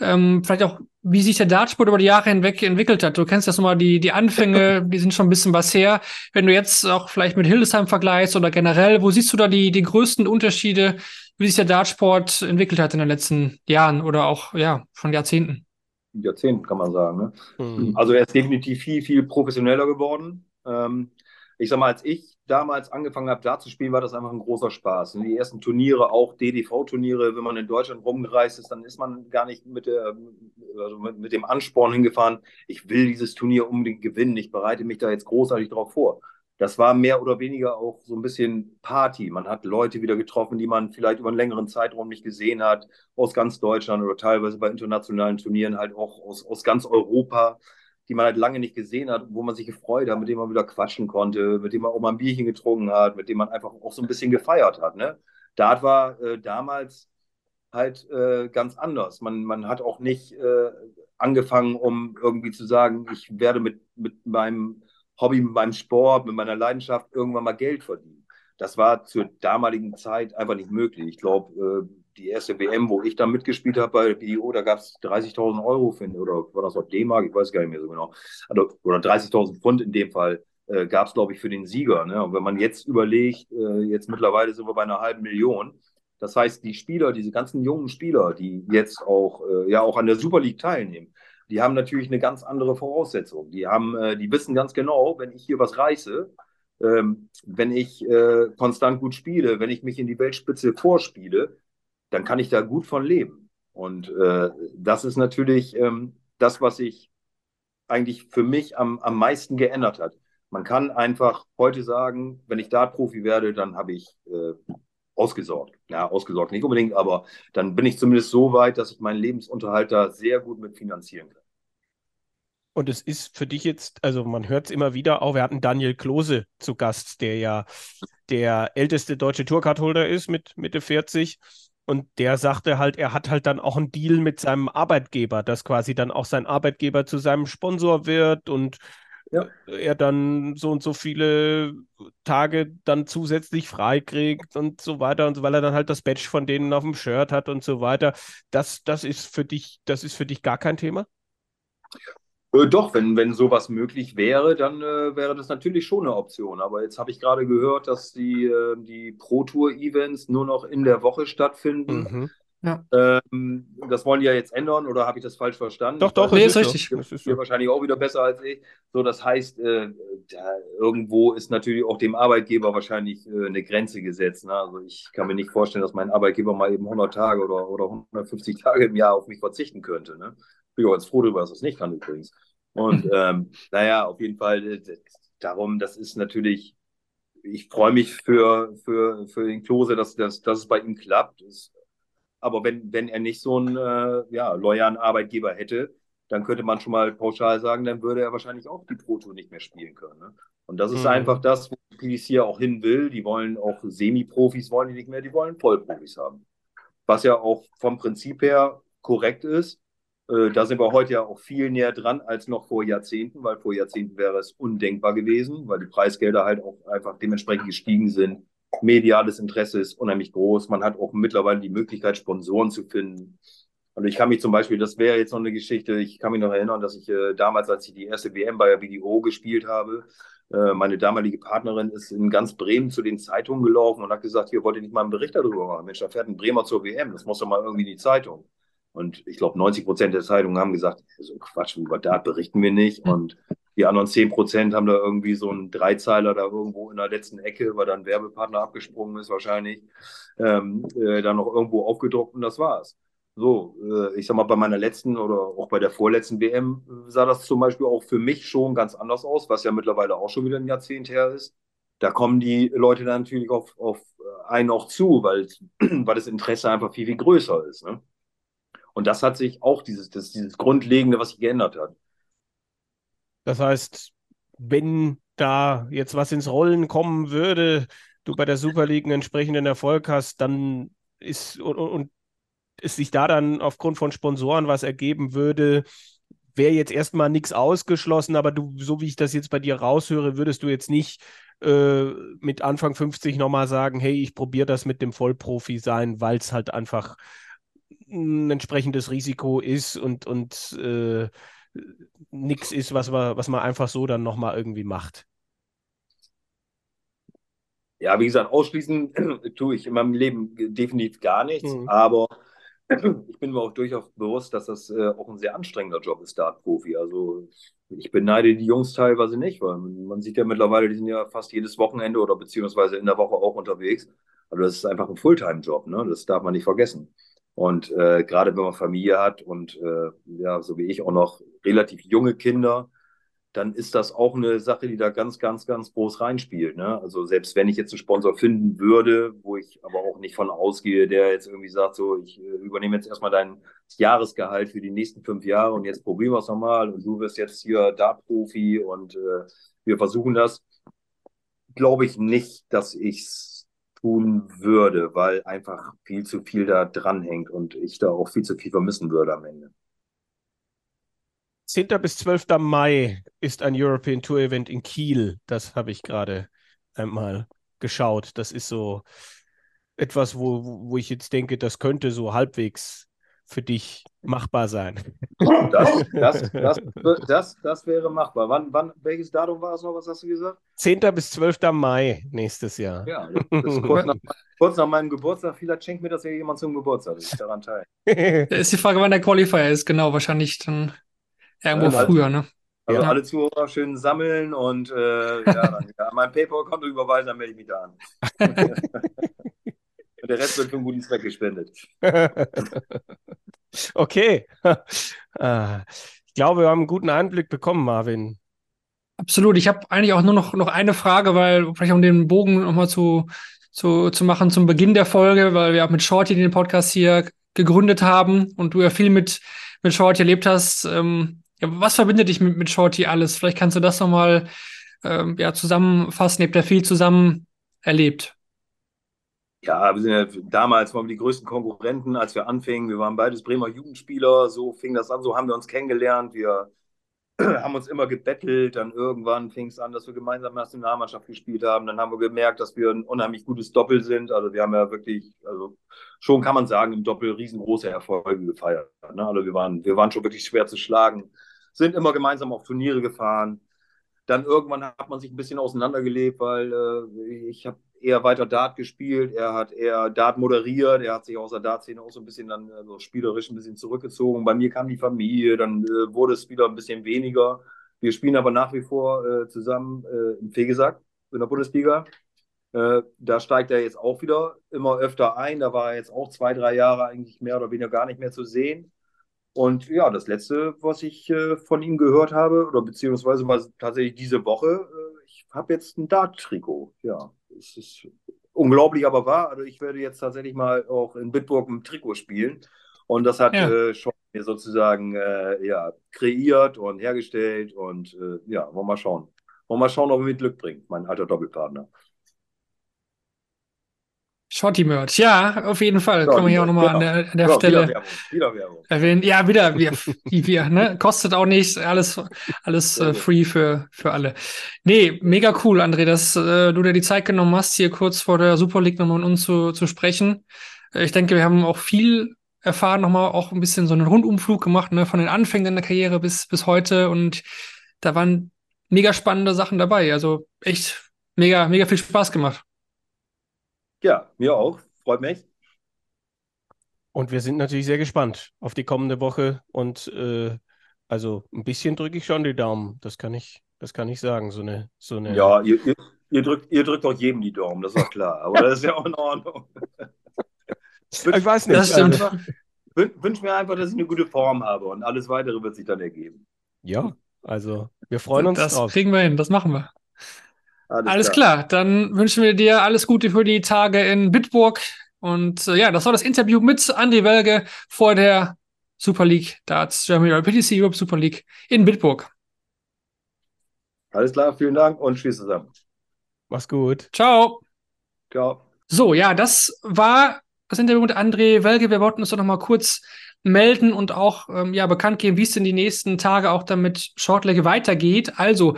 Ähm, vielleicht auch, wie sich der Dartsport über die Jahre hinweg entwickelt hat. Du kennst jetzt nochmal die, die Anfänge, [laughs] die sind schon ein bisschen was her. Wenn du jetzt auch vielleicht mit Hildesheim vergleichst oder generell, wo siehst du da die, die größten Unterschiede wie sich der Dartsport entwickelt hat in den letzten Jahren oder auch ja schon Jahrzehnten. Jahrzehnten kann man sagen. Ne? Mhm. Also er ist definitiv viel, viel professioneller geworden. Ähm, ich sag mal, als ich damals angefangen habe, da zu spielen, war das einfach ein großer Spaß. Und die ersten Turniere, auch DDV-Turniere, wenn man in Deutschland rumgereist ist, dann ist man gar nicht mit, der, also mit, mit, dem Ansporn hingefahren, ich will dieses Turnier unbedingt gewinnen, ich bereite mich da jetzt großartig drauf vor. Das war mehr oder weniger auch so ein bisschen Party. Man hat Leute wieder getroffen, die man vielleicht über einen längeren Zeitraum nicht gesehen hat, aus ganz Deutschland oder teilweise bei internationalen Turnieren halt auch aus, aus ganz Europa die man halt lange nicht gesehen hat, wo man sich gefreut hat, mit dem man wieder quatschen konnte, mit dem man auch mal ein Bierchen getrunken hat, mit dem man einfach auch so ein bisschen gefeiert hat. Ne? Dart war äh, damals halt äh, ganz anders. Man, man hat auch nicht äh, angefangen, um irgendwie zu sagen, ich werde mit, mit meinem Hobby, mit meinem Sport, mit meiner Leidenschaft irgendwann mal Geld verdienen. Das war zur damaligen Zeit einfach nicht möglich. Ich glaube, äh, die erste WM, wo ich dann mitgespielt habe bei BDO, da gab es 30.000 Euro, finde oder war das noch D-Mark? Ich weiß gar nicht mehr so genau. Also, oder 30.000 Pfund in dem Fall äh, gab es, glaube ich, für den Sieger. Ne? Und wenn man jetzt überlegt, äh, jetzt mittlerweile sind wir bei einer halben Million. Das heißt, die Spieler, diese ganzen jungen Spieler, die jetzt auch, äh, ja, auch an der Super League teilnehmen, die haben natürlich eine ganz andere Voraussetzung. Die haben, äh, die wissen ganz genau, wenn ich hier was reiße, ähm, wenn ich äh, konstant gut spiele, wenn ich mich in die Weltspitze vorspiele, dann kann ich da gut von leben. Und äh, das ist natürlich ähm, das, was sich eigentlich für mich am, am meisten geändert hat. Man kann einfach heute sagen, wenn ich Dart-Profi werde, dann habe ich äh, ausgesorgt. Ja, ausgesorgt nicht unbedingt, aber dann bin ich zumindest so weit, dass ich meinen Lebensunterhalt da sehr gut mit finanzieren kann. Und es ist für dich jetzt, also man hört es immer wieder, auch wir hatten Daniel Klose zu Gast, der ja der älteste deutsche Tourcard-Holder ist mit Mitte 40 und der sagte halt, er hat halt dann auch einen Deal mit seinem Arbeitgeber, dass quasi dann auch sein Arbeitgeber zu seinem Sponsor wird und ja. er dann so und so viele Tage dann zusätzlich freikriegt und so weiter und so, weil er dann halt das Badge von denen auf dem Shirt hat und so weiter. Das, das ist für dich, das ist für dich gar kein Thema? Äh, doch, wenn, wenn sowas möglich wäre, dann äh, wäre das natürlich schon eine Option. Aber jetzt habe ich gerade gehört, dass die, äh, die Pro-Tour-Events nur noch in der Woche stattfinden. Mhm. Ja. Ähm, das wollen die ja jetzt ändern oder habe ich das falsch verstanden? Doch, doch, nee, ist richtig. Das ist hier wahrscheinlich auch wieder besser als ich. So, das heißt, äh, da, irgendwo ist natürlich auch dem Arbeitgeber wahrscheinlich äh, eine Grenze gesetzt. Ne? Also ich kann mir nicht vorstellen, dass mein Arbeitgeber mal eben 100 Tage oder, oder 150 Tage im Jahr auf mich verzichten könnte. Ne? Bin auch ganz froh darüber, dass das nicht kann übrigens. Und [laughs] ähm, naja, auf jeden Fall äh, darum, das ist natürlich, ich freue mich für, für, für den Klose, dass, dass, dass es bei ihm klappt. Das, aber wenn, wenn er nicht so einen äh, ja, loyalen Arbeitgeber hätte, dann könnte man schon mal pauschal sagen, dann würde er wahrscheinlich auch die Pro Tour nicht mehr spielen können. Ne? Und das ist mhm. einfach das, wo PDC auch hin will. Die wollen auch Semi-Profis, wollen die nicht mehr, die wollen Vollprofis haben. Was ja auch vom Prinzip her korrekt ist. Äh, da sind wir heute ja auch viel näher dran als noch vor Jahrzehnten, weil vor Jahrzehnten wäre es undenkbar gewesen, weil die Preisgelder halt auch einfach dementsprechend gestiegen sind. Mediales Interesse ist unheimlich groß. Man hat auch mittlerweile die Möglichkeit, Sponsoren zu finden. Also ich kann mich zum Beispiel, das wäre jetzt noch eine Geschichte, ich kann mich noch erinnern, dass ich äh, damals, als ich die erste WM bei der BDO gespielt habe, äh, meine damalige Partnerin ist in ganz Bremen zu den Zeitungen gelaufen und hat gesagt, hier wollte ich nicht mal einen Bericht darüber machen. Mensch, da fährt ein Bremer zur WM, das muss doch mal irgendwie in die Zeitung. Und ich glaube, 90 Prozent der Zeitungen haben gesagt, so Quatsch, über Dart berichten wir nicht. Hm. Und die anderen 10 Prozent haben da irgendwie so einen Dreizeiler da irgendwo in der letzten Ecke, weil da ein Werbepartner abgesprungen ist wahrscheinlich, ähm, äh, da noch irgendwo aufgedruckt und das war's. So, äh, ich sag mal, bei meiner letzten oder auch bei der vorletzten WM sah das zum Beispiel auch für mich schon ganz anders aus, was ja mittlerweile auch schon wieder ein Jahrzehnt her ist. Da kommen die Leute dann natürlich auf, auf einen auch zu, weil, [clears throat] weil das Interesse einfach viel, viel größer ist. Ne? Und das hat sich auch dieses, das, dieses Grundlegende, was sich geändert hat. Das heißt, wenn da jetzt was ins Rollen kommen würde, du bei der Super League einen entsprechenden Erfolg hast, dann ist und, und es sich da dann aufgrund von Sponsoren was ergeben würde, wäre jetzt erstmal nichts ausgeschlossen, aber du, so wie ich das jetzt bei dir raushöre, würdest du jetzt nicht äh, mit Anfang 50 nochmal sagen, hey, ich probiere das mit dem Vollprofi sein, weil es halt einfach ein entsprechendes Risiko ist und, und äh, nichts ist, was man, was man einfach so dann nochmal irgendwie macht. Ja, wie gesagt, ausschließen [clears throat] tue ich in meinem Leben definitiv gar nichts, Mhm. aber [clears throat] ich bin mir auch durchaus bewusst, dass das äh, auch ein sehr anstrengender Job ist, Dartprofi. Also ich beneide die Jungs teilweise nicht, weil man sieht ja mittlerweile, die sind ja fast jedes Wochenende oder beziehungsweise in der Woche auch unterwegs. Also das ist einfach ein Fulltime-Job, ne? Das darf man nicht vergessen. Und äh, gerade wenn man Familie hat und äh, ja, so wie ich auch noch relativ junge Kinder, dann ist das auch eine Sache, die da ganz, ganz, ganz groß reinspielt. Ne? Also selbst wenn ich jetzt einen Sponsor finden würde, wo ich aber auch nicht von ausgehe, der jetzt irgendwie sagt, so, ich äh, übernehme jetzt erstmal dein Jahresgehalt für die nächsten fünf Jahre und jetzt probieren wir es nochmal und du wirst jetzt hier Dart-Profi und äh, wir versuchen das, glaube ich nicht, dass ich es tun würde, weil einfach viel zu viel da dranhängt und ich da auch viel zu viel vermissen würde am Ende. 10. bis 12. Mai ist ein European Tour Event in Kiel. Das habe ich gerade einmal geschaut. Das ist so etwas, wo, wo ich jetzt denke, das könnte so halbwegs für dich machbar sein. Das, das, [laughs] das, das, das wäre machbar. Wann, wann, welches Datum war es noch? Was hast du gesagt? 10. bis 12. Mai nächstes Jahr. Ja, das ist kurz nach, [laughs] kurz nach meinem Geburtstag. Vielleicht schenkt mir das ja jemand zum Geburtstag, dass ich daran teile. Da [laughs] ist die Frage, wann der Qualifier ist. Genau, wahrscheinlich dann irgendwo Ja, früher, ne? Also Ja. alle Zuhörer schön sammeln und äh, ja, dann ja, mein PayPal-Konto überweisen, dann melde ich mich da an. Der Rest wird für einen guten Zweck gespendet. [laughs] okay. [laughs] Ah, Ich glaube, wir haben einen guten Einblick bekommen, Marvin. Absolut. Ich habe eigentlich auch nur noch, noch eine Frage, weil vielleicht um den Bogen nochmal zu, zu, zu machen zum Beginn der Folge, weil wir auch mit Shorty den Podcast hier gegründet haben und du ja viel mit, mit Shorty erlebt hast. Ähm, ja, was verbindet dich mit, mit Shorty alles? Vielleicht kannst du das nochmal ähm, ja, zusammenfassen. Ihr habt ja viel zusammen erlebt. Ja, wir sind ja damals waren wir die größten Konkurrenten, als wir anfingen. Wir waren beides Bremer Jugendspieler, so fing das an, so haben wir uns kennengelernt. Wir [clears throat] haben uns immer gebettelt, dann irgendwann fing es an, dass wir gemeinsam Nationalmannschaft gespielt haben. Dann haben wir gemerkt, dass wir ein unheimlich gutes Doppel sind. Also wir haben ja wirklich, also schon kann man sagen, im Doppel riesengroße Erfolge gefeiert. Ne? Also wir waren, wir waren schon wirklich schwer zu schlagen, sind immer gemeinsam auf Turniere gefahren. Dann irgendwann hat man sich ein bisschen auseinandergelebt, weil äh, ich habe eher weiter Dart gespielt, er hat eher Dart moderiert, er hat sich aus der Dart-Szene auch so ein bisschen dann also spielerisch ein bisschen zurückgezogen. Bei mir kam die Familie, dann äh, wurde es wieder ein bisschen weniger. Wir spielen aber nach wie vor äh, zusammen äh, im Fegesack in der Bundesliga. Äh, da steigt er jetzt auch wieder immer öfter ein. Da war er jetzt auch zwei, drei Jahre eigentlich mehr oder weniger gar nicht mehr zu sehen. Und ja, das letzte, was ich äh, von ihm gehört habe, oder beziehungsweise war tatsächlich diese Woche, äh, ich habe jetzt ein Dart-Trikot. Ja, es ist unglaublich, aber wahr. Also ich werde jetzt tatsächlich mal auch in Bitburg im Trikot spielen. Und das hat Ja. äh, schon mir sozusagen äh, ja, kreiert und hergestellt. Und äh, ja, wollen wir mal schauen. Wollen wir mal schauen, ob er mir Glück bringt, mein alter Doppelpartner. Shorty Merch, ja, auf jeden Fall. Ja, Können wir hier auch nochmal an genau. der, an der Ja, Stelle. Wieder Werbung. Wieder Werbung. erwähnen. Ja, wieder, wir, [laughs] wie wir, ne? Kostet auch nichts, alles, alles äh, free für, für alle. Nee, mega cool, André, dass äh, du dir die Zeit genommen hast, hier kurz vor der Super League nochmal mit uns zu, zu sprechen. Äh, ich denke, wir haben auch viel erfahren, nochmal auch ein bisschen so einen Rundumflug gemacht, ne? Von den Anfängen der Karriere bis, bis heute und da waren mega spannende Sachen dabei. Also echt mega, mega viel Spaß gemacht. Ja, mir auch. Freut mich. Und wir sind natürlich sehr gespannt auf die kommende Woche. Und äh, also ein bisschen drücke ich schon die Daumen. Das kann ich, das kann ich sagen. So eine, so eine. Ja, ihr, ihr, ihr, drückt, ihr drückt auch jedem die Daumen, das ist auch klar. Aber das ist ja auch in Ordnung. [laughs] Ich weiß nicht. Das stimmt. Also, Wün, wünsch mir einfach, dass ich eine gute Form habe und alles weitere wird sich dann ergeben. ja, also wir freuen uns das drauf. kriegen wir hin, das machen wir. Alles, Alles klar, dann wünschen wir dir alles Gute für die Tage in Bitburg. Und äh, ja, das war das Interview mit Andy Welge vor der Super League Darts Germany oder PTC Europe Super League in Bitburg. Alles klar, vielen Dank und tschüss zusammen. Mach's gut. Ciao. Ciao. So, ja, das war das Interview mit André Welge. Wir wollten uns doch noch mal kurz melden und auch ähm, ja, bekannt geben, wie es denn die nächsten Tage auch dann mit Shortleg weitergeht. Also,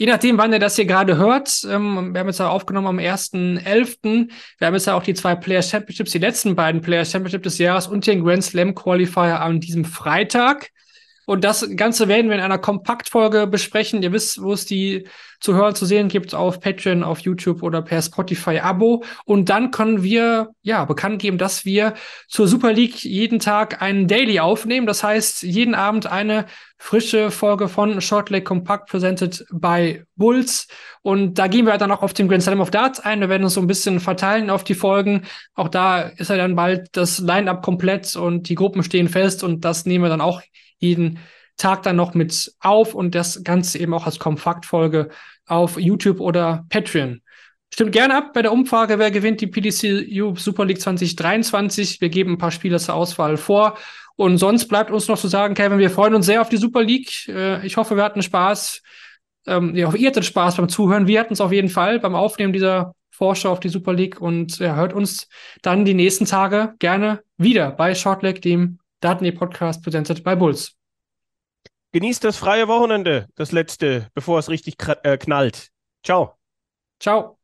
je nachdem, wann ihr das hier gerade hört, ähm, wir haben jetzt ja aufgenommen am 1.11. Wir haben jetzt ja auch die zwei Players Championships, die letzten beiden Players Championships des Jahres und den Grand Slam Qualifier an diesem Freitag. Und das Ganze werden wir in einer Kompaktfolge besprechen. Ihr wisst, wo es die zu hören, zu sehen gibt auf Patreon, auf YouTube oder per Spotify-Abo. Und dann können wir ja bekannt geben, dass wir zur Super League jeden Tag einen Daily aufnehmen. Das heißt, jeden Abend eine frische Folge von Shortleg Compact presented by Bulls. Und da gehen wir dann auch auf den Grand Slam of Darts ein. Wir werden uns so ein bisschen verteilen auf die Folgen. Auch da ist ja dann bald das Line-Up komplett und die Gruppen stehen fest und das nehmen wir dann auch jeden Tag dann noch mit auf und das Ganze eben auch als Kompaktfolge auf YouTube oder Patreon. Stimmt gerne ab bei der Umfrage, wer gewinnt die PDC Super League 2023. Wir geben ein paar Spieler zur Auswahl vor und sonst bleibt uns noch zu sagen, Kevin, wir freuen uns sehr auf die Super League. Äh, ich hoffe, wir hatten Spaß. Ähm, ich hoffe, ihr hattet Spaß beim Zuhören. Wir hatten es auf jeden Fall beim Aufnehmen dieser Vorschau auf die Super League und ja, hört uns dann die nächsten Tage gerne wieder bei Shortleg, dem Daten Podcast präsentiert bei Bulls. Genießt das freie Wochenende, das letzte, bevor es richtig äh, knallt. Ciao. Ciao.